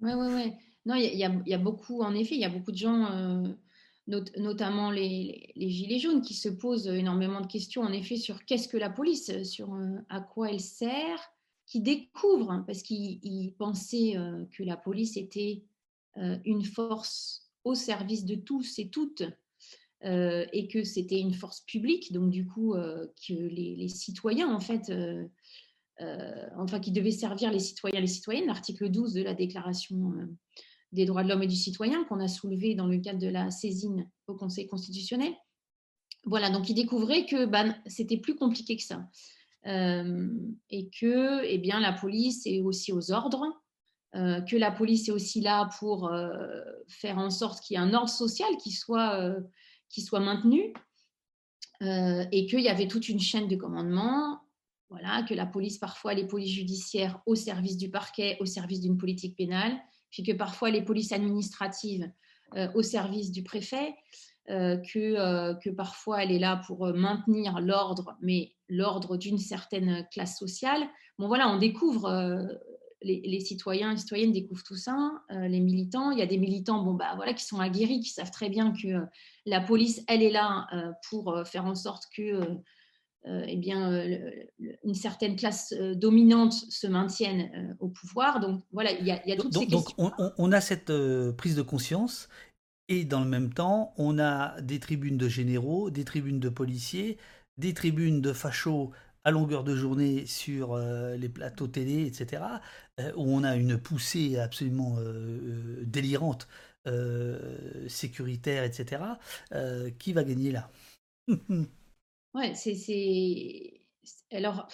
Oui, oui, oui. Non, il y, a beaucoup, en effet, il y a beaucoup de gens notamment les, gilets jaunes, qui se posent énormément de questions, en effet, sur qu'est-ce que la police, sur euh, à quoi elle sert, qui découvrent, hein, parce qu'ils pensaient euh, que la police était euh, une force au service de tous et toutes, et que c'était une force publique, donc du coup, que les, citoyens, en fait, enfin, qui devaient servir les citoyens et les citoyennes, l'article 12 de la Déclaration des droits de l'homme et du citoyen qu'on a soulevé dans le cadre de la saisine au Conseil constitutionnel. Voilà, donc il découvrait que ben, c'était plus compliqué que ça. Euh, et que eh bien, la police est aussi aux ordres, euh, que la police est aussi là pour euh, faire en sorte qu'il y ait un ordre social qui soit, qui soit maintenu, et qu'il y avait toute une chaîne de commandement, voilà, que la police, parfois les polices judiciaires au service du parquet, au service d'une politique pénale, puis que parfois les polices administratives euh, au service du préfet, euh, que, euh, que parfois elle est là pour maintenir l'ordre, mais l'ordre d'une certaine classe sociale. Bon voilà, on découvre, les, citoyens et citoyennes découvrent tout ça, les militants. Il y a des militants bon, bah, voilà, qui sont aguerris, qui savent très bien que la police, elle est là pour faire en sorte que euh, eh bien, euh, une certaine classe euh, dominante se maintienne au pouvoir. Donc voilà, il y a, toutes donc, ces questions. Donc on, a cette prise de conscience et dans le même temps, on a des tribunes de généraux, des tribunes de policiers, des tribunes de fachos à longueur de journée sur les plateaux télé, etc., où on a une poussée absolument délirante, sécuritaire, etc., qui va gagner là Ouais, c'est. Alors,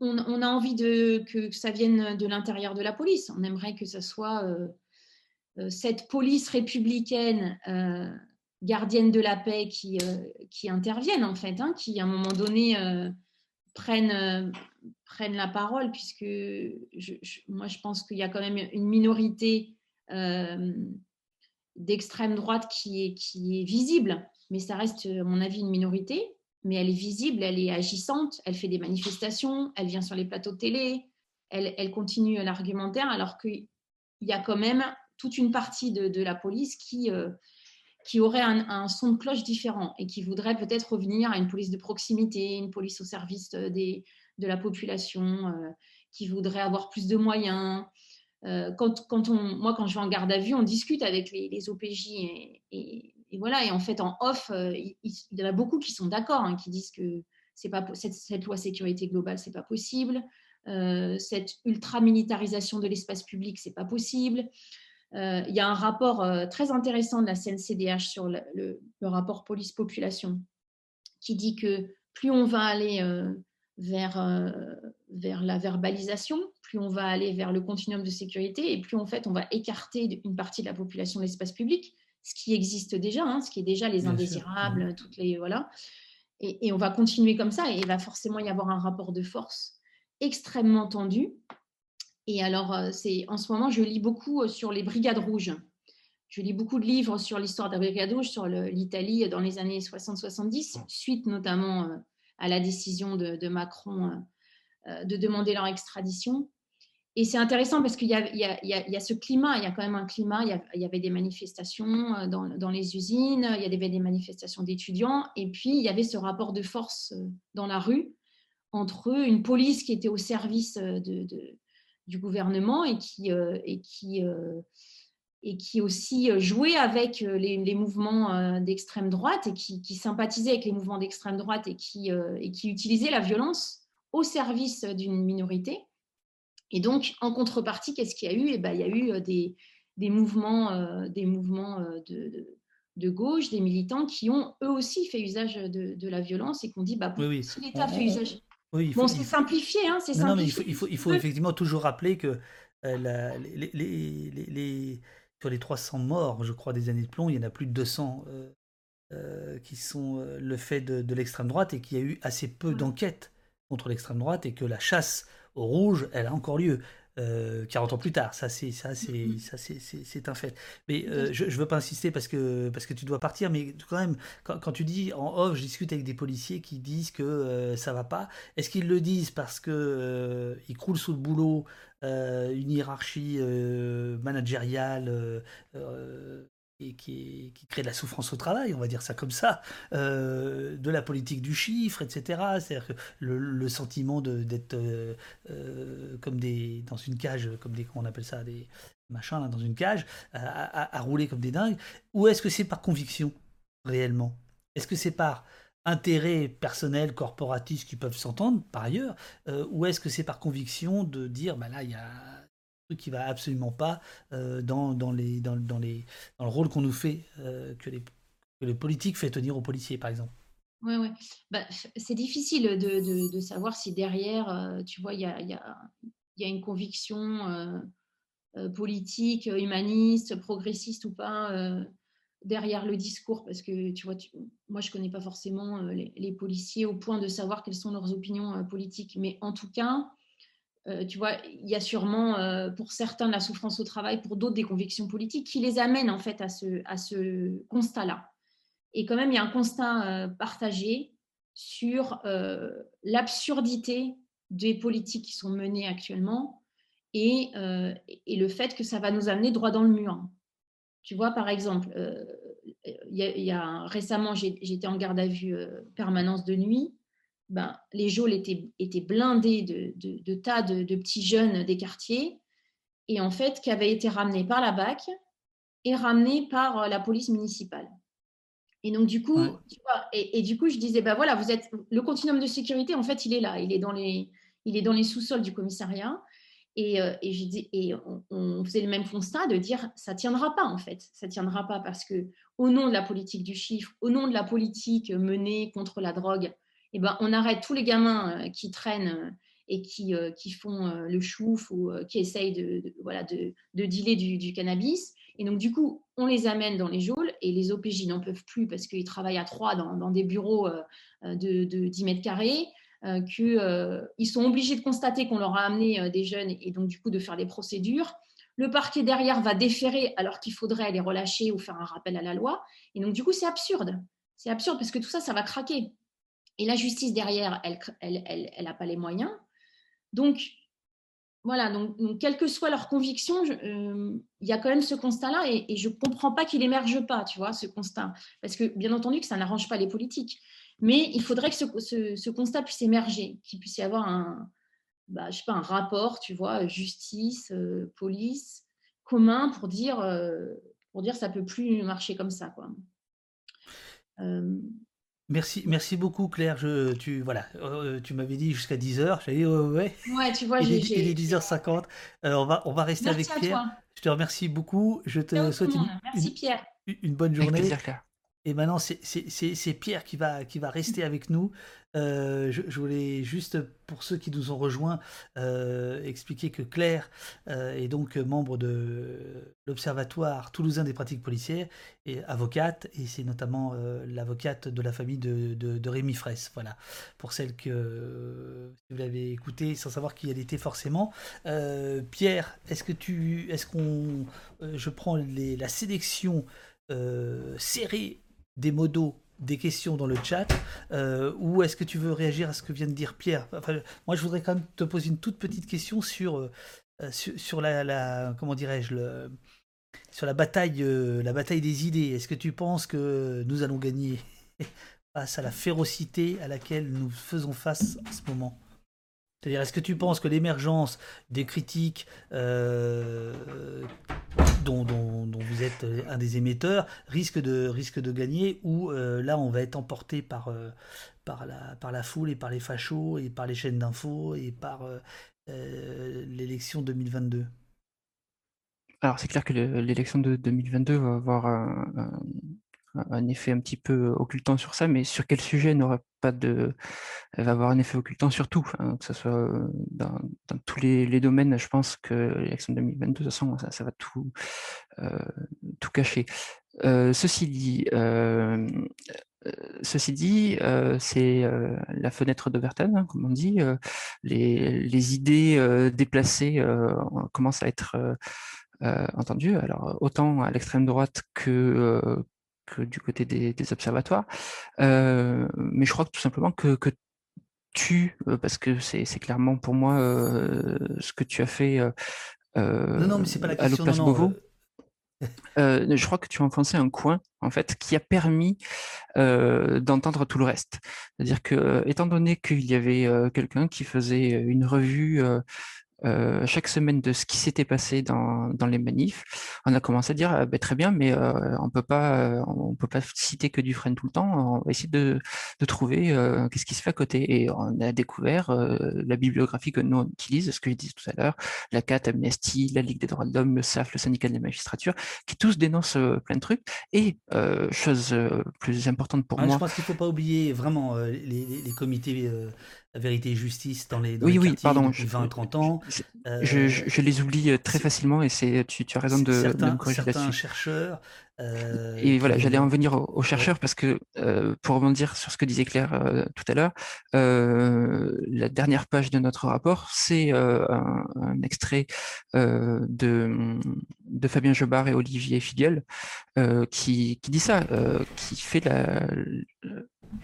on, a envie que ça vienne de l'intérieur de la police. On aimerait que ce soit euh, euh, cette police républicaine, euh, gardienne de la paix, qui, qui intervienne, en fait, hein, qui, à un moment donné, prennent, prennent la parole, puisque moi, je pense qu'il y a quand même une minorité d'extrême droite qui est, visible, mais ça reste, à mon avis, une minorité. Mais elle est visible, elle est agissante, elle fait des manifestations, elle vient sur les plateaux télé, elle, continue l'argumentaire, alors qu'il y a quand même toute une partie de, la police qui, euh, qui aurait un, son de cloche différent et qui voudrait peut-être revenir à une police de proximité, une police au service des, de la population, euh, qui voudrait avoir plus de moyens. Euh, quand, quand on, moi, quand je vais en garde à vue, on discute avec les, OPJ et voilà, et en fait, en off, euh, il, y en a beaucoup qui sont d'accord, hein, qui disent que c'est pas, cette, loi sécurité globale, c'est pas possible. Euh, cette ultra-militarisation de l'espace public, c'est pas possible. Euh, il y a un rapport très intéressant de la CNCDH sur le, rapport police-population qui dit que plus on va aller vers, vers la verbalisation, plus on va aller vers le continuum de sécurité et plus en fait on va écarter une partie de la population de l'espace public ce qui existe déjà, hein, ce qui est déjà les indésirables, mmh. toutes les voilà. Et, on va continuer comme ça, et il va forcément y avoir un rapport de force extrêmement tendu. Et alors, euh, c'est en ce moment, je lis beaucoup euh, sur les brigades rouges. Je lis beaucoup de livres sur l'histoire des brigades rouges, sur l'Italie dans les années 60-70, suite notamment euh, à la décision de Macron de demander leur extradition et c'est intéressant parce qu'il y, a ce climat, il y a quand même un climat, il y, avait des manifestations euh, dans, les usines, il y avait des manifestations d'étudiants, et puis il y avait ce rapport de force euh, dans la rue entre une police qui était au service euh, de, du gouvernement et qui, et qui, et qui aussi jouait avec les, mouvements d'extrême droite et qui, qui, sympathisait avec les mouvements d'extrême droite et qui, et qui utilisait la violence au service d'une minorité. Et donc, en contrepartie, qu'est-ce qu'il y a eu? Eh ben, Il y a eu euh, des, des mouvements, euh, des mouvements euh, de, de, gauche, des militants qui ont eux aussi fait usage de, de la violence et qui ont dit bah, si l'État fait usage. Oui, bon, c'est simplifié, hein, c'est Non, mais il faut, il faut, il faut effectivement toujours rappeler que la, les, les, les, sur les 300 morts, je crois, des années de plomb, il y en a plus de 200 qui sont le fait de, l'extrême droite et qu'il y a eu assez peu d'enquêtes contre l'extrême droite et que la chasse au rouge, elle a encore lieu. 40 ans plus tard. Ça, c'est ça, c'est mm-hmm. ça, c'est un fait. Mais je, ne veux pas insister parce que parce que tu dois partir. Mais quand même, quand, tu dis en off, je discute avec des policiers qui disent que ça va pas. Est-ce qu'ils le disent parce que ils croulent sous le boulot, une hiérarchie managériale et qui, crée de la souffrance au travail, on va dire ça comme ça, euh, de la politique du chiffre, etc. C'est-à-dire que le, sentiment d'être euh, euh, comme des dans une cage, comme des on appelle ça, des machins là, dans une cage, à, rouler comme des dingues. Ou est-ce que c'est par conviction réellement? Est-ce que c'est par intérêt personnel, corporatiste qui peuvent s'entendre par ailleurs, ou est-ce que c'est par conviction de dire, bah là, il y a qui va absolument pas euh, dans, dans, les, dans, dans, les, dans le rôle qu'on nous fait, euh, que, les, que les politiques fait tenir aux policiers, par exemple. Oui, ouais. Bah, c'est difficile de, de, savoir si derrière, euh, tu vois, il y a, y, a, y a, une conviction politique, humaniste, progressiste ou pas derrière le discours, parce que tu vois, moi je connais pas forcément les, policiers au point de savoir quelles sont leurs opinions politiques, mais en tout cas, euh, tu vois, il y a sûrement euh, pour certains la souffrance au travail, pour d'autres des convictions politiques qui les amènent en fait à ce, à ce constat-là. Et quand même, il y a un constat euh, partagé sur l'absurdité des politiques qui sont menées actuellement et, et, le fait que ça va nous amener droit dans le mur. Tu vois, par exemple, il y, a, récemment, j'étais en garde à vue permanence de nuit ben, les geôles étaient, étaient blindées de, tas de, petits jeunes des quartiers, et en fait, qui avaient été ramenés par la BAC et ramenés par euh, la police municipale. Et donc, du coup, et, du coup, je disais, ben voilà, vous êtes le continuum de sécurité, en fait, il est là, il est dans les, il est dans les sous-sols du commissariat. Et, euh, et, et on, faisait le même constat de dire ça tiendra pas en fait, ça tiendra pas parce que au nom de la politique du chiffre, au nom de la politique menée contre la drogue, eh ben, on arrête tous les gamins euh, qui traînent euh, et qui, euh, qui font le chouf ou qui essayent de, voilà, de, de dealer du, cannabis. Et donc, du coup, on les amène dans les geôles et les OPJ n'en peuvent plus parce qu'ils travaillent à trois dans, dans des bureaux de, de, 10 mètres carrés, qu'ils sont obligés de constater qu'on leur a amené des jeunes et donc, du coup, de faire des procédures. Le parquet derrière va déférer alors qu'il faudrait les relâcher ou faire un rappel à la loi. Et donc, du coup, c'est absurde. C'est absurde parce que tout ça, ça va craquer. Et la justice derrière, elle n'a pas les moyens. Donc, voilà, donc, quelle que soit leur conviction, euh, il y a quand même ce constat-là et, je ne comprends pas qu'il émerge pas, tu vois, ce constat. Parce que, bien entendu, que ça n'arrange pas les politiques. Mais il faudrait que ce, constat puisse émerger, qu'il puisse y avoir un, bah, je sais pas, un rapport, tu vois, justice, euh, police, commun pour dire, euh, pour dire ça peut plus marcher comme ça, quoi. Merci, merci beaucoup Claire. Je, tu voilà, euh, tu m'avais dit jusqu'à 10h. J'ai dit ouais. Ouais, tu vois, il, est, il est 10h50. Euh, on va on va rester avec Pierre. Je te remercie beaucoup. Je te souhaite une, merci, Pierre. une, bonne journée. Plaisir, Claire. Et maintenant, c'est Pierre qui va, qui va rester avec nous. Euh, je, voulais juste, pour ceux qui nous ont rejoints, euh, expliquer que Claire euh, est donc membre de l'Observatoire toulousain des pratiques policières et avocate, et c'est notamment l'avocate de la famille de, de, Rémi Fraisse. Voilà, pour celle que vous l'avez écoutée sans savoir qui elle était forcément. Pierre, est-ce que tu, est-ce qu'on, je prends les, la sélection serrée des modos des questions dans le chat euh, ou est-ce que tu veux réagir à ce que vient de dire Pierre Moi, je voudrais quand même te poser une toute petite question sur, euh, sur, la, comment dirais-je le, sur la bataille, euh, la bataille des idées. Est-ce que tu penses que nous allons gagner face à la férocité à laquelle nous faisons face en ce moment? C'est-à-dire, est-ce que tu penses que l'émergence des critiques dont, vous êtes un des émetteurs risque de, risque de gagner ou euh, là on va être emporté par, euh, par, la, par la foule et par les fachos et par les chaînes d'infos et par euh, l'élection 2022 alors c'est clair que l'élection de 2022 va avoir un, un effet un petit peu occultant sur ça, mais sur quel sujet n'aura de. Elle va avoir un effet occultant sur tout, hein, que ce soit dans, tous les, domaines. Je pense que l'élection 2022, de toute façon, ça, va tout, tout cacher. ceci dit, ceci dit, c'est la fenêtre d'Overton, hein, comme on dit. Les, idées déplacées commencent à être entendues, alors autant à l'extrême droite que, que du côté des, observatoires. mais je crois que tout simplement que, tu, parce que c'est clairement pour moi ce que tu as fait non, non, mais c'est pas la question. je crois que tu as enfoncé un coin en fait qui a permis d'entendre tout le reste. C'est-à-dire que, étant donné qu'il y avait quelqu'un qui faisait une revue euh, chaque semaine de ce qui s'était passé dans, dans, les manifs, on a commencé à dire ah, ben, très bien, mais euh, on peut pas, euh, on peut pas citer que Dufresne tout le temps. On va essayer de, de trouver qu'est-ce qui se fait à côté. Et on a découvert la bibliographie que nous on utilise, ce que je disais tout à l'heure, la CAT, Amnesty, la Ligue des droits de l'homme, le SAF, le syndicat de la magistrature, qui tous dénoncent plein de trucs. Et chose plus importante pour moi, je pense qu'il faut pas oublier vraiment les, les, comités la vérité et justice dans les, dans oui, les oui, pardon, depuis 20-30 ans. Je, euh, je, les oublie euh, très facilement et c'est tu, tu, as raison de, certains, de me corriger là-dessus. chercheurs. Euh, et voilà, j'allais en venir aux, chercheurs parce que euh, pour rebondir sur ce que disait Claire tout à l'heure, la dernière page de notre rapport, c'est un, un, extrait de, de Fabien Jobard et Olivier Figuel qui, qui dit ça, qui fait la,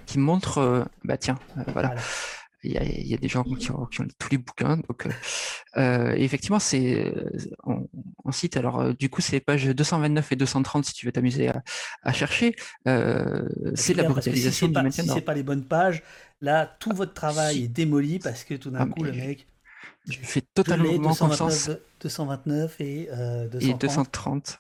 qui montre, bah tiens, voilà. voilà il y, a, il y a, des gens qui ont, qui ont, tous les bouquins. Donc, euh, euh effectivement, c'est on, on, cite alors du coup c'est les pages 229 et 230 si tu veux t'amuser à, à, chercher. Euh, c'est la brutalisation si du maintien. Si c'est pas les bonnes pages, là tout votre travail est démoli parce que tout d'un ah, coup le mec je fais totalement 229, confiance. 229 et, euh, 230. et 230.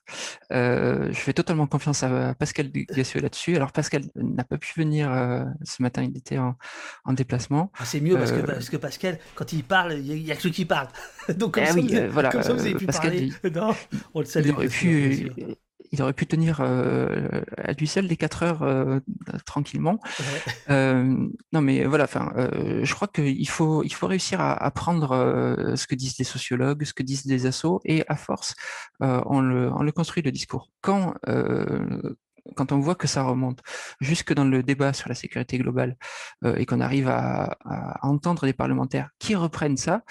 Euh, je fais totalement confiance à Pascal Gassieux là-dessus. Alors Pascal n'a pas pu venir euh, ce matin, il était en, en déplacement. Ah, c'est mieux parce, que, euh, parce que Pascal, quand il parle, il n'y a, que ceux qui parlent. Donc comme, eh ça, oui, vous, euh, voilà, comme ça, vous avez pu Pascal, parler. Il, non, on le salue. Il aurait pu, il aurait pu tenir euh, à lui seul les 4 heures euh, tranquillement. Ouais. Euh, non, mais voilà, enfin, euh, je crois qu'il faut, il faut réussir à, à prendre euh, ce que disent les sociologues, ce que disent les assos, et à force, euh, on le, on le construit le discours. Quand quand on voit que ça remonte jusque dans le débat sur la sécurité globale euh, et qu'on arrive à, à, entendre des parlementaires qui reprennent ça,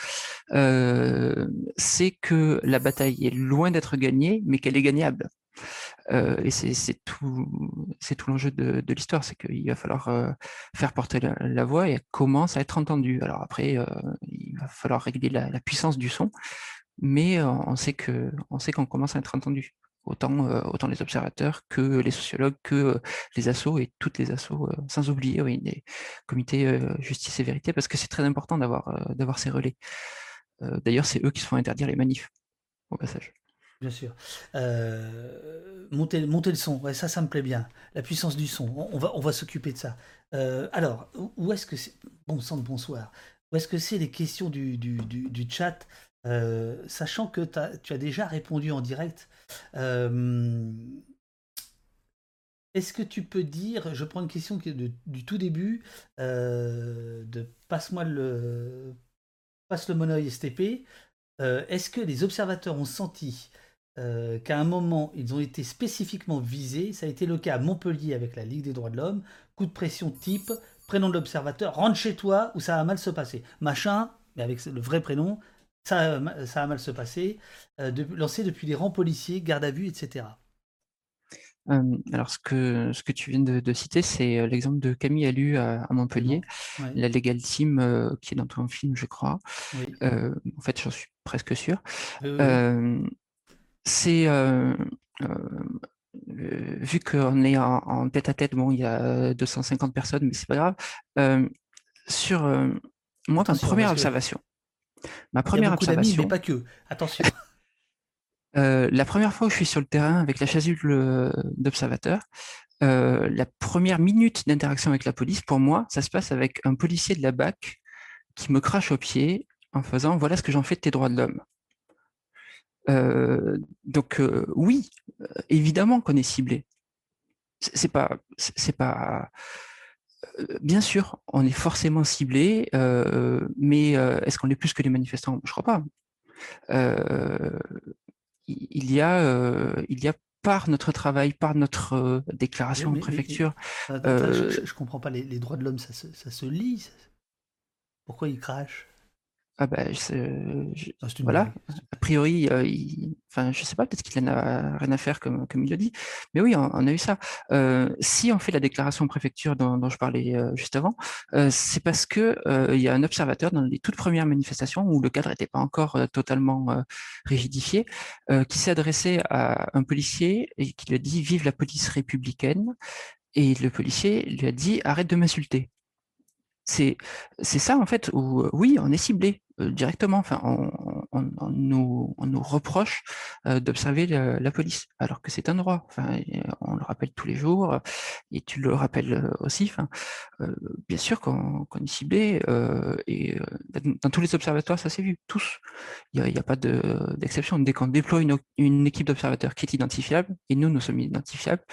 euh, c'est que la bataille est loin d'être gagnée, mais qu'elle est gagnable. Euh, et c'est tout, l'enjeu de, l'histoire, c'est qu'il va falloir euh, faire porter la, voix et elle commence à être entendue. Alors après, euh, il va falloir régler la, puissance du son, mais on sait qu'on commence à être entendu. Autant, les observateurs que les sociologues, que les assos et toutes les assos, sans oublier oui, les comités justice et vérité, parce que c'est très important d'avoir ces relais. D'ailleurs, c'est eux qui se font interdire les manifs, au passage. Bien sûr. Euh, monter, le son, ouais, ça, ça me plaît bien. La puissance du son, on, va, s'occuper de ça. Euh, alors, où est-ce que c'est... Bon sang bonsoir. Où est-ce que c'est les questions du, chat euh, Sachant que tu as déjà répondu en direct. Est-ce que tu peux dire, je prends une question du tout début, de passe-moi le... Passe le monoeil STP. Est-ce que les observateurs ont senti euh, qu'à un moment, ils ont été spécifiquement visés. Ça a été le cas à Montpellier avec la Ligue des droits de l'homme. Coup de pression type, prénom de l'observateur, rentre chez toi ou ça va mal se passer. Machin, mais avec le vrai prénom, ça, ça va mal se passer. Euh, de, lancé depuis les rangs policiers, garde à vue, etc. Euh, alors, ce que, ce que tu viens de, de citer, c'est l'exemple de Camille Allu à, à Montpellier, ouais. la Legal Team euh, qui est dans ton film, je crois. Oui. Euh, en fait, j'en suis presque sûr. C'est euh, euh, vu qu'on est en, en, tête à tête, bon, il y a 250 personnes, mais c'est pas grave. Euh, sur moi, ma première observation, ma première observation, mais pas que. Attention. Euh, la première fois où je suis sur le terrain avec la chasuble d'observateur, euh, la première minute d'interaction avec la police, pour moi, ça se passe avec un policier de la BAC qui me crache au pied en faisant voilà ce que j'en fais de tes droits de l'homme. Euh, donc euh, oui, évidemment qu'on est ciblé. C'est pas, c'est pas. Bien sûr, on est forcément ciblé, euh, mais est-ce qu'on est plus que les manifestants? Je crois pas. il y a, il y a par notre travail, par notre déclaration de préfecture. je, ne comprends pas, les, droits de l'homme, ça, ça, se lit Pourquoi ils crachent? Ah bah, ah, voilà. A priori, euh, enfin, je sais pas, peut-être qu'il n'a rien à faire comme, comme il le dit, mais oui, on, a eu ça. Euh, si on fait la déclaration préfecture dont, je parlais euh, juste avant, c'est parce que il y a un observateur dans les toutes premières manifestations où le cadre n'était pas encore totalement rigidifié, qui s'est adressé à un policier et qui lui a dit "Vive la police républicaine", et le policier lui a dit "Arrête de m'insulter". C'est ça en fait où oui, on est ciblé. Euh, directement. Nous, nous, reproche euh, d'observer la, police, alors que c'est un droit. Enfin, on le rappelle tous les jours, et tu le rappelles euh, aussi. Bien sûr qu'on est ciblé, et dans tous les observatoires, ça s'est vu, tous. Il n'y a, pas d'exception. Dès qu'on déploie une, une équipe d'observateurs qui est identifiable, et nous, nous sommes identifiables,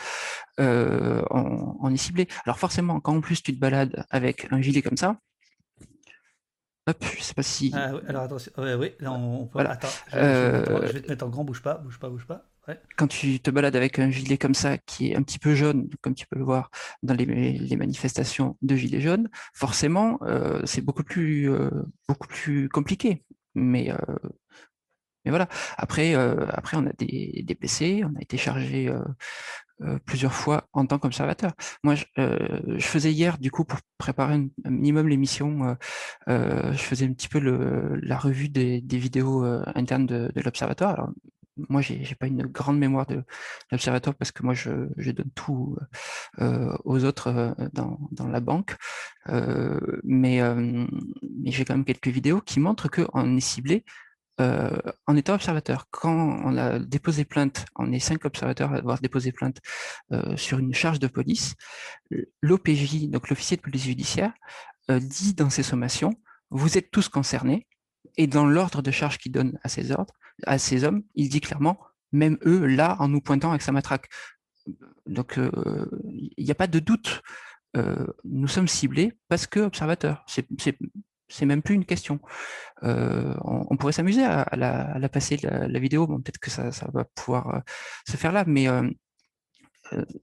on, on est ciblé. Alors forcément, quand en plus tu te balades avec un gilet comme ça, Hop, je sais pas si. Ah, alors attention, oui, là on, peut. Attends, euh, je, vais te mettre en grand, bouge pas, bouge pas, bouge pas. Quand tu te balades avec un gilet comme ça, qui est un petit peu jaune, comme tu peux le voir dans les, manifestations de gilets jaunes, forcément, euh, c'est beaucoup plus, euh, beaucoup plus compliqué. Mais, mais voilà. Après, après, on a des, des PC, on a été chargé euh, plusieurs fois en tant qu'observateur. Moi, euh, je, faisais hier, du coup, pour préparer un, minimum l'émission, euh, je faisais un petit peu la revue des, vidéos internes de, l'observatoire. Alors, moi, j'ai n'ai pas une grande mémoire de l'observatoire parce que moi, je, donne tout aux autres dans, dans, la banque. mais mais j'ai quand même quelques vidéos qui montrent qu'on est ciblé euh, en étant observateur, quand on a déposé plainte, on est cinq observateurs à avoir déposé plainte euh, sur une charge de police, l'OPJ, donc l'officier de police judiciaire, euh, dit dans ses sommations, vous êtes tous concernés, et dans l'ordre de charge qu'il donne à ces ordres, à hommes, il dit clairement, même eux, là, en nous pointant avec sa matraque. Donc, il n'y a pas de doute. nous sommes ciblés parce que observateurs. C'est c'est même plus une question. Euh, on, pourrait s'amuser à, la, passer la, vidéo. Bon, peut-être que ça, va pouvoir euh, se faire là, mais euh,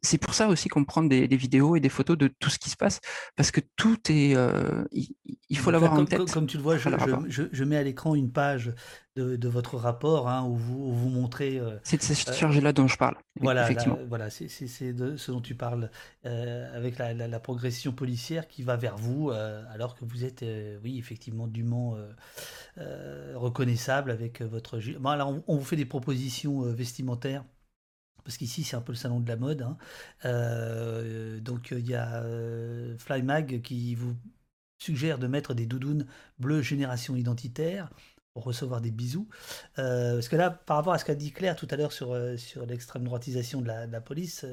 c'est pour ça aussi qu'on prend des, vidéos et des photos de tout ce qui se passe, parce que tout est, il, faut l'avoir en tête. Comme, tu le vois, je, mets à l'écran une page de, votre rapport hein, où, vous, vous montrez. c'est de cette charge-là dont je parle. Voilà, voilà, c'est de ce dont tu parles, avec la, progression policière qui va vers vous, alors que vous êtes, oui, effectivement, dûment reconnaissable avec votre. Bon, alors, on vous fait des propositions vestimentaires parce qu'ici c'est un peu le salon de la mode. Hein. Euh, donc il y a euh, FlyMag qui vous suggère de mettre des doudounes bleues génération identitaire pour recevoir des bisous. Euh, parce que là, par rapport à ce qu'a dit Claire tout à l'heure sur, l'extrême droitisation de la, police,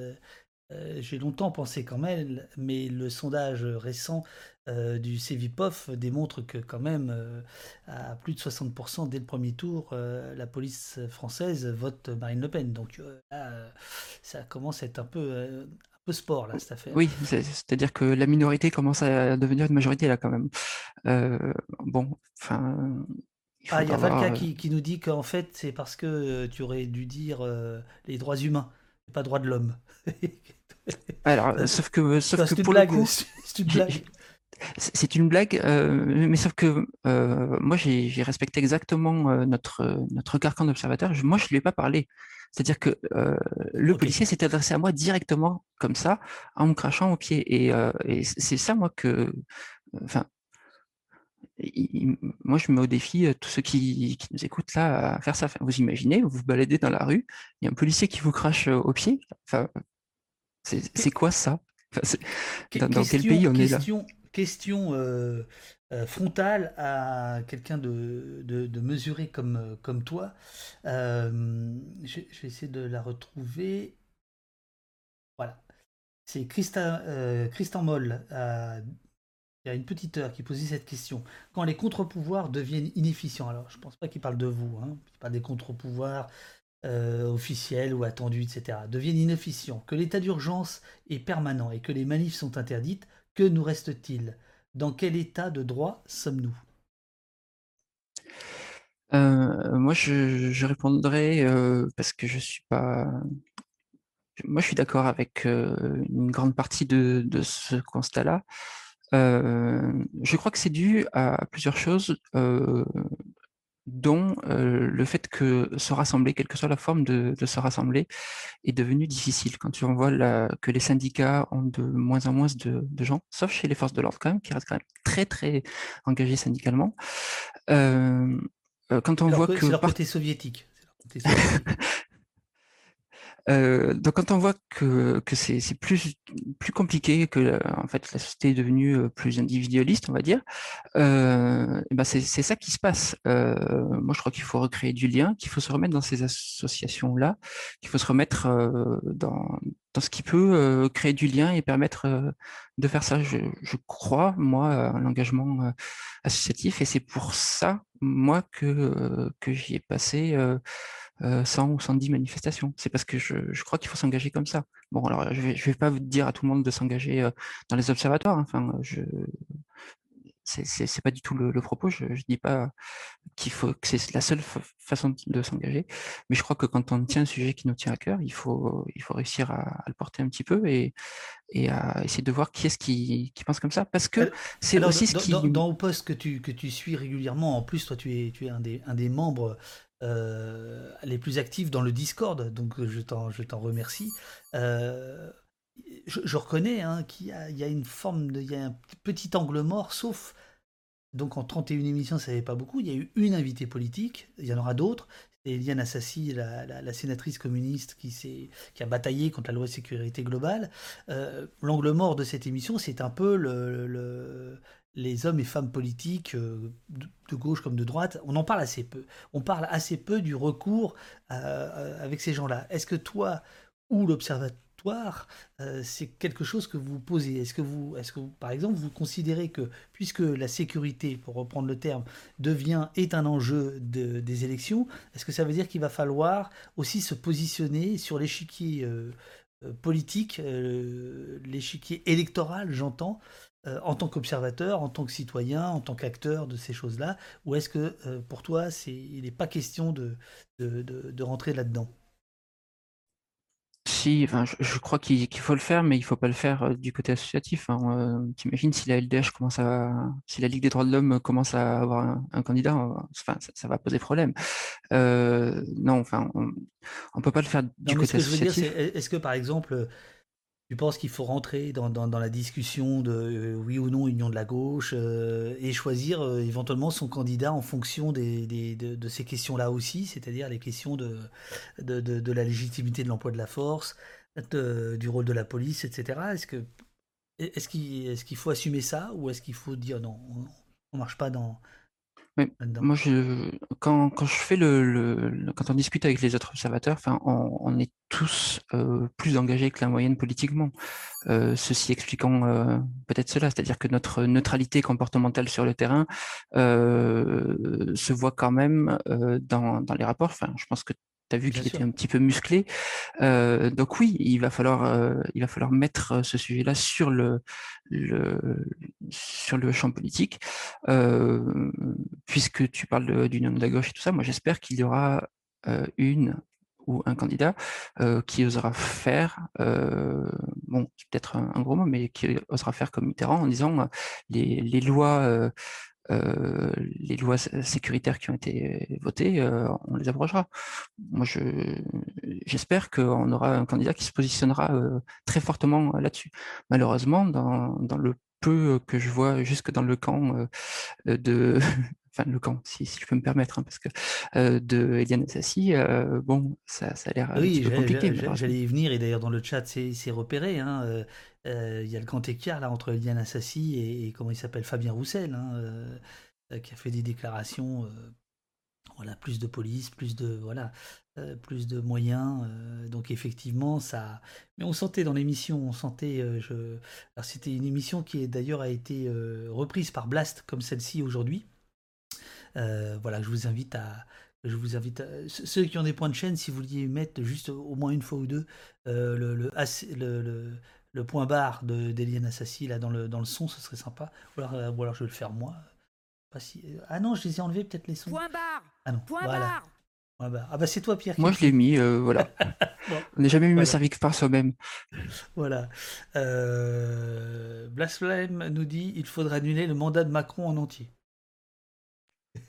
j'ai longtemps pensé quand même, mais le sondage récent euh, du CVPOF démontre que quand même, euh, à plus de 60% dès le premier tour, la police française vote Marine Le Pen. Donc ça commence à être un peu, un peu sport, là, cette affaire. Oui, c'est-à-dire que la minorité commence à devenir une majorité, là, quand même. bon, enfin... Ah, il y a Valka qui, qui, nous dit qu'en fait, c'est parce que tu aurais dû dire les droits humains, pas droits de l'homme. Alors, sauf que, sauf que pour le coup, c'est une blague. C'est une blague, euh, mais sauf que euh, moi j'ai respecté exactement euh, notre, notre carcan d'observateur. Moi je ne lui ai pas parlé. C'est-à-dire que le policier s'est adressé à moi directement, comme ça, en me crachant au pied. Et, et c'est ça, moi, que. Enfin, moi, je mets au défi tous ceux qui, qui, nous écoutent là à faire ça. vous imaginez, vous vous baladez dans la rue, il y a un policier qui vous crache au pied. Enfin, c'est quoi ça? Dans, quel pays on est là? Question euh, euh, frontale à quelqu'un de, de, mesuré comme, euh, comme toi. je, vais essayer de la retrouver. Voilà. C'est Christa, Christian Moll. il y a une petite heure qui posait cette question. Quand les contre-pouvoirs deviennent inefficients, alors je ne pense pas qu'il parle de vous, hein, il parle des contre-pouvoirs euh, officiels ou attendus, etc., deviennent inefficients, que l'état d'urgence est permanent et que les manifs sont interdites, que nous reste-t-il? Dans quel état de droit sommes-nous? Euh, Moi, je, répondrai, euh, parce que je suis pas moi, je suis d'accord avec une grande partie de ce constat-là. je crois que c'est dû à plusieurs choses dont le fait que se rassembler, quelle que soit la forme de, se rassembler, est devenu difficile. Quand tu vois que les syndicats ont de moins en moins de, gens, sauf chez les forces de l'ordre quand même, qui restent quand même très très engagés syndicalement. quand on voit que... C'est leur côté soviétique. Euh, donc quand on voit que, que c'est plus, plus compliqué, que en fait la société est devenue plus individualiste, on va dire, euh, ben c'est ça qui se passe. Euh, moi, je crois qu'il faut recréer du lien, qu'il faut se remettre dans ces associations-là, qu'il faut se remettre dans, dans ce qui peut créer du lien et permettre de faire ça. Je, je crois, moi, à l'engagement associatif, et c'est pour ça, moi, que, que j'y ai passé 100 ou 110 manifestations. C'est parce que je, crois qu'il faut s'engager comme ça. Bon, alors je vais, vais pas vous dire à tout le monde de s'engager euh, dans les observatoires. Hein. Enfin, je c'est pas du tout le, propos. Je, je dis pas qu'il faut que c'est la seule façon de s'engager, mais je crois que quand on tient un sujet qui nous tient à cœur, il faut il faut réussir à, le porter un petit peu et, et à essayer de voir qui est-ce qui, qui pense comme ça, parce que c'est aussi ce qui dans, dans, au poste que tu que tu suis régulièrement. En plus, toi, tu es tu es un des un des membres euh, les plus actifs dans le Discord, donc je t'en, je t'en remercie. Euh, je, reconnais hein, qu'il y a, une forme de, il y a un petit angle mort, sauf donc en 31 émissions, ça n'avait pas beaucoup. Il y a eu une invitée politique, il y en aura d'autres. C'est Eliane Assassi, la, la, sénatrice communiste qui, a bataillé contre la loi de sécurité globale. Euh, l'angle mort de cette émission, c'est un peu le, les hommes et femmes politiques euh, de gauche comme de droite, on en parle assez peu. On parle assez peu du recours euh, euh, avec ces gens-là. Est-ce que toi ou l'observatoire, c'est quelque chose que vous posez? Est-ce que vous, est-ce que par exemple, vous considérez que puisque la sécurité, pour reprendre le terme, devient est un enjeu des élections, est-ce que ça veut dire qu'il va falloir aussi se positionner sur l'échiquier politique, l'échiquier électoral, j'entends, euh, en tant qu'observateur, en tant que citoyen, en tant qu'acteur de ces choses-là Ou est-ce que euh, pour toi, c'est, il n'est pas question de, de, de, rentrer là-dedans? Si, enfin, je, crois qu'il, faut le faire, mais il ne faut pas le faire euh, du côté associatif. Hein. T'imagines si la LDH commence à, si la Ligue des droits de l'homme commence à avoir un, candidat, enfin, ça, va poser problème. non, enfin, on ne peut pas le faire du côté associatif. est-ce que par exemple, tu penses qu'il faut rentrer dans, la discussion de euh, oui ou non union de la gauche euh, et choisir euh, éventuellement son candidat en fonction des, de, ces questions-là aussi, c'est-à-dire les questions de, de, la légitimité de l'emploi de la force, du rôle de la police, etc. Est-ce que est-ce qu'il est qu'il faut assumer ça ou est-ce qu'il faut dire non, on ne marche pas dans, moi, je, quand, quand je fais le, quand on discute avec les autres observateurs, enfin, on, est tous euh, plus engagés que la moyenne politiquement. Euh, ceci expliquant euh, peut-être cela, c'est-à-dire que notre neutralité comportementale sur le terrain se voit quand même dans, dans les rapports. Enfin, je pense que tu as vu qu'il était un petit peu musclé. Euh, donc oui, il va falloir, euh, il va falloir mettre euh, ce sujet-là sur le, le, sur le champ politique. puisque tu parles d'union de la gauche et tout ça, moi j'espère qu'il y aura une ou un candidat qui osera faire, bon, peut-être un, gros mot, mais qui osera faire comme Mitterrand en disant les, les lois euh, les lois sécuritaires qui ont été votées, euh, on les abrogera. Moi, j'espère qu'on aura un candidat qui se positionnera euh, très fortement là-dessus. Malheureusement, dans, dans, le peu que je vois jusque dans le camp de enfin le camp, si, si, je peux me permettre, hein, parce que de Eliane Assassi, bon, ça, ça a l'air un petit peu compliqué. J'allais y venir, et d'ailleurs dans le chat, c'est repéré. Hein, euh, il y a le grand écart là entre Eliane Assassi et, comment il s'appelle Fabien Roussel, hein, euh, qui a fait des déclarations. Euh, voilà, plus de police, plus de voilà, plus de moyens. donc effectivement, ça. Mais on sentait dans l'émission, on sentait. je... c'était une émission qui d'ailleurs a été reprise par Blast comme celle-ci aujourd'hui. voilà, je vous invite à, je vous invite ceux qui ont des points de chaîne, si vous vouliez mettre juste au moins une fois ou deux le, le, le point barre d'Eliane Assassi là dans le, dans le son, ce serait sympa. Ou alors, euh, ou alors je vais le faire moi. Pas si... Ah non, je les ai enlevés peut-être les sons. Point barre Ah non, Point barre Ah bah, ah bah, c'est toi, Pierre. Moi, je l'ai mis, euh, voilà. On n'a jamais mieux servi que par soi-même. Voilà. Blasphème nous dit il faudra annuler le mandat de Macron en entier.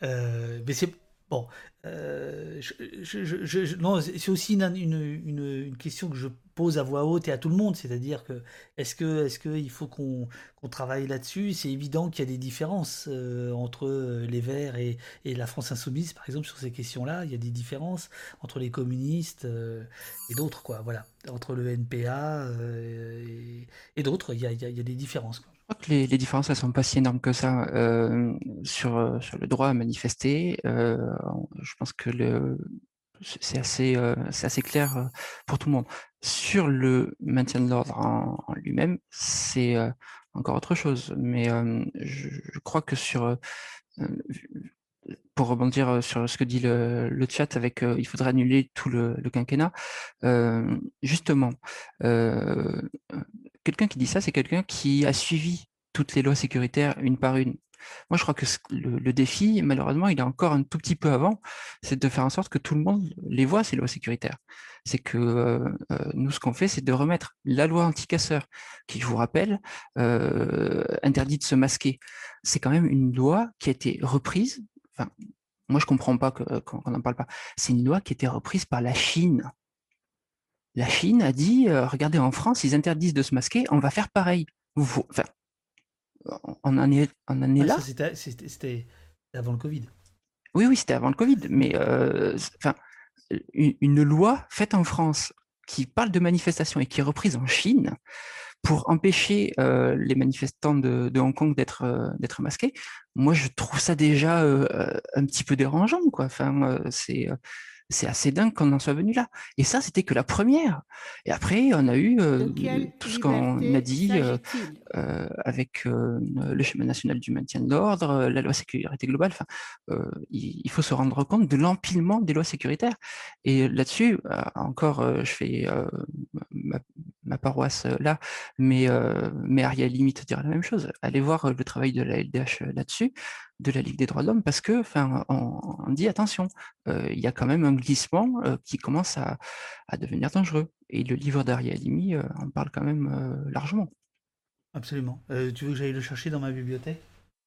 mais c'est bon. je, non, c'est aussi une, une, question que je pose à voix haute et à tout le monde, c'est-à-dire que est-ce que est-ce qu'il faut qu'on travaille là-dessus? C'est évident qu'il y a des différences euh, entre euh, les Verts et, et, la France insoumise, par exemple, sur ces questions-là. Il y a des différences entre les communistes euh, et d'autres, quoi. Voilà, entre le NPA et, d'autres, il, il, y a des différences. Crois que les, différences, elles sont pas si énormes que ça sur, sur le droit à manifester. je pense que c'est assez, euh, assez clair euh, pour tout le monde. Sur le maintien de l'ordre en, lui-même, c'est euh, encore autre chose. Mais je, crois que sur, pour rebondir sur ce que dit le, chat avec il faudrait annuler tout le, quinquennat, justement, quelqu'un qui dit ça, c'est quelqu'un qui a suivi toutes les lois sécuritaires une par une. Moi, je crois que le, défi, malheureusement, il est encore un tout petit peu avant, c'est de faire en sorte que tout le monde les voit, ces lois sécuritaires. C'est que nous, ce qu'on fait, c'est de remettre la loi anti-casseur, qui, je vous rappelle, interdit de se masquer. C'est quand même une loi qui a été reprise. Enfin, moi, je comprends pas qu'on n'en parle pas. C'est une loi qui a été reprise par la Chine. La Chine a dit, regardez, en France, ils interdisent de se masquer, on va faire pareil. enfin, on en est, on en est là. C'était avant le Covid. Oui, oui, c'était avant le Covid. Mais euh, enfin, une, loi faite en France qui parle de manifestation et qui est reprise en Chine pour empêcher euh, les manifestants de, Hong Kong d'être euh, d'être masqués, moi je trouve ça déjà un petit peu dérangeant. Quoi. Enfin, c'est c'est assez dingue qu'on en soit venu là. Et ça, c'était que la première. Et après, on a eu euh, tout ce qu'on a dit euh, euh, avec le schéma national du maintien de l'ordre, la loi sécurité globale. Enfin, il, faut se rendre compte de l'empilement des lois sécuritaires. Et là-dessus, encore, je fais ma, paroisse là, mais, mais Ariel limite dire la même chose. Allez voir le travail de la LDH là-dessus de la Ligue des droits de l'homme parce que, enfin, on, dit attention, euh, il y a quand même un glissement euh, qui commence à, devenir dangereux. Et le livre Limi euh, en parle quand même largement. Absolument. tu veux que j'aille le chercher dans ma bibliothèque?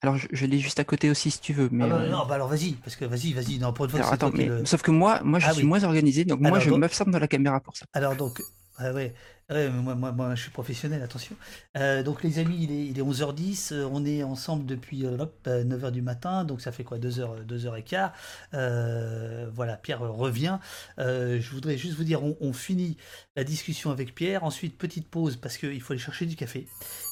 Alors, je, l'ai juste à côté aussi, si tu veux. Mais ah bah, non, bah alors vas-y, parce que vas-y, vas-y. Non, pour attends, mais, sauf que moi, moi, je ah suis moins organisé, donc moi, je m'absorbe dans la caméra pour ça. Alors donc, ah ouais, moi, moi, je suis professionnel, attention. Euh, donc les amis, il est, il est 11h10, euh, on est ensemble depuis 9h euh, du matin, donc ça fait quoi 2h, 2h15. voilà, Pierre revient. je voudrais juste vous dire, on, finit la discussion avec Pierre, ensuite petite pause parce qu'il faut aller chercher du café.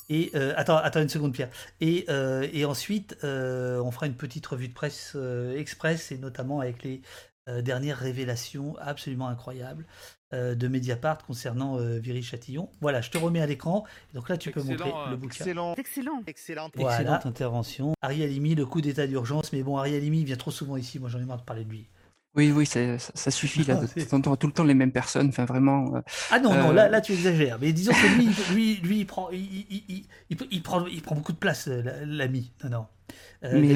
Et attends, attends une seconde Pierre. Et ensuite, on fera une petite revue de presse express, et notamment avec les dernières révélations absolument incroyables. Euh, de Mediapart concernant euh, Viry Châtillon. Voilà, je te remets à l'écran. Donc là, tu peux montrer le bouquin. Excellent. Excellent. Excellente, Excellente intervention. Ariel Imi, le coup d'état d'urgence. Mais bon, Ariel Imi vient trop souvent ici. Moi, j'en ai marre de parler de lui. Oui, oui, ça, suffit là. T'entends tout le temps les mêmes personnes. Enfin, vraiment. Euh, ah non, non, là, là, tu exagères. Mais disons que lui, lui, lui, il prend, il, il, il, prend, il prend beaucoup de place, l'ami. Non, non. mais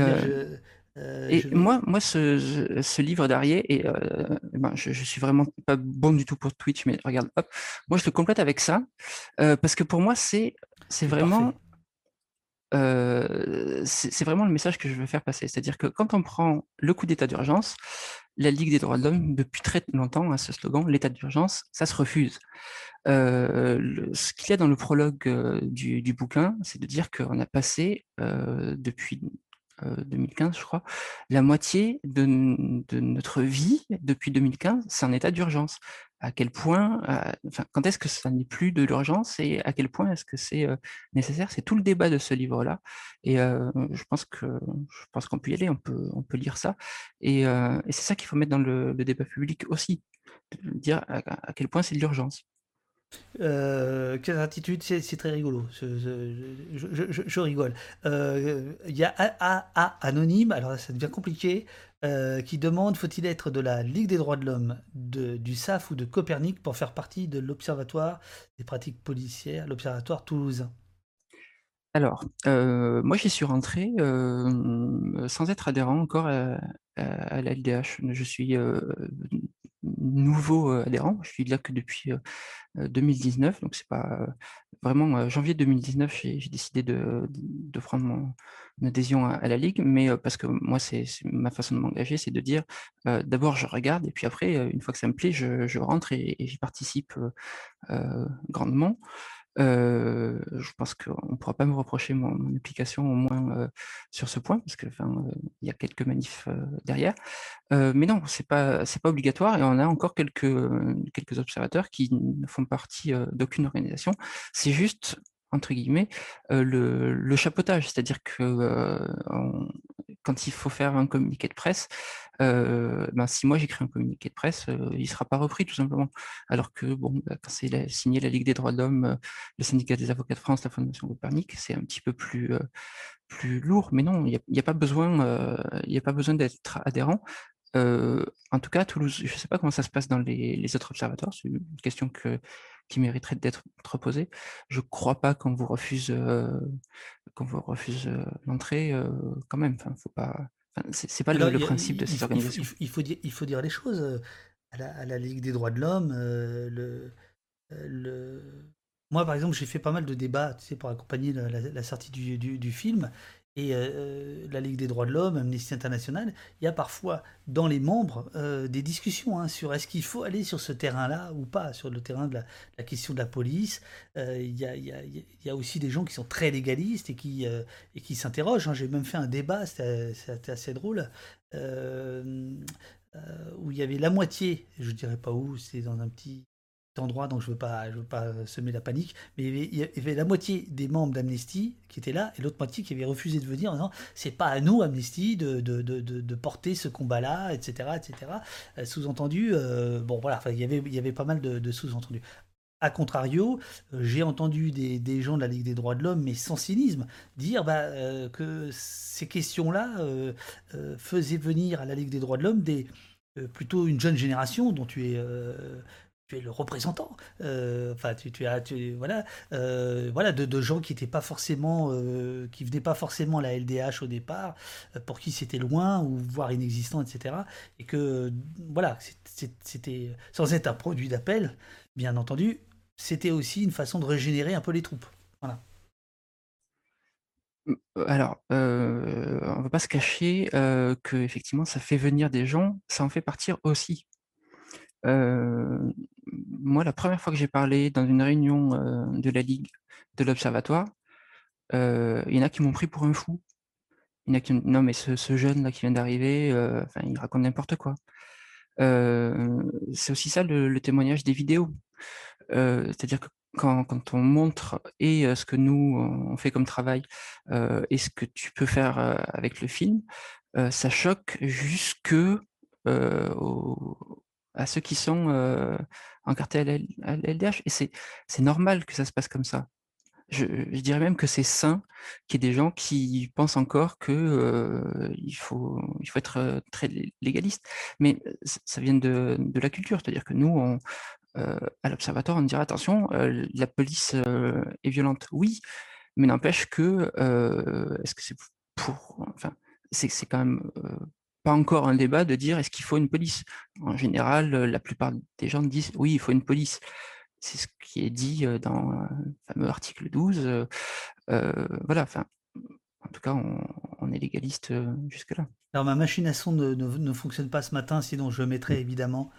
euh, et moi, moi, ce, ce livre d'Arié, et euh, ben, je, je suis vraiment pas bon du tout pour Twitch, mais regarde, hop, moi je le complète avec ça, euh, parce que pour moi c'est c'est vraiment c'est vraiment le message que je veux faire passer. C'est-à-dire que quand on prend le coup d'état d'urgence, la Ligue des droits de l'homme, depuis très longtemps, à ce slogan, l'état d'urgence, ça se refuse. Euh, ce qu'il y a dans le prologue du, du, bouquin, c'est de dire qu'on a passé euh, depuis 2015, euh, je crois, la moitié de, notre vie depuis 2015, c'est un état d'urgence. À quel point, euh, enfin, quand est-ce que ça n'est plus de l'urgence et à quel point est-ce que c'est euh, nécessaire? C'est tout le débat de ce livre-là. Et je pense que je pense qu'on peut y aller, on peut, on peut lire ça. Et, et c'est ça qu'il faut mettre dans le, débat public aussi, dire à quel point c'est de l'urgence. Euh, quelle attitude, c'est très rigolo. Je, rigole. Euh, il y a A, Anonyme, alors ça devient compliqué, euh, qui demande faut-il être de la Ligue des droits de l'homme, du SAF ou de Copernic pour faire partie de l'Observatoire des pratiques policières, l'Observatoire toulousain? Alors, moi j'y suis rentré sans être adhérent encore à la LDH. Je suis nouveau adhérent. Je suis là que depuis 2019, donc c'est pas vraiment janvier 2019. J'ai décidé de, de, prendre mon, adhésion à, la ligue, mais parce que moi, c'est ma façon de m'engager, c'est de dire d'abord je regarde et puis après, une fois que ça me plaît, je, rentre et, j'y participe grandement. Je pense qu'on ne pourra pas me reprocher mon, mon application au moins sur ce point, parce qu'il il y a quelques manifs derrière. mais non, ce n'est pas, obligatoire et on a encore quelques, quelques observateurs qui ne font partie d'aucune organisation. C'est juste entre guillemets, le, le, chapeautage, c'est-à-dire que quand il faut faire un communiqué de presse, ben, si moi j'écris un communiqué de presse, il ne sera pas repris tout simplement. Alors que bon, ben, quand c'est signé la Ligue des droits de l'homme, le syndicat des avocats de France, la Fondation Copernic, c'est un petit peu plus, plus lourd. Mais non, il n'y a, pas besoin, a pas besoin d'être adhérent. en tout cas, Toulouse, je ne sais pas comment ça se passe dans les, autres observatoires, c'est une question que, qui mériterait d'être posée. Je ne crois pas qu'on vous refuse, vous refuse l'entrée quand même. Faut pas c'est pas le, principe de ces organisations. Il faut, dire, il faut dire les choses. À la, Ligue des droits de l'homme, le, le... moi par exemple, j'ai fait pas mal de débats tu sais, pour accompagner la, sortie du, du, film. Et euh, la Ligue des droits de l'homme, Amnesty International, il y a parfois dans les membres euh, des discussions hein, sur est-ce qu'il faut aller sur ce terrain-là ou pas, sur le terrain de la, question de la police. Euh, il, y a, aussi des gens qui sont très légalistes et qui, et qui s'interrogent. Hein. J'ai même fait un débat, c'était assez drôle, où il y avait la moitié, je ne dirais pas où, c'est dans un petit endroit, donc je ne veux, pas, je veux pas semer la panique, mais il y, avait, la moitié des membres d'Amnesty qui étaient là, et l'autre moitié qui avait refusé de venir en disant c'est pas à nous, Amnesty, de, de, de, porter ce combat-là, etc. etc. Euh, sous-entendu, euh, bon voilà, il y avait, il y avait pas mal de, sous-entendus. A contrario, euh, j'ai entendu des, des, gens de la Ligue des droits de l'homme, mais sans cynisme, dire bah, que ces questions-là faisaient venir à la Ligue des droits de l'homme des, plutôt une jeune génération dont tu es le représentant. Euh, enfin, tu, as, voilà, euh, voilà, de, gens qui étaient pas forcément, euh, qui venaient pas forcément la LDH au départ, pour qui c'était loin ou voire inexistant, etc. Et que, voilà, c'était sans être un produit d'appel, bien entendu, c'était aussi une façon de régénérer un peu les troupes. Voilà. Alors, on ne va pas se cacher que effectivement, ça fait venir des gens, ça en fait partir aussi moi, la première fois que j'ai parlé dans une réunion de la Ligue de l'Observatoire, il y en a qui m'ont pris pour un fou. Il y en a qui non, mais ce, jeune-là qui vient d'arriver, il raconte n'importe quoi. c'est aussi ça le, témoignage des vidéos. C'est-à-dire que quand, quand, on montre et ce que nous, on fait comme travail et ce que tu peux faire avec le film, ça choque jusque au, à ceux qui sont encartés à l'LDH. Et c'est normal que ça se passe comme ça. Je, dirais même que c'est sain qu'il y ait des gens qui pensent encore qu'il il, faut, il faut être très légaliste. Mais ça vient de, de la culture, c'est-à-dire que nous, à l'Observatoire, on dirait attention, la police est violente. Oui, mais n'empêche que, est-ce que c'est pour... Enfin, c'est quand même pas encore un débat de dire est-ce qu'il faut une police? En général, euh, la plupart des gens disent oui, il faut une police. C'est ce qui est dit euh, dans le fameux article 12. Euh, voilà, enfin, en tout cas, on, est légaliste jusque-là. Alors, ma machine à son ne, ne, fonctionne pas ce matin, sinon je mettrai évidemment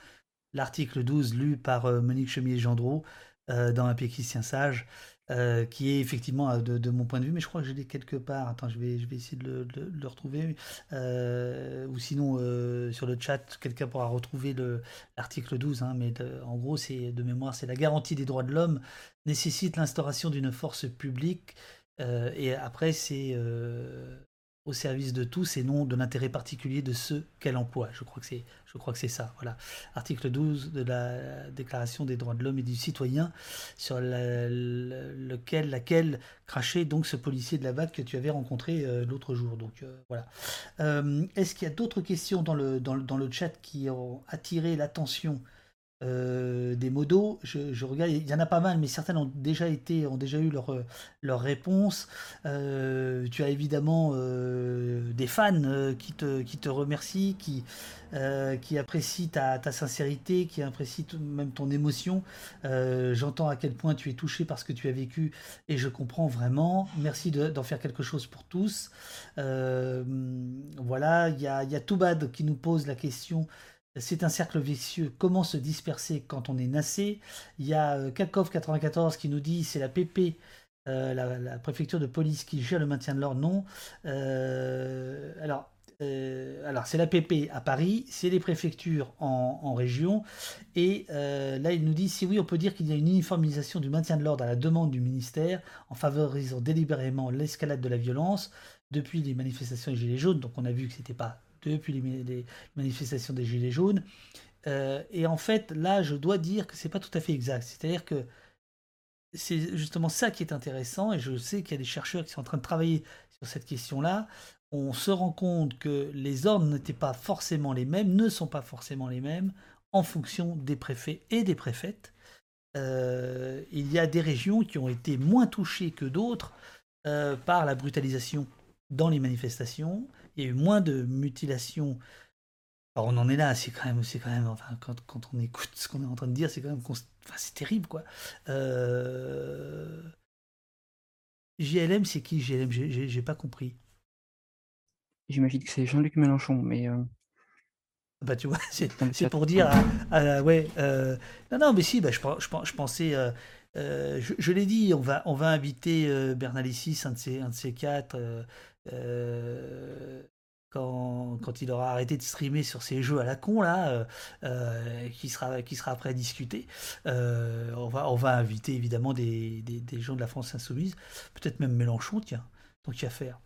l'article 12 lu par Monique Chemier-Gendreau dans Un Péquicien Sage. Euh, qui est effectivement euh, de, mon point de vue, mais je crois que je l'ai quelque part. Attends, je vais, je vais essayer de le, retrouver. Euh, ou sinon, sur le chat, quelqu'un pourra retrouver l'article 12. Hein, mais en gros, c'est de mémoire, c'est la garantie des droits de l'homme nécessite l'instauration d'une force publique. et après, c'est au service de tous et non de l'intérêt particulier de ceux qu'elle emploie. Je crois que c'est, je crois que c'est ça. Voilà. Article 12 de la Déclaration des droits de l'homme et du citoyen, sur lequel, laquelle crachait donc ce policier de la BAC que tu avais rencontré euh, l'autre jour. Donc euh, voilà. Euh, est-ce qu'il y a d'autres questions dans le, dans, dans, le chat qui ont attiré l'attention euh, des modos. Je, regarde, il y en a pas mal, mais certaines ont déjà été, ont déjà eu leur, euh, leur réponse. Euh, tu as évidemment des fans qui, te, qui te remercient, qui, qui apprécient ta, ta, sincérité, qui apprécient même ton émotion. J'entends à quel point tu es touché par ce que tu as vécu et je comprends vraiment. Merci d'en faire quelque chose pour tous. voilà, il y a, y a Toubad qui nous pose la question c'est un cercle vicieux. Comment se disperser quand on est nassé? Il y a Kakov94 euh, qui nous dit c'est la PP, euh, la, préfecture de police qui gère le maintien de l'ordre. Non. Euh, alors, c'est la PP à Paris, c'est les préfectures en, région. Et là, il nous dit si oui, on peut dire qu'il y a une uniformisation du maintien de l'ordre à la demande du ministère en favorisant délibérément l'escalade de la violence depuis les manifestations des Gilets jaunes. Donc on a vu que c'était pas depuis les, manifestations des Gilets jaunes. Euh, et en fait, là, je dois dire que c'est pas tout à fait exact. C'est-à-dire que c'est justement ça qui est intéressant, et je sais qu'il y a des chercheurs qui sont en train de travailler sur cette question-là. On se rend compte que les ordres n'étaient pas forcément les mêmes, ne sont pas forcément les mêmes, en fonction des préfets et des préfètes. Euh, il y a des régions qui ont été moins touchées que d'autres euh, par la brutalisation dans les manifestations il y a eu moins de mutilations. Alors on en est là, c'est quand même, c'est quand même, enfin, quand, quand, on écoute ce qu'on est en train de dire, c'est quand même, enfin, c'est terrible, quoi. Euh... JLM, c'est qui JLM J'ai pas compris. J'imagine que c'est Jean-Luc Mélenchon, mais. Euh, bah tu vois, c'est pour dire, ouais, euh... non non, mais si, bah, je, je, je pensais, euh, euh, je, je l'ai dit, on va, on va inviter euh, Bernalicis, un de ces, un de ces quatre, euh, quand, quand, il aura arrêté de streamer sur ses jeux à la con là, euh, euh, qui sera qui sera prêt à discuter. on va on va inviter évidemment des, des, des gens de la France insoumise, peut-être même Mélenchon, tiens, tant qu'il y a à faire.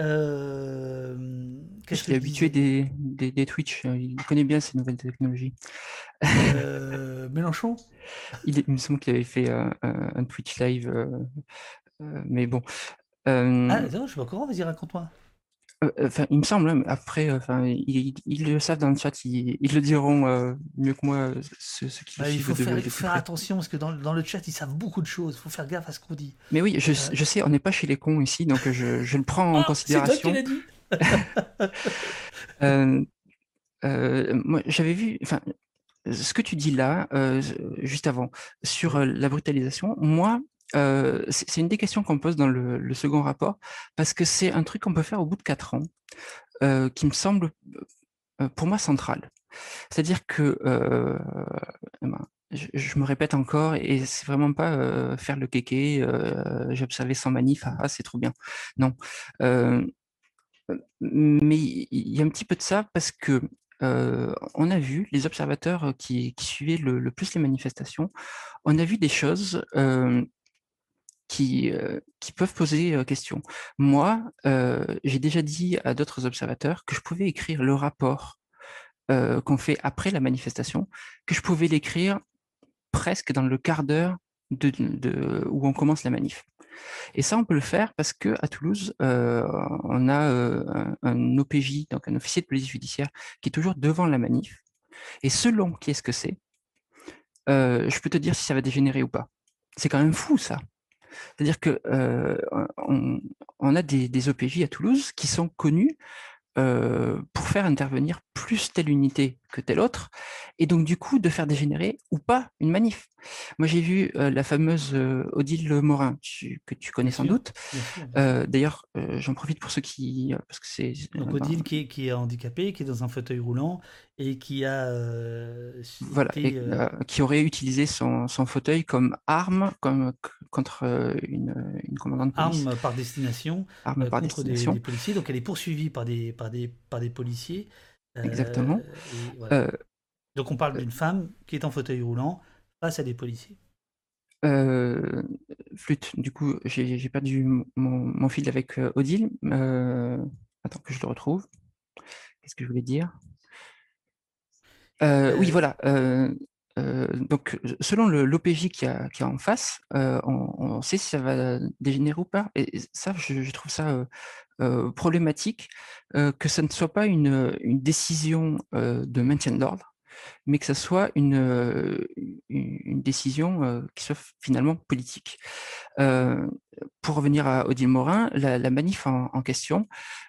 Euh, je habitué des, des, des, Twitch, il connaît bien ces nouvelles technologies. Mélenchon? Il, il, me semble qu'il avait fait un Twitch live, mais bon, ah, non, je sais pas comment, vas-y, raconte-moi. Enfin, il me semble, hein, après, enfin, ils, le savent dans le chat, ils, le diront mieux que moi, ce, ce qui Il faut faire, faire attention, parce que dans, dans, le chat, ils savent beaucoup de choses, il faut faire gaffe à ce qu'on dit. Mais oui, je, je sais, on n'est pas chez les cons ici, donc je, je le prends en considération. C'est toi qui l'as dit euh, euh, moi, j'avais vu, enfin, ce que tu dis là, euh, juste avant, sur la brutalisation, moi, euh, c'est une des questions qu'on pose dans le, second rapport, parce que c'est un truc qu'on peut faire au bout de quatre ans, euh, qui me semble euh, pour moi central. C'est-à-dire que je, me répète encore, et c'est vraiment pas faire le kéké, j'ai observé sans manif, ah, c'est trop bien. Non. mais il y a un petit peu de ça parce que on a vu les observateurs qui, suivaient le, plus les manifestations, on a vu des choses qui, euh, qui peuvent poser euh, question. Moi, euh, j'ai déjà dit à d'autres observateurs que je pouvais écrire le rapport qu'on fait après la manifestation, que je pouvais l'écrire presque dans le quart d'heure où on commence la manif. Et ça, on peut le faire parce que à Toulouse, on a un, OPJ, donc un officier de police judiciaire, qui est toujours devant la manif. Et selon qui est-ce que c'est, je peux te dire si ça va dégénérer ou pas. C'est quand même fou, ça. C'est-à-dire que euh, on, a des, OPJ à Toulouse qui sont connus pour faire intervenir plus telle unité que telle autre, et donc du coup de faire dégénérer ou pas une manif. Moi j'ai vu euh, la fameuse Odile Morin, que tu connais sans doute. D'ailleurs, j'en profite pour ceux qui... parce que c'est... Donc Odile qui est, qui est handicapée, qui est dans un fauteuil roulant, et qui a euh, voilà, euh, qui aurait utilisé son, son, fauteuil comme arme comme, contre euh, une, une commandante de police. Arme par destination arme par contre destination. Des, policiers. Donc elle est poursuivie par des, par des, par des policiers. Exactement. Donc on parle d'une femme qui est en fauteuil roulant face à des policiers. flûte, du coup, j'ai perdu mon, mon, fil avec Odile. attends que je le retrouve. Qu'est-ce que je voulais dire? Euh, oui, voilà. Euh, euh, donc, selon l'OPJ qui a, qui a en face, on, sait si ça va dégénérer ou pas. Et ça, je, trouve ça problématique que ça ne soit pas une, une décision de maintien de l'ordre, mais que ça soit une décision qui soit finalement politique. Pour revenir à Odile Morin, la, manif en, question,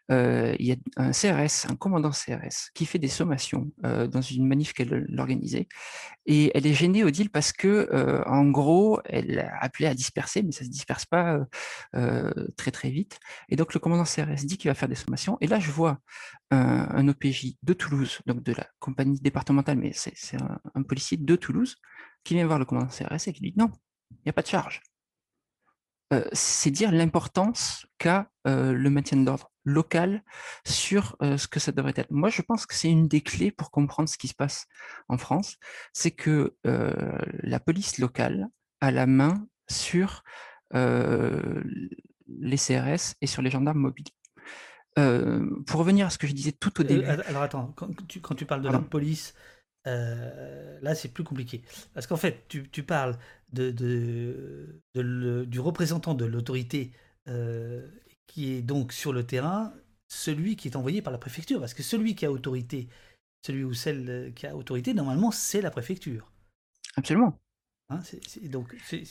il y a un CRS, un commandant CRS, qui fait des sommations dans une manif qu'elle organisait, et elle est gênée, Odile, parce que, en gros, elle a appelé à disperser, mais ça ne se disperse pas très très vite. Et donc le commandant CRS dit qu'il va faire des sommations, et là je vois un, OPJ de Toulouse, donc de la compagnie départementale, mais c'est un, policier de Toulouse, qui vient voir le commandant CRS et qui dit non, il n'y a pas de charge. Euh, c'est dire l'importance qu'a euh, le maintien de l'ordre local sur euh, ce que ça devrait être. Moi, je pense que c'est une des clés pour comprendre ce qui se passe en France, c'est que la police locale a la main sur les CRS et sur les gendarmes mobiles. pour revenir à ce que je disais tout au début. alors attends, quand tu, parles de la police, là c'est plus compliqué. Parce qu'en fait, tu, parles de, du représentant de l'autorité qui est donc sur le terrain, celui qui est envoyé par la préfecture. Parce que celui qui a autorité, celui ou celle qui a autorité, normalement, c'est la préfecture. Absolument. Hein, donc, c'est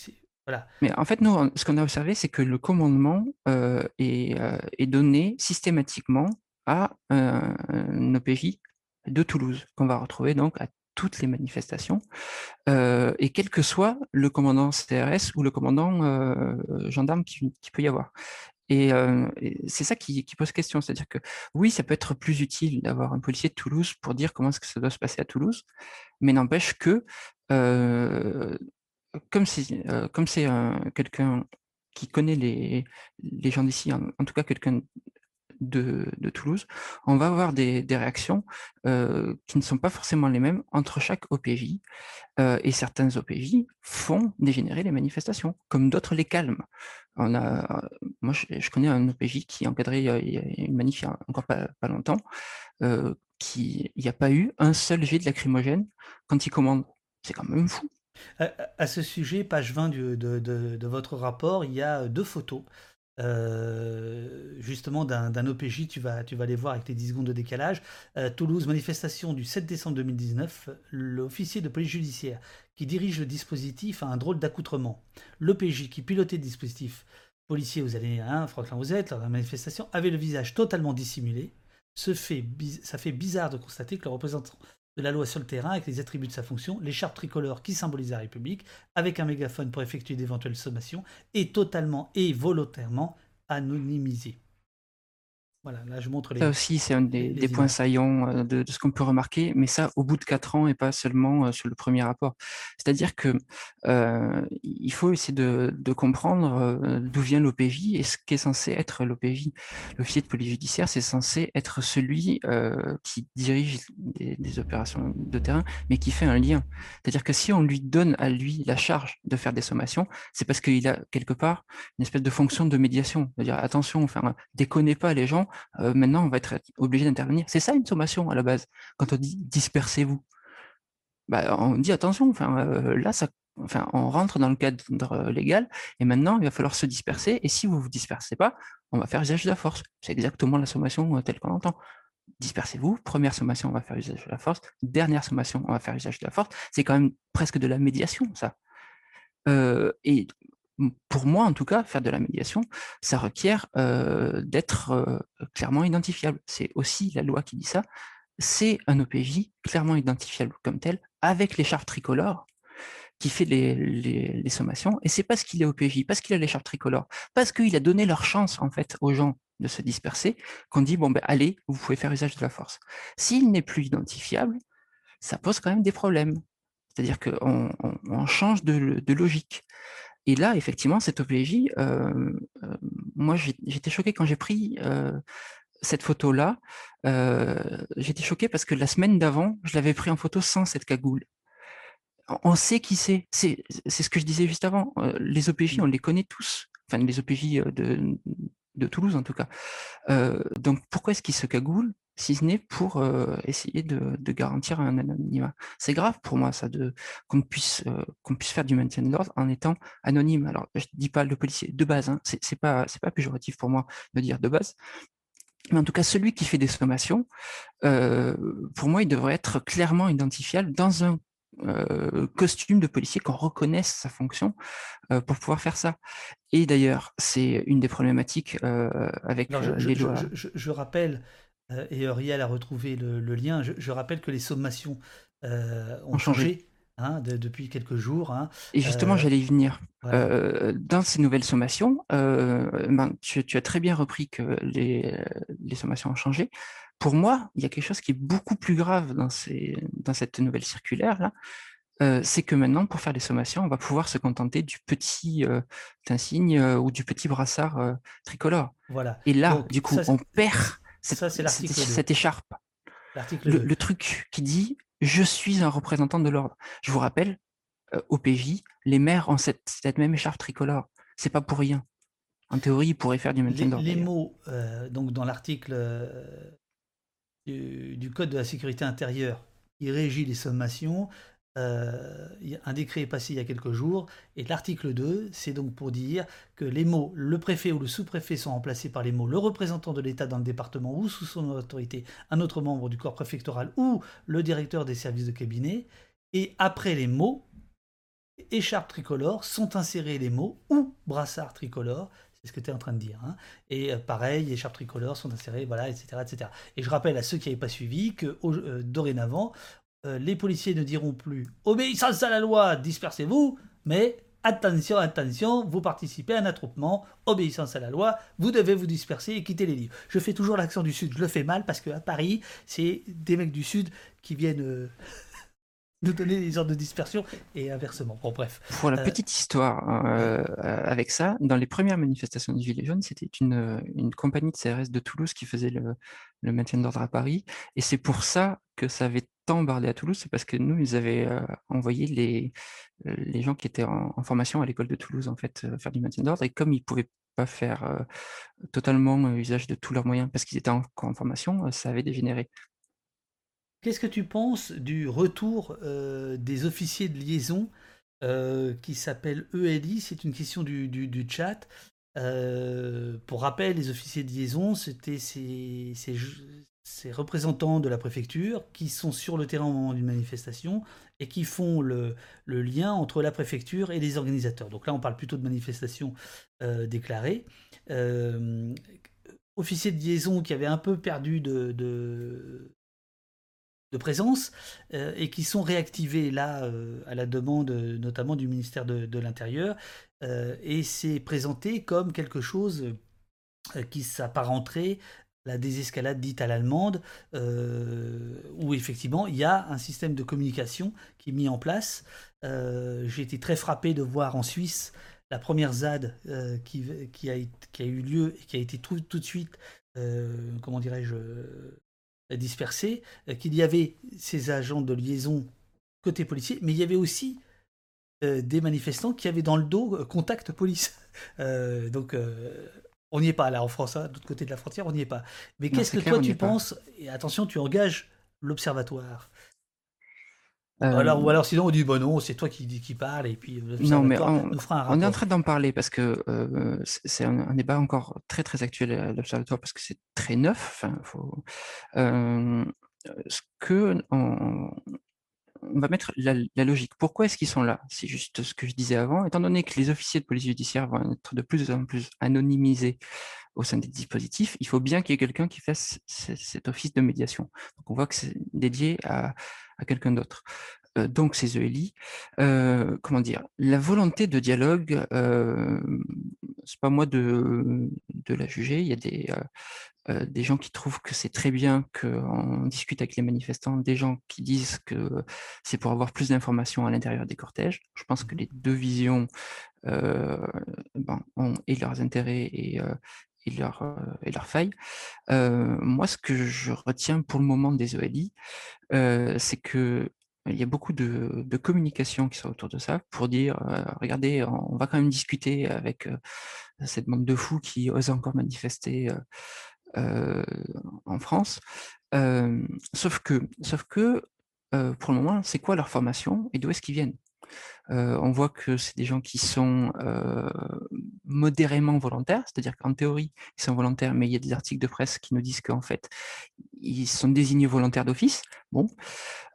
mais en fait, nous, ce qu'on a observé, c'est que le commandement euh, est, euh, est, donné systématiquement à un, OPJ de Toulouse, qu'on va retrouver donc à toutes les manifestations, euh, et quel que soit le commandant CRS ou le commandant gendarme qui, peut y avoir. Et, c'est ça qui, pose question, c'est-à-dire que oui, ça peut être plus utile d'avoir un policier de Toulouse pour dire comment est-ce que ça doit se passer à Toulouse, mais n'empêche que comme c'est euh, comme c'est quelqu'un qui connaît les, les gens d'ici, en, tout cas quelqu'un de, Toulouse, on va avoir des, réactions euh, qui ne sont pas forcément les mêmes entre chaque OPJ. Euh, et certains OPJ font dégénérer les manifestations, comme d'autres les calment. On a, moi, je, connais un OPJ qui encadrait une manif il y a encore pas, longtemps, qui il n'y a pas eu un seul jet de lacrymogène quand il commande. C'est quand même fou. À, ce sujet, page 20 de, votre rapport, il y a deux photos. Euh, justement d'un OPJ, tu vas, tu vas les voir avec les 10 secondes de décalage. Euh, Toulouse, manifestation du 7 décembre 2019, l'officier de police judiciaire qui dirige le dispositif a un drôle d'accoutrement. L'OPJ qui pilotait le dispositif policier aux années 1, Franklin Rosette, lors de la manifestation, avait le visage totalement dissimulé. Ça fait bizarre de constater que le représentant de la loi sur le terrain avec les attributs de sa fonction, l'écharpe tricolore qui symbolise la République, avec un mégaphone pour effectuer d'éventuelles sommations, est totalement et volontairement anonymisé. Voilà, là je montre les. Ça aussi, c'est un des, points saillants euh, de, ce qu'on peut remarquer, mais ça au bout de quatre ans et pas seulement euh, sur le premier rapport. C'est-à-dire que euh, il faut essayer de, comprendre d'où vient l'OPJ et ce qu'est censé être l'OPJ. L'officier de police judiciaire, c'est censé être celui qui dirige des, opérations de terrain, mais qui fait un lien. C'est-à-dire que si on lui donne à lui la charge de faire des sommations, c'est parce qu'il a quelque part une espèce de fonction de médiation. C'est-à-dire attention, enfin, déconnez pas les gens euh, maintenant on va être obligé d'intervenir. C'est ça une sommation à la base. Quand on dit dispersez-vous, bah, on dit attention, enfin, euh, là, ça, enfin, on rentre dans le cadre légal et maintenant il va falloir se disperser. Et si vous ne vous dispersez pas, on va faire usage de la force. C'est exactement la sommation euh, telle qu'on entend. Dispersez-vous, première sommation, on va faire usage de la force, dernière sommation, on va faire usage de la force. C'est quand même presque de la médiation, ça. et pour moi en tout cas, faire de la médiation, ça requiert d'être clairement identifiable. C'est aussi la loi qui dit ça. C'est un OPJ clairement identifiable comme tel, avec l'écharpe tricolore qui fait les, sommations. Et c'est parce qu'il est OPJ, parce qu'il a l'écharpe tricolore, parce qu'il a donné leur chance en fait aux gens de se disperser, qu'on dit bon ben allez, vous pouvez faire usage de la force. S'il n'est plus identifiable, ça pose quand même des problèmes. C'est-à-dire qu'on on, change de logique. Et là, effectivement, cette OPJ, euh, euh, moi, j'étais choqué quand j'ai pris euh, cette photo-là. j'étais choqué parce que la semaine d'avant, je l'avais pris en photo sans cette cagoule. On sait qui c'est. C'est ce que je disais juste avant. les OPJ, mmh. on les connaît tous. Enfin, les OPJ de, de Toulouse, en tout cas. donc, pourquoi est-ce qu'ils se cagoulent? Si ce n'est pour euh, essayer de, garantir un anonymat. C'est grave pour moi, ça, de qu'on puisse euh, qu'on puisse faire du maintien de l'ordre en étant anonyme. Alors, je dis pas le policier de base, hein, c'est pas c'est pas péjoratif pour moi de dire de base, mais en tout cas, celui qui fait des sommations, pour moi, il devrait être clairement identifiable dans un costume de policier qu'on reconnaisse sa fonction pour pouvoir faire ça. Et d'ailleurs, c'est une des problématiques avec les lois. Je, rappelle, et Uriel a retrouvé le, lien, je, rappelle que les sommations ont, changé. Hein, depuis quelques jours. Hein. Et justement, j'allais y venir. dans ces nouvelles sommations, ben, tu, as très bien repris que les, les sommations ont changé. Pour moi, il y a quelque chose qui est beaucoup plus grave dans, ces, dans cette nouvelle circulaire là. Euh, c'est que maintenant, pour faire les sommations, on va pouvoir se contenter du petit euh, insigne euh, ou du petit brassard tricolore. Voilà. Et là, du coup, on perd cette, cette écharpe. Le, le, truc qui dit je suis un représentant de l'ordre. Je vous rappelle, au PJ, les maires ont cette, cette même écharpe tricolore. C'est pas pour rien. En théorie, ils pourraient faire du maintien d'ordre. Les, mots, donc dans l'article du, Code de la sécurité intérieure qui régit les sommations. Euh, un décret est passé il y a quelques jours, et l'article 2, c'est donc pour dire que les mots le préfet ou le sous-préfet sont remplacés par les mots le représentant de l'État dans le département ou sous son autorité, un autre membre du corps préfectoral ou le directeur des services de cabinet, et après les mots écharpe tricolore sont insérés les mots ou brassard tricolore, c'est ce que tu es en train de dire. Hein. Et euh, pareil, écharpes tricolores sont insérées, voilà, etc., etc. Et je rappelle à ceux qui n'avaient pas suivi que euh, dorénavant, euh, les policiers ne diront plus obéissance à la loi, dispersez-vous, mais attention, attention, vous participez à un attroupement, obéissance à la loi, vous devez vous disperser et quitter les lieux. Je fais toujours l'accent du Sud, je le fais mal parce qu'à Paris, c'est des mecs du Sud qui viennent nous donner des ordres de dispersion et inversement. Bon, bref. Pour la euh, petite histoire, euh, avec ça, dans les premières manifestations du Gilets jaunes, c'était une, une, compagnie de CRS de Toulouse qui faisait le, le maintien d'ordre à Paris. Et c'est pour ça que ça avait tant à Toulouse, c'est parce que nous, ils avaient euh, envoyé les, les gens qui étaient en, formation à l'école de Toulouse, en fait, faire du maintien d'ordre. Et comme ils ne pouvaient pas faire totalement usage de tous leurs moyens parce qu'ils étaient encore en formation, ça avait dégénéré. Qu'est-ce que tu penses du retour euh, des officiers de liaison euh, qui s'appelle ELI C'est une question du, chat. Euh, pour rappel, les officiers de liaison, c'était ces, représentants de la préfecture qui sont sur le terrain au moment d'une manifestation et qui font le, lien entre la préfecture et les organisateurs. Donc là, on parle plutôt de manifestations déclarées. officiers de liaison qui avaient un peu perdu de de présence euh, et qui sont réactivés là euh, à la demande notamment du ministère de, l'Intérieur euh, et c'est présenté comme quelque chose qui s'apparenterait la désescalade dite à l'allemande où effectivement il y a un système de communication qui est mis en place. J'ai été très frappé de voir en Suisse la première ZAD qui, qui, a, eu lieu et qui a été tout, tout de suite, comment dirais-je, dispersés, euh, qu'il y avait ces agents de liaison côté policier, mais il y avait aussi euh, des manifestants qui avaient dans le dos euh, contact police. donc on n'y est pas là en France, hein, de l'autre côté de la frontière, on n'y est pas. Mais qu'est-ce que toi tu penses Et attention, tu engages l'observatoire? Alors, ou alors sinon on dit bon non, c'est toi qui, qui parle et puis non, mais on, on est en train d'en parler parce que c'est un, débat encore très très actuel à l'observatoire parce que c'est très neuf. Enfin, faut, ce que on, va mettre la, logique. Pourquoi est-ce qu'ils sont là? C'est juste ce que je disais avant. Étant donné que les officiers de police judiciaire vont être de plus en plus anonymisés au sein des dispositifs, il faut bien qu'il y ait quelqu'un qui fasse cet office de médiation. Donc on voit que c'est dédié à, à quelqu'un d'autre. Euh, donc ces ELI, euh, comment dire, la volonté de dialogue, euh, c'est pas moi de, de, la juger. Il y a des, euh, des gens qui trouvent que c'est très bien qu'on discute avec les manifestants, des gens qui disent que c'est pour avoir plus d'informations à l'intérieur des cortèges. Je pense que les deux visions ben, ont leurs intérêts et, et leurs failles. moi, ce que je retiens pour le moment des ELI, c'est que il y a beaucoup de, de, communication qui sont autour de ça pour dire regardez, on va quand même discuter avec cette bande de fous qui ose encore manifester en France. sauf que, sauf que pour le moment, c'est quoi leur formation et d'où est-ce qu'ils viennent? On voit que c'est des gens qui sont modérément volontaires, c'est-à-dire qu'en théorie, ils sont volontaires, mais il y a des articles de presse qui nous disent qu'en fait, ils sont désignés volontaires d'office, bon,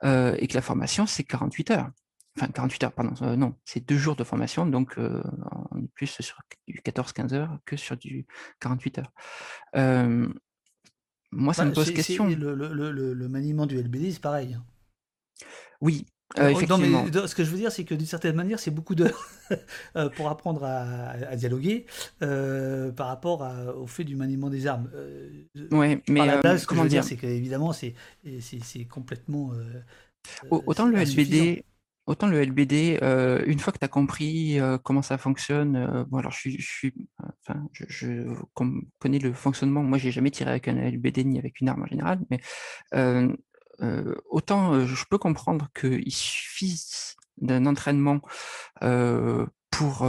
euh, et que la formation, c'est 48 heures. Enfin, 48 heures, pardon, euh, non, c'est deux jours de formation, donc euh, on est plus sur du 14-15 heures que sur du 48 heures. moi, ça Bah, me pose question. le, le- le- le- le maniement du LBD, c'est pareil. hein. Oui, Euh, non, mais effectivement. ce que je veux dire, c'est que d'une certaine manière, c'est beaucoup d'heures pour apprendre à, à dialoguer par rapport à- au fait du maniement des armes. Ouais, mais par euh, là, ce que je comment veux dire, dire? c'est qu'évidemment, c'est complètement. Au- Autant le. LBD, autant le LBD, euh, une fois que tu as compris euh, comment ça fonctionne, euh, bon alors je je connais le fonctionnement. Moi, j'ai jamais tiré avec un LBD ni avec une arme en général, mais autant je peux comprendre qu'il suffise d'un entraînement pour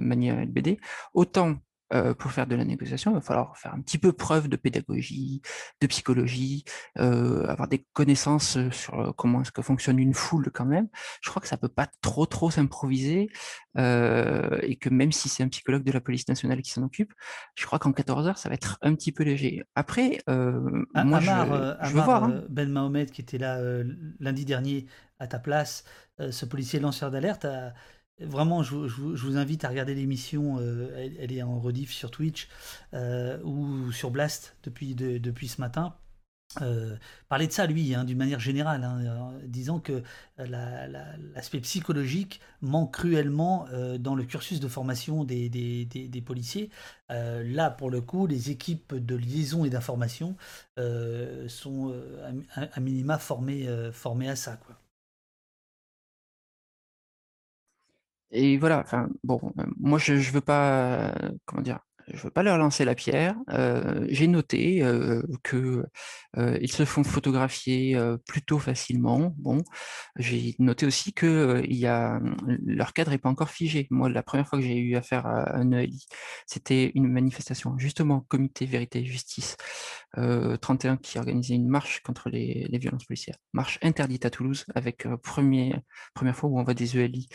manier un LBD, autant euh, pour faire de la négociation, il va falloir faire un petit peu preuve de pédagogie, de psychologie, euh, avoir des connaissances sur comment est-ce que fonctionne une foule quand même. Je crois que ça peut pas trop trop s'improviser euh, et que même si c'est un psychologue de la police nationale qui s'en occupe, je crois qu'en 14 heures ça va être un petit peu léger. Après, A- moi Amar, je, je veux voir. hein. Ben Mahomet, qui était là lundi dernier à ta place, ce policier lanceur d'alerte, a- vraiment, je, vous- invite à regarder l'émission. euh, elle, est en rediff sur Twitch euh, ou sur Blast depuis, de- depuis ce matin. Euh, parler de ça, lui, hein, d'une manière générale, hein, disant que la- la- l'aspect psychologique manque cruellement euh, dans le cursus de formation des, policiers. Là, pour le coup, les équipes de liaison et d'information sont à, à minima formées, formées à ça. Quoi. Et voilà, enfin, bon, euh, moi je, je veux pas, euh, comment dire, je veux pas leur lancer la pierre. Euh, j'ai noté euh, que ils se font photographier plutôt facilement. Bon, j'ai noté aussi que il y a leur cadre est pas encore figé. Moi, la première fois que j'ai eu affaire à un ELI, c'était une manifestation, justement, Comité Vérité Justice euh, 31 qui organisait une marche contre les, violences policières, marche interdite à Toulouse, avec premier, première fois où on voit des ELI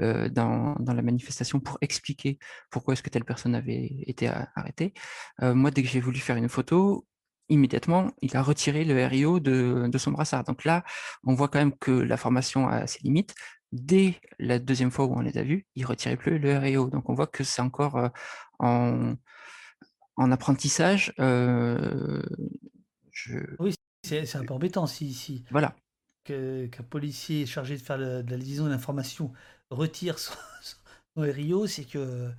euh, dans, dans la manifestation pour expliquer pourquoi est-ce que telle personne avait été a- arrêtée. Euh, moi, dès que j'ai voulu faire une photo, immédiatement, il a retiré le RIO de, de son brassard. Donc là, on voit quand même que la formation a ses limites. Dès la deuxième fois où on les a vus, il retirait plus le RIO. Donc on voit que c'est encore euh, en, en apprentissage. euh, je... C'est c'est un peu embêtant si, si Voilà. qu'un policier chargé de faire le- de la liaison d'information retire son, RIO, c'est que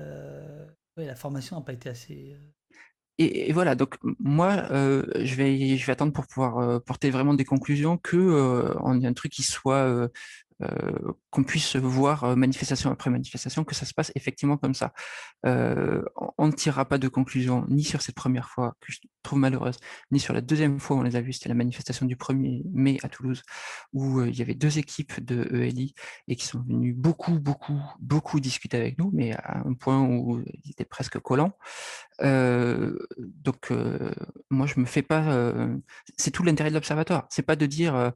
euh, la formation n'a pas été assez. euh, Et, voilà, donc moi, euh, je vais, attendre pour pouvoir porter vraiment des conclusions, que euh, un truc qui soit, euh, qu'on puisse voir euh, manifestation après manifestation, que ça se passe effectivement comme ça. Euh, on- ne tirera pas de conclusion ni sur cette première fois que je trouve malheureuse, ni sur la deuxième fois où on les a vus, c'était la manifestation du 1er mai à Toulouse, où il y avait deux équipes de ELI et qui sont venus beaucoup, beaucoup, beaucoup discuter avec nous, mais à un point où ils étaient presque collants. Donc, moi, je me fais pas. c'est tout l'intérêt de l'observatoire. C'est pas de dire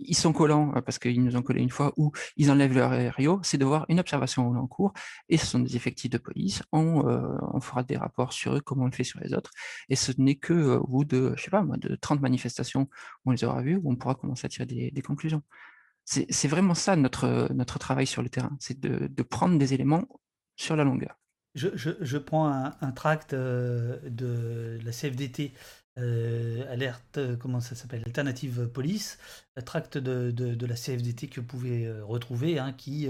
ils sont collants parce qu'ils nous ont collé une fois ou ils enlèvent leur RIO. C'est de voir une observation en cours et ce sont des effectifs de police. On, fera des rapports sur eux comme on le fait sur les autres. Et ce n'est que au bout de, je sais pas moi, de 30 manifestations où on les aura vues où on pourra commencer à tirer des, conclusions. C'est vraiment ça notre, notre travail sur le terrain. C'est de prendre des éléments sur la longueur. Je, prends un, tract euh, de la CFDT, euh, alerte, euh, comment ça s'appelle, Alternative Police, un tract de, la CFDT que vous pouvez retrouver, hein, qui,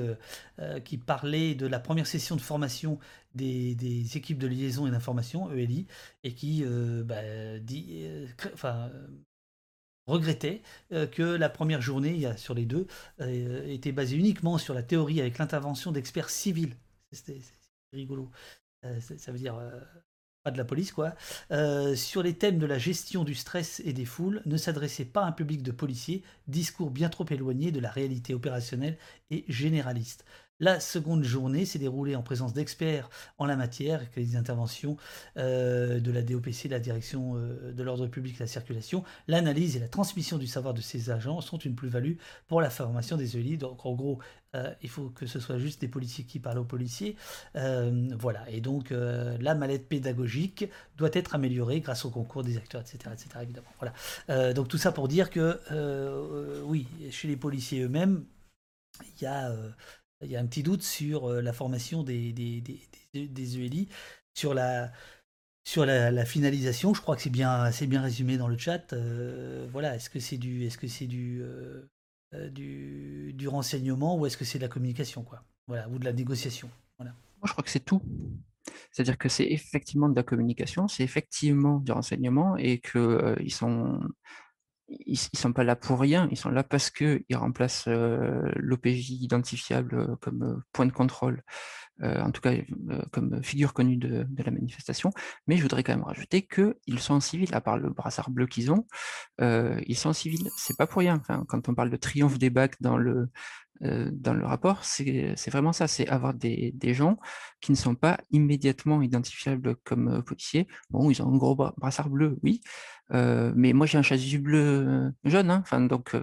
parlait de la première session de formation des, équipes de liaison et d'information, ELI, et qui bah, enfin, regrettait que la première journée, sur les deux, était basée uniquement sur la théorie avec l'intervention d'experts civils. C'était rigolo. Euh, ça, veut dire euh, pas de la police, quoi. Euh, sur les thèmes de la gestion du stress et des foules, ne s'adressait pas à un public de policiers, discours bien trop éloigné de la réalité opérationnelle et généraliste. La seconde journée s'est déroulée en présence d'experts en la matière, avec les interventions euh, de la DOPC, la Direction euh, de l'ordre public la circulation. L'analyse et la transmission du savoir de ces agents sont une plus-value pour la formation des ELI. Donc en gros, euh, il faut que ce soit juste des policiers qui parlent aux policiers. voilà, et donc la mallette pédagogique doit être améliorée grâce au concours des acteurs, etc. etc. Voilà. donc tout ça pour dire que, oui, chez les policiers eux-mêmes, il y a il y a un petit doute sur euh, la formation des, des, des, des ELI, sur la, sur la, finalisation. Je crois que c'est bien, bien résumé dans le chat. Euh, voilà, est-ce que c'est du, est-ce que du, euh, du, du, renseignement ou est-ce que c'est de la communication, quoi? Voilà, ou de la négociation. Voilà. Moi, je crois que c'est tout. C'est-à-dire que c'est effectivement de la communication, c'est effectivement du renseignement et qu'ils ils sont ils, ne sont pas là pour rien, ils sont là parce qu'ils remplacent l'OPJ identifiable comme point de contrôle, en tout cas comme figure connue de, la manifestation. Mais je voudrais quand même rajouter qu'ils sont en civil, à part le brassard bleu qu'ils ont, ils sont en civil. C'est pas pour rien. Quand on parle de triomphe des bacs dans le, euh, dans le rapport, c'est vraiment ça, c'est avoir des, gens qui ne sont pas immédiatement identifiables comme euh, policiers. Bon, ils ont un gros brassard bleu, oui, euh, mais moi j'ai un chasuble bleu jaune, hein, donc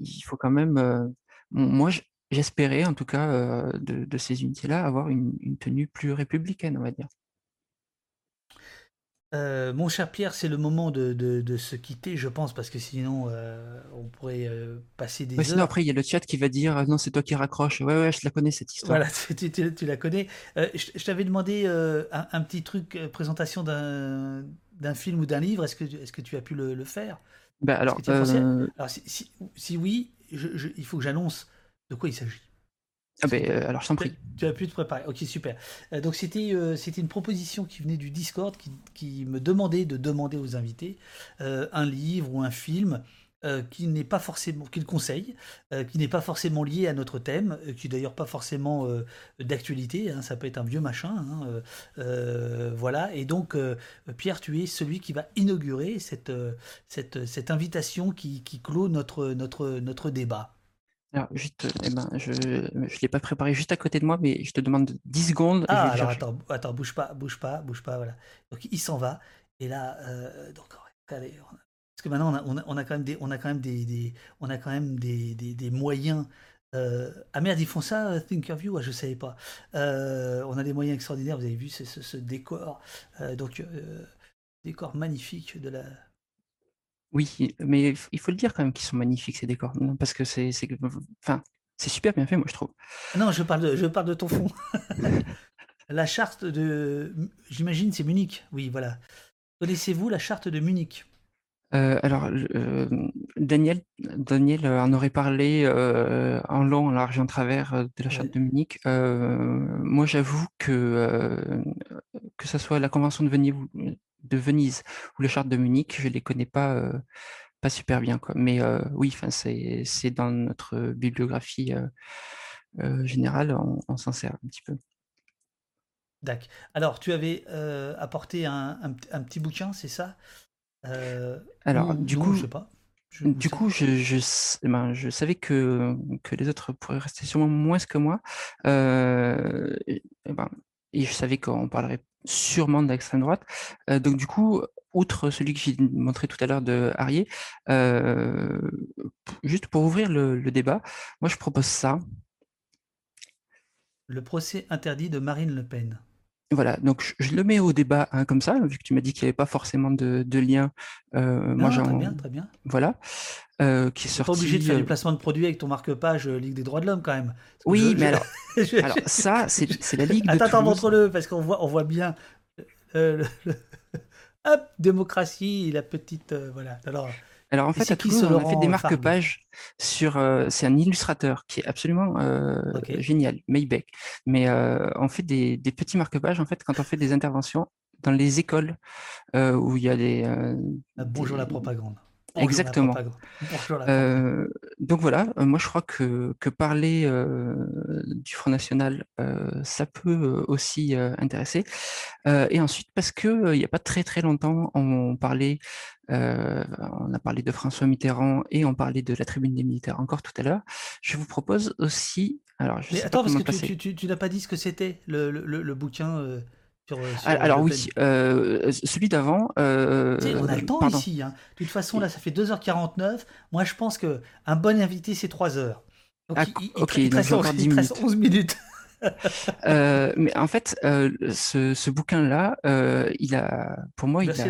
il faut quand même... moi, j'espérais en tout cas de, ces unités-là avoir une tenue plus républicaine, on va dire. Euh, mon cher Pierre, c'est le moment de, se quitter, je pense, parce que sinon, euh, on pourrait euh, passer des Sinon, après, il y a le chat qui va dire ah non, c'est toi qui raccroche. Ouais, ouais, je la connais cette histoire. Voilà, tu, la connais. je, t'avais demandé un, petit truc, présentation d'un film ou d'un livre. Est-ce que, est que tu as pu le, faire? Bah, alors, si, oui, il faut que j'annonce de quoi il s'agit. Ah ben, euh, alors je t'en prie. Tu as pu te préparer. Ok, super. Euh, donc c'était euh, une proposition qui venait du Discord qui, qui, me demandait de demander aux invités un livre ou un film qui n'est pas forcément qu'il conseille, qui n'est pas forcément lié à notre thème, qui d'ailleurs pas forcément d'actualité. Hein, ça peut être un vieux machin. Hein, voilà. Et donc Pierre, tu es celui qui va inaugurer cette cette, cette invitation qui, qui clôt notre notre notre débat. Alors, juste, eh ben, je ne l'ai pas préparé juste à côté de moi, mais je te demande 10 secondes. Ah, alors attends, attends, bouge pas, bouge pas, bouge pas, voilà. Donc il s'en va, et là, euh, donc, allez, parce que maintenant on a, on, a, quand même des, on a quand même des, des on a quand même des, des, des moyens. Euh, ah merde, ils font ça, euh, Thinkerview, ah, je savais pas. Euh, on a des moyens extraordinaires, vous avez vu ce, ce, ce décor, donc décor magnifique de la, oui, mais il faut le dire quand même qu'ils sont magnifiques ces décors, parce que c'est, enfin, c'est super bien fait, moi je trouve. Non, je parle de, je parle de ton fond. la charte de, j'imagine, c'est Munich. Oui, voilà. Connaissez-vous la charte de Munich? Euh, alors, euh, Daniel, Daniel en aurait parlé euh, en long, en large et en travers de la charte de Munich. moi, j'avoue que que ce soit la convention de Venise, de Venise ou les chartes de Munich, je les connais pas, euh, pas super bien. Quoi. Mais euh, oui, c'est, dans notre bibliographie euh, générale, on, s'en sert un petit peu. D'accord. Alors, tu avais apporté un, un, petit bouquin, c'est ça? Alors, du coup, je sais pas. du coup, je, je, eh ben, je, savais que, que les autres pourraient rester sûrement moins que moi. et, ben, et je savais qu'on parlerait sûrement d'extrême droite. Donc du coup, outre celui que j'ai montré tout à l'heure de Harrier, juste pour ouvrir le, débat, moi je propose ça. Le procès interdit de Marine Le Pen. Voilà, donc je, le mets au débat hein, comme ça, vu que tu m'as dit qu'il n'y avait pas forcément de, lien. Euh, moi, très bien, très bien. Voilà. Euh, qui est sorti. Pas obligé de faire du placement de produits avec ton marque-page Ligue des droits de l'homme quand même. Oui, mais alors, alors, ça, c'est la Ligue. Attends, attends, montre-le, parce qu'on voit, on voit bien. Euh, hop, démocratie, la petite. Euh, voilà. Alors, alors en fait, à Toulouse, on a fait des marque-pages sur. Euh, c'est un illustrateur qui est absolument génial, Maybeck. Mais on fait des, des petits marque-pages en fait quand on fait des interventions dans les écoles où il y a des. Ah, bonjour la propagande. Exactement. Euh, donc voilà, euh, moi je crois que, que parler euh, du Front National, ça peut aussi intéresser. et ensuite, parce que il n'y a pas très très longtemps, on parlait, on a parlé de François Mitterrand et on parlait de la tribune des militaires encore tout à l'heure, je vous propose aussi Alors, je Mais sais attends, pas parce que tu, placer. tu, tu- tu n'as pas dit ce que c'était, le, le, le- le bouquin sur, euh, sur Alors oui, euh, celui d'avant, euh, on a le temps pardon. ici. hein. De toute façon, là, ça fait 2h49. Moi, je pense que un bon invité, c'est 3 heures. Donc, Ah, il, il- il ok, il te donc reste j'ai 11 encore il 10 te reste minutes. 11 minutes. Euh, mais en fait, euh, ce, ce bouquin-là, euh, il a, pour moi, il Merci a,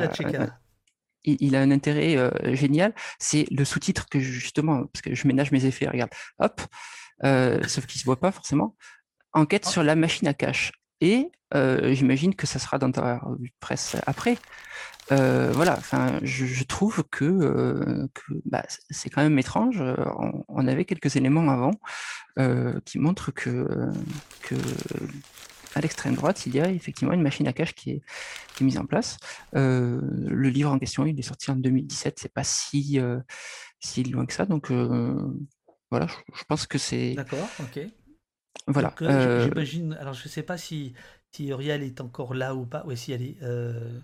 il, il a un intérêt euh, génial. C'est le sous-titre que je- justement, parce que je ménage mes effets, regarde, hop, euh, sauf qu'il se voit pas forcément. Enquête Ah. sur la machine à cash. Et j'imagine que ça sera dans ta revue de presse après. Voilà, je, trouve que, bah, c'est quand même étrange. On, avait quelques éléments avant qui montrent que, à l'extrême droite, il y a effectivement une machine à cash qui est, mise en place. Le livre en question, il est sorti en 2017, c'est pas si, si loin que ça. Donc voilà, je, je pense que c'est D'accord, ok. Voilà. Donc, euh, euh, J'imagine. Alors, je sais pas si, si Uriel est encore là ou pas. Oui, si elle est. euh,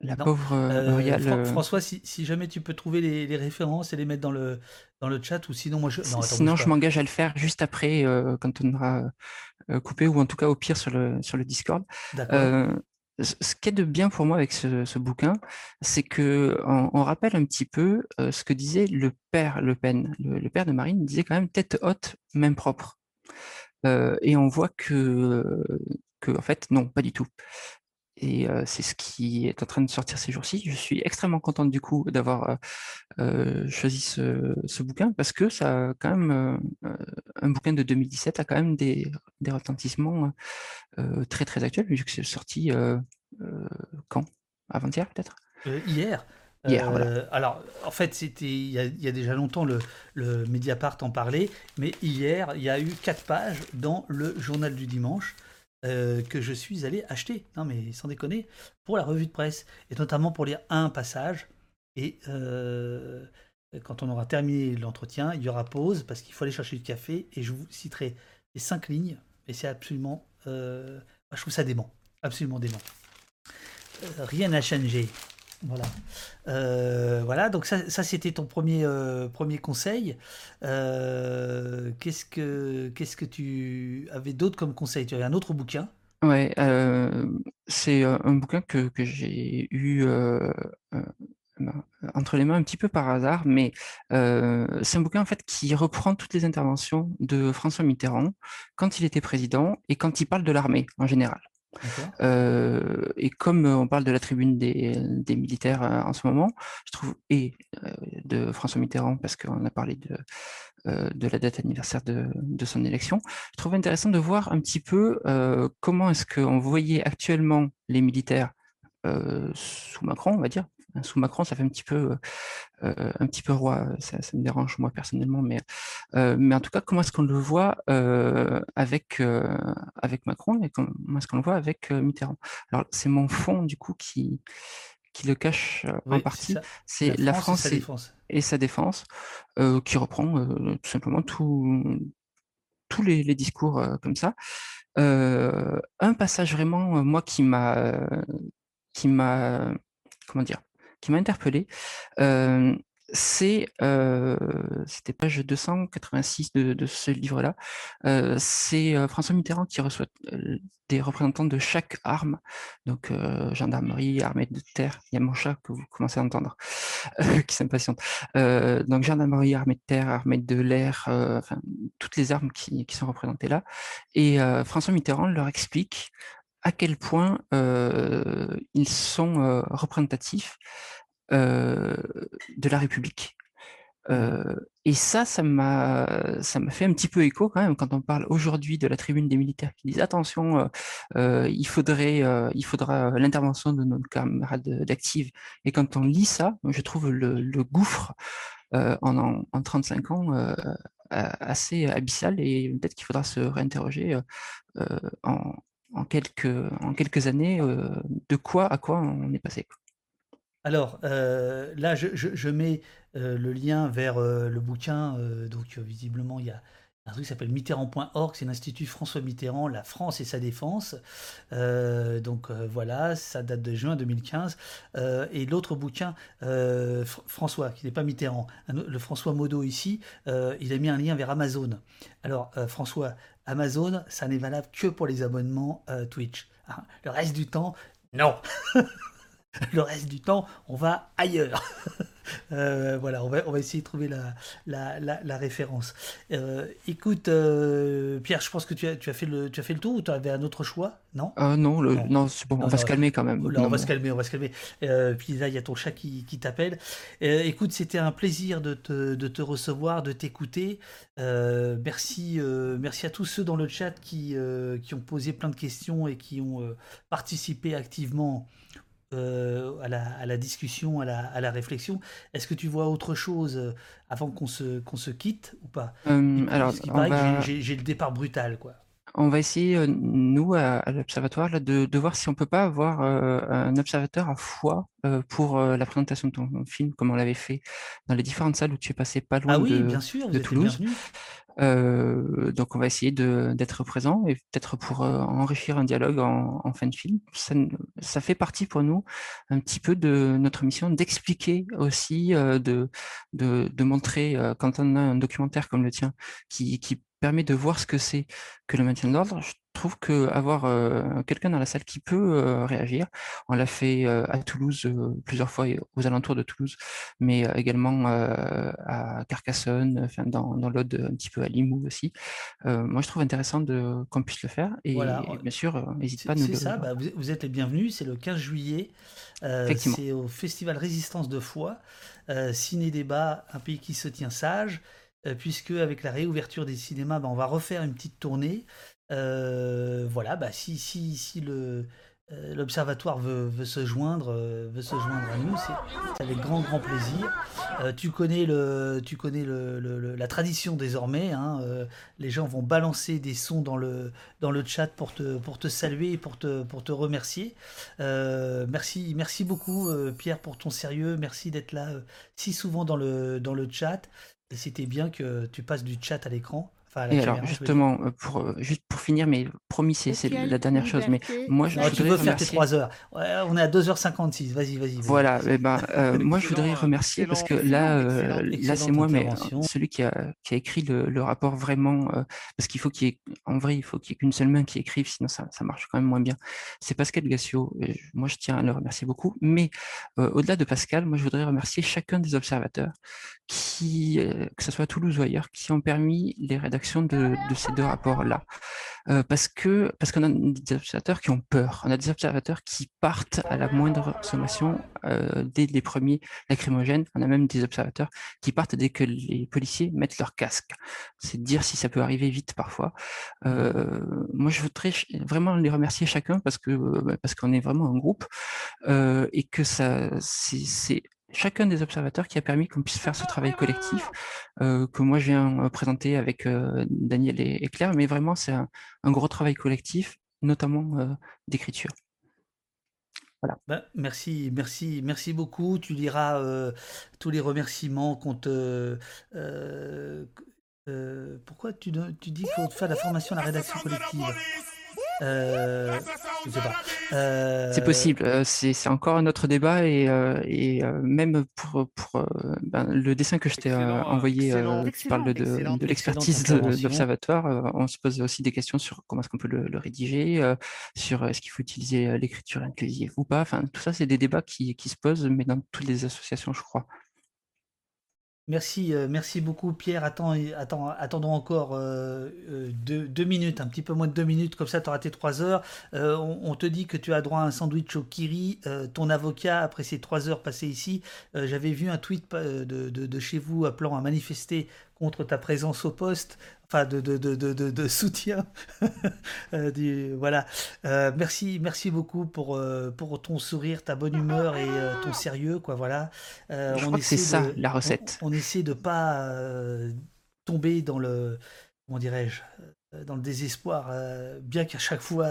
la non. pauvre euh, Uriel, Fran- François, si, si jamais tu peux trouver les, les références et les mettre dans le, dans le chat, ou sinon, moi je. Non, attends, sinon je m'engage à le faire juste après quand on aura coupé ou en tout cas au pire sur le sur le Discord. D'accord. Ce qui est de bien pour moi avec ce, ce bouquin, c'est que on, on rappelle un petit peu euh, ce que disait le père Le Pen. Le, le père de Marine disait quand même tête haute, main propre. Et on voit que, en fait, non, pas du tout. Et c'est ce qui est en train de sortir ces jours-ci. Je suis extrêmement contente du coup d'avoir choisi ce, bouquin parce que ça quand même un bouquin de 2017 a quand même des, retentissements très très actuels vu que c'est sorti quand? Avant-hier peut-être? Euh, voilà. Euh, Alors, en fait, c'était il y, a, déjà longtemps le, Mediapart en parlait, mais hier, il y a eu quatre pages dans le journal du dimanche euh, que je suis allé acheter. Non, mais sans déconner, pour la revue de presse, et notamment pour lire un passage. Et euh, quand on aura terminé l'entretien, il y aura pause parce qu'il faut aller chercher du café, et je vous citerai les cinq lignes. Et c'est absolument, je trouve ça dément, absolument dément. Rien n'a changé. Voilà. Euh, voilà, donc ça, ça, c'était ton premier, euh, premier conseil. Euh, qu'est-ce que que tu avais d'autre comme conseil? Tu avais un autre bouquin? Ouais, c'est un bouquin que, j'ai eu entre les mains un petit peu par hasard, mais c'est un bouquin en fait qui reprend toutes les interventions de François Mitterrand quand il était président et quand il parle de l'armée en général. Euh, et comme euh, on parle de la tribune des, militaires euh, en ce moment, je trouve, et de François Mitterrand, parce qu'on a parlé de, la date anniversaire de, de son élection, je trouve intéressant de voir un petit peu comment est-ce qu'on voyait actuellement les militaires sous Macron, on va dire. Sous Macron, ça fait un petit peu, euh, un petit peu roi, ça, ça me dérange moi personnellement, mais, euh, mais en tout cas, comment est-ce qu'on le voit euh, avec, euh, avec Macron et comment est-ce qu'on le voit avec euh, Mitterrand? Alors, c'est mon fond du coup qui, qui le cache euh, Oui, en partie, c'est la France, France et sa et, défense. et sa défense, euh, qui reprend euh, tout simplement tout- tous les, les discours euh, comme ça. Euh, un passage vraiment, euh, moi, qui m'a, euh, qui m'a, comment dire, m'a interpellé, c'est, c'était page 286 de, ce livre-là, c'est François Mitterrand qui reçoit des représentants de chaque arme, donc gendarmerie, armée de terre, il y a mon chat que vous commencez à entendre, euh, qui s'impatiente, donc gendarmerie, armée de terre, armée de l'air, toutes les armes qui, sont représentées là, et François Mitterrand leur explique à quel point euh, ils sont euh, représentatifs euh, de la République. Euh, et ça, ça m'a, ça m'a fait un petit peu écho quand même quand on parle aujourd'hui de la tribune des militaires qui disent attention, il faudrait, il faudra l'intervention de nos camarades d'active. Et quand on lit ça, je trouve le, le gouffre en, en, en 35 ans assez abyssal et peut-être qu'il faudra se réinterroger en, en, quelques, années euh, de quoi à quoi on est passé. Alors euh, là, je, mets euh, le lien vers le bouquin. donc visiblement, il y a un truc qui s'appelle Mitterrand.org, c'est l'Institut François Mitterrand, la France et sa défense. Donc voilà, ça date de juin 2015. Euh, et l'autre bouquin, Fr François, qui n'est pas Mitterrand, le François Modo ici, il a mis un lien vers Amazon. Alors François, Amazon, ça n'est valable que pour les abonnements Twitch. Hein. Le reste du temps, non. le reste du temps, on va ailleurs. Euh, voilà, on va, on va essayer de trouver la, la, la, référence. Euh, écoute, euh, Pierre, je pense que tu as, tu as, fait, le, tu as fait le tour ou tu avais un autre choix Non? Non, le, non, c'est bon, on va se calmer quand même. on va se calmer, on va se calmer. puis là, il y a ton chat qui, qui t'appelle. écoute, c'était un plaisir de te, de te recevoir, de t'écouter. merci, merci à tous ceux dans le chat qui, qui ont posé plein de questions et qui ont participé activement euh, à, la, à, la, discussion, à la, à la réflexion. Est-ce que tu vois autre chose euh, avant qu'on se, qu'on se quitte ou pas? Euh, Alors, j'ai le départ brutal, quoi. On va essayer, nous, à, l'Observatoire, de, de, voir si on peut pas avoir un observateur à fois pour la présentation de ton film, comme on l'avait fait dans les différentes salles où tu es passé pas loin ah oui, de, bien sûr, de Toulouse. Euh, donc on va essayer d'être présent et peut-être pour euh, enrichir un dialogue en, en, fin de film. Ça, ça, fait partie pour nous un petit peu de notre mission d'expliquer aussi, euh, de, de, de, montrer quand on a un documentaire comme le tien qui, qui permet de voir ce que c'est que le maintien de l'ordre trouve qu'avoir euh, quelqu'un dans la salle qui peut euh, réagir, on l'a fait euh, à Toulouse plusieurs fois, aux alentours de Toulouse, mais également à Carcassonne, enfin dans, dans l'Aude, un petit peu à Limoux aussi. moi, je trouve intéressant qu'on puisse le faire. Et, bien sûr, n'hésite pas à nous C'est ça, bah, vous, êtes les bienvenus. C'est le 15 juillet. c'est au Festival Résistance de foi. Ciné-débat, un pays qui se tient sage puisque avec la réouverture des cinémas, bah, on va refaire une petite tournée. Euh, voilà, bah, si, si, si le, euh, l'observatoire veut, veut, se joindre, euh, veut se joindre à nous, c'est avec grand grand plaisir. tu connais le, tu connais le, la tradition désormais. Hein, les gens vont balancer des sons dans le dans le chat pour te pour te saluer pour te pour te remercier. merci merci beaucoup Pierre pour ton sérieux. Merci d'être là si souvent dans le dans le chat. Et c'était bien que tu passes du chat à l'écran et alors, justement, euh, pour, euh, juste pour finir, mais promis, c'est la dernière chose. Mais moi, je, tu veux faire tes 3 heures. on est à 2h56. Vas-y, vas-y. voilà. Eh ben, euh, moi, je voudrais remercier parce que là, là c'est moi, mais celui qui a, qui a écrit le, rapport vraiment, parce qu'il faut qu'il y ait, en vrai, il faut qu'il y ait qu'une seule main qui écrive, sinon ça, ça marche quand même moins bien. C'est Pascal Gassio. moi, je tiens à le remercier beaucoup. Mais au-delà de Pascal, moi, je voudrais remercier chacun des observateurs qui, que ce soit à Toulouse ou ailleurs, qui ont permis les rédactions de, ces deux rapports-là. Euh, parce que parce qu'on a des observateurs qui ont peur, on a des observateurs qui partent à la moindre sommation euh, dès les premiers lacrymogènes, on a même des observateurs qui partent dès que les policiers mettent leur casque. C'est dire si ça peut arriver vite parfois. Euh, moi, je voudrais vraiment les remercier chacun parce que parce qu'on est vraiment un groupe et que ça c'est chacun des observateurs qui a permis qu'on puisse faire ce travail collectif euh, que moi je viens euh, présenter avec euh, Daniel et, Claire, mais vraiment c'est un, gros travail collectif, notamment d'écriture. Voilà. Ben, merci, merci, merci beaucoup. Tu liras tous les remerciements qu'on te. pourquoi tu, tu dis qu'il faut faire la formation à la rédaction collective? Euh, euh, c'est possible. Euh, c'est encore un autre débat et, et même pour, pour ben, le dessin que je t'ai envoyé qui parle de, de, l'expertise de, l'observatoire, on se pose aussi des questions sur comment est-ce qu'on peut le, rédiger, sur est-ce qu'il faut utiliser l'écriture inclusive ou pas. Enfin, tout ça, c'est des débats qui, qui se posent, mais dans toutes les associations, je crois. Merci, euh, merci beaucoup Pierre. Attends, attends, attendons encore euh, euh, deux, minutes, un petit peu moins de deux minutes, comme ça tu auras tes trois heures. On, te dit que tu as droit à un sandwich au Kiri. ton avocat, après ces trois heures passées ici, j'avais vu un tweet de, de, chez vous appelant à manifester contre ta présence au poste enfin de, de, de, de soutien. Euh, du, voilà. Euh, merci, merci beaucoup pour, euh, pour ton sourire, ta bonne humeur et ton sérieux, quoi. Voilà. Je on crois que c'est ça la recette. On, essaie de pas tomber dans le, comment dirais-je, dans le désespoir, bien qu'à chaque fois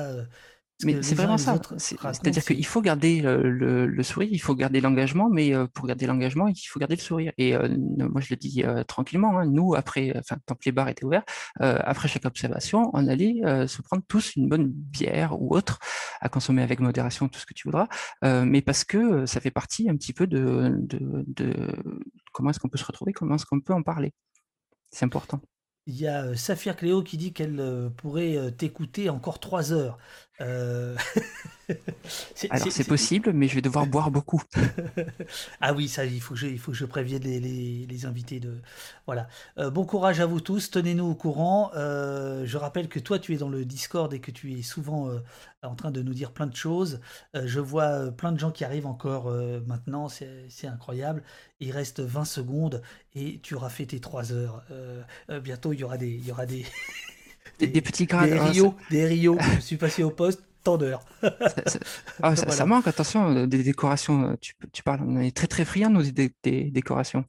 mais c'est vraiment ça. C'est-à-dire qu'il faut garder le, sourire, il faut garder l'engagement, mais euh, pour garder l'engagement, il faut garder le sourire. Et euh, moi, je le dis euh, tranquillement, hein, nous, après, enfin, tant que les bars étaient ouverts, après chaque observation, on allait se prendre tous une bonne bière ou autre à consommer avec modération, tout ce que tu voudras, mais parce que ça fait partie un petit peu de, de, de comment est-ce qu'on peut se retrouver, comment est-ce qu'on peut en parler. C'est important. Il y a Saphir Cléo qui dit qu'elle pourrait t'écouter encore trois heures. Alors c'est possible, mais je vais devoir boire beaucoup. ah oui, ça, il faut que je, il faut que je prévienne les, invités de. Voilà. bon courage à vous tous. Tenez-nous au courant. je rappelle que toi, tu es dans le Discord et que tu es souvent en train de nous dire plein de choses. je vois plein de gens qui arrivent encore maintenant. C'est incroyable. Il reste 20 secondes et tu auras fait tes 3 heures. bientôt, il y aura des, il y aura des, des, petits grades. Des Rio, des Rio. je suis passé au poste tant d'heures. Ah, ça, manque, attention, euh, des décorations. Euh, tu, tu parles, on est très très friands nos des, décorations.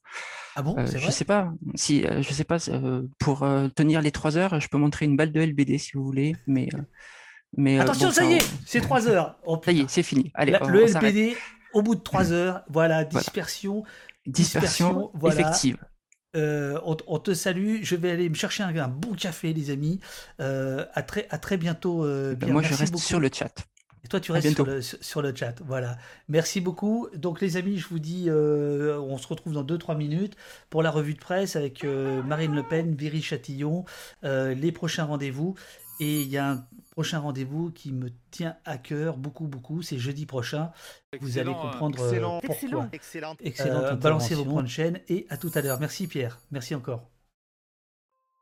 Ah bon euh, Je sais pas si, je sais pas pour tenir les 3 heures, je peux montrer une balle de LBD si vous voulez, mais. mais Attention, ça y est, c'est 3 heures. Oh, ça y est, c'est fini. Allez, le LBD au bout de 3 heures, voilà, dispersion. Dispersion, effective. Euh, on, te salue. Je vais aller me chercher un, bon café, les amis. Euh, à, très, à très bientôt. Euh, ben, moi, je reste sur le chat. Et toi, tu restes sur le, sur le, chat. Voilà. Merci beaucoup. Donc, les amis, je vous dis, on se retrouve dans 2-3 minutes pour la revue de presse avec Marine Le Pen, Viry Chatillon, les prochains rendez-vous. Et il y a un prochain rendez-vous qui me tient à cœur beaucoup, beaucoup. C'est jeudi prochain. Vous allez comprendre excellent, pourquoi. Excellent. Excellent. balancez vos points de chaîne et à tout à l'heure. Merci Pierre. Merci encore.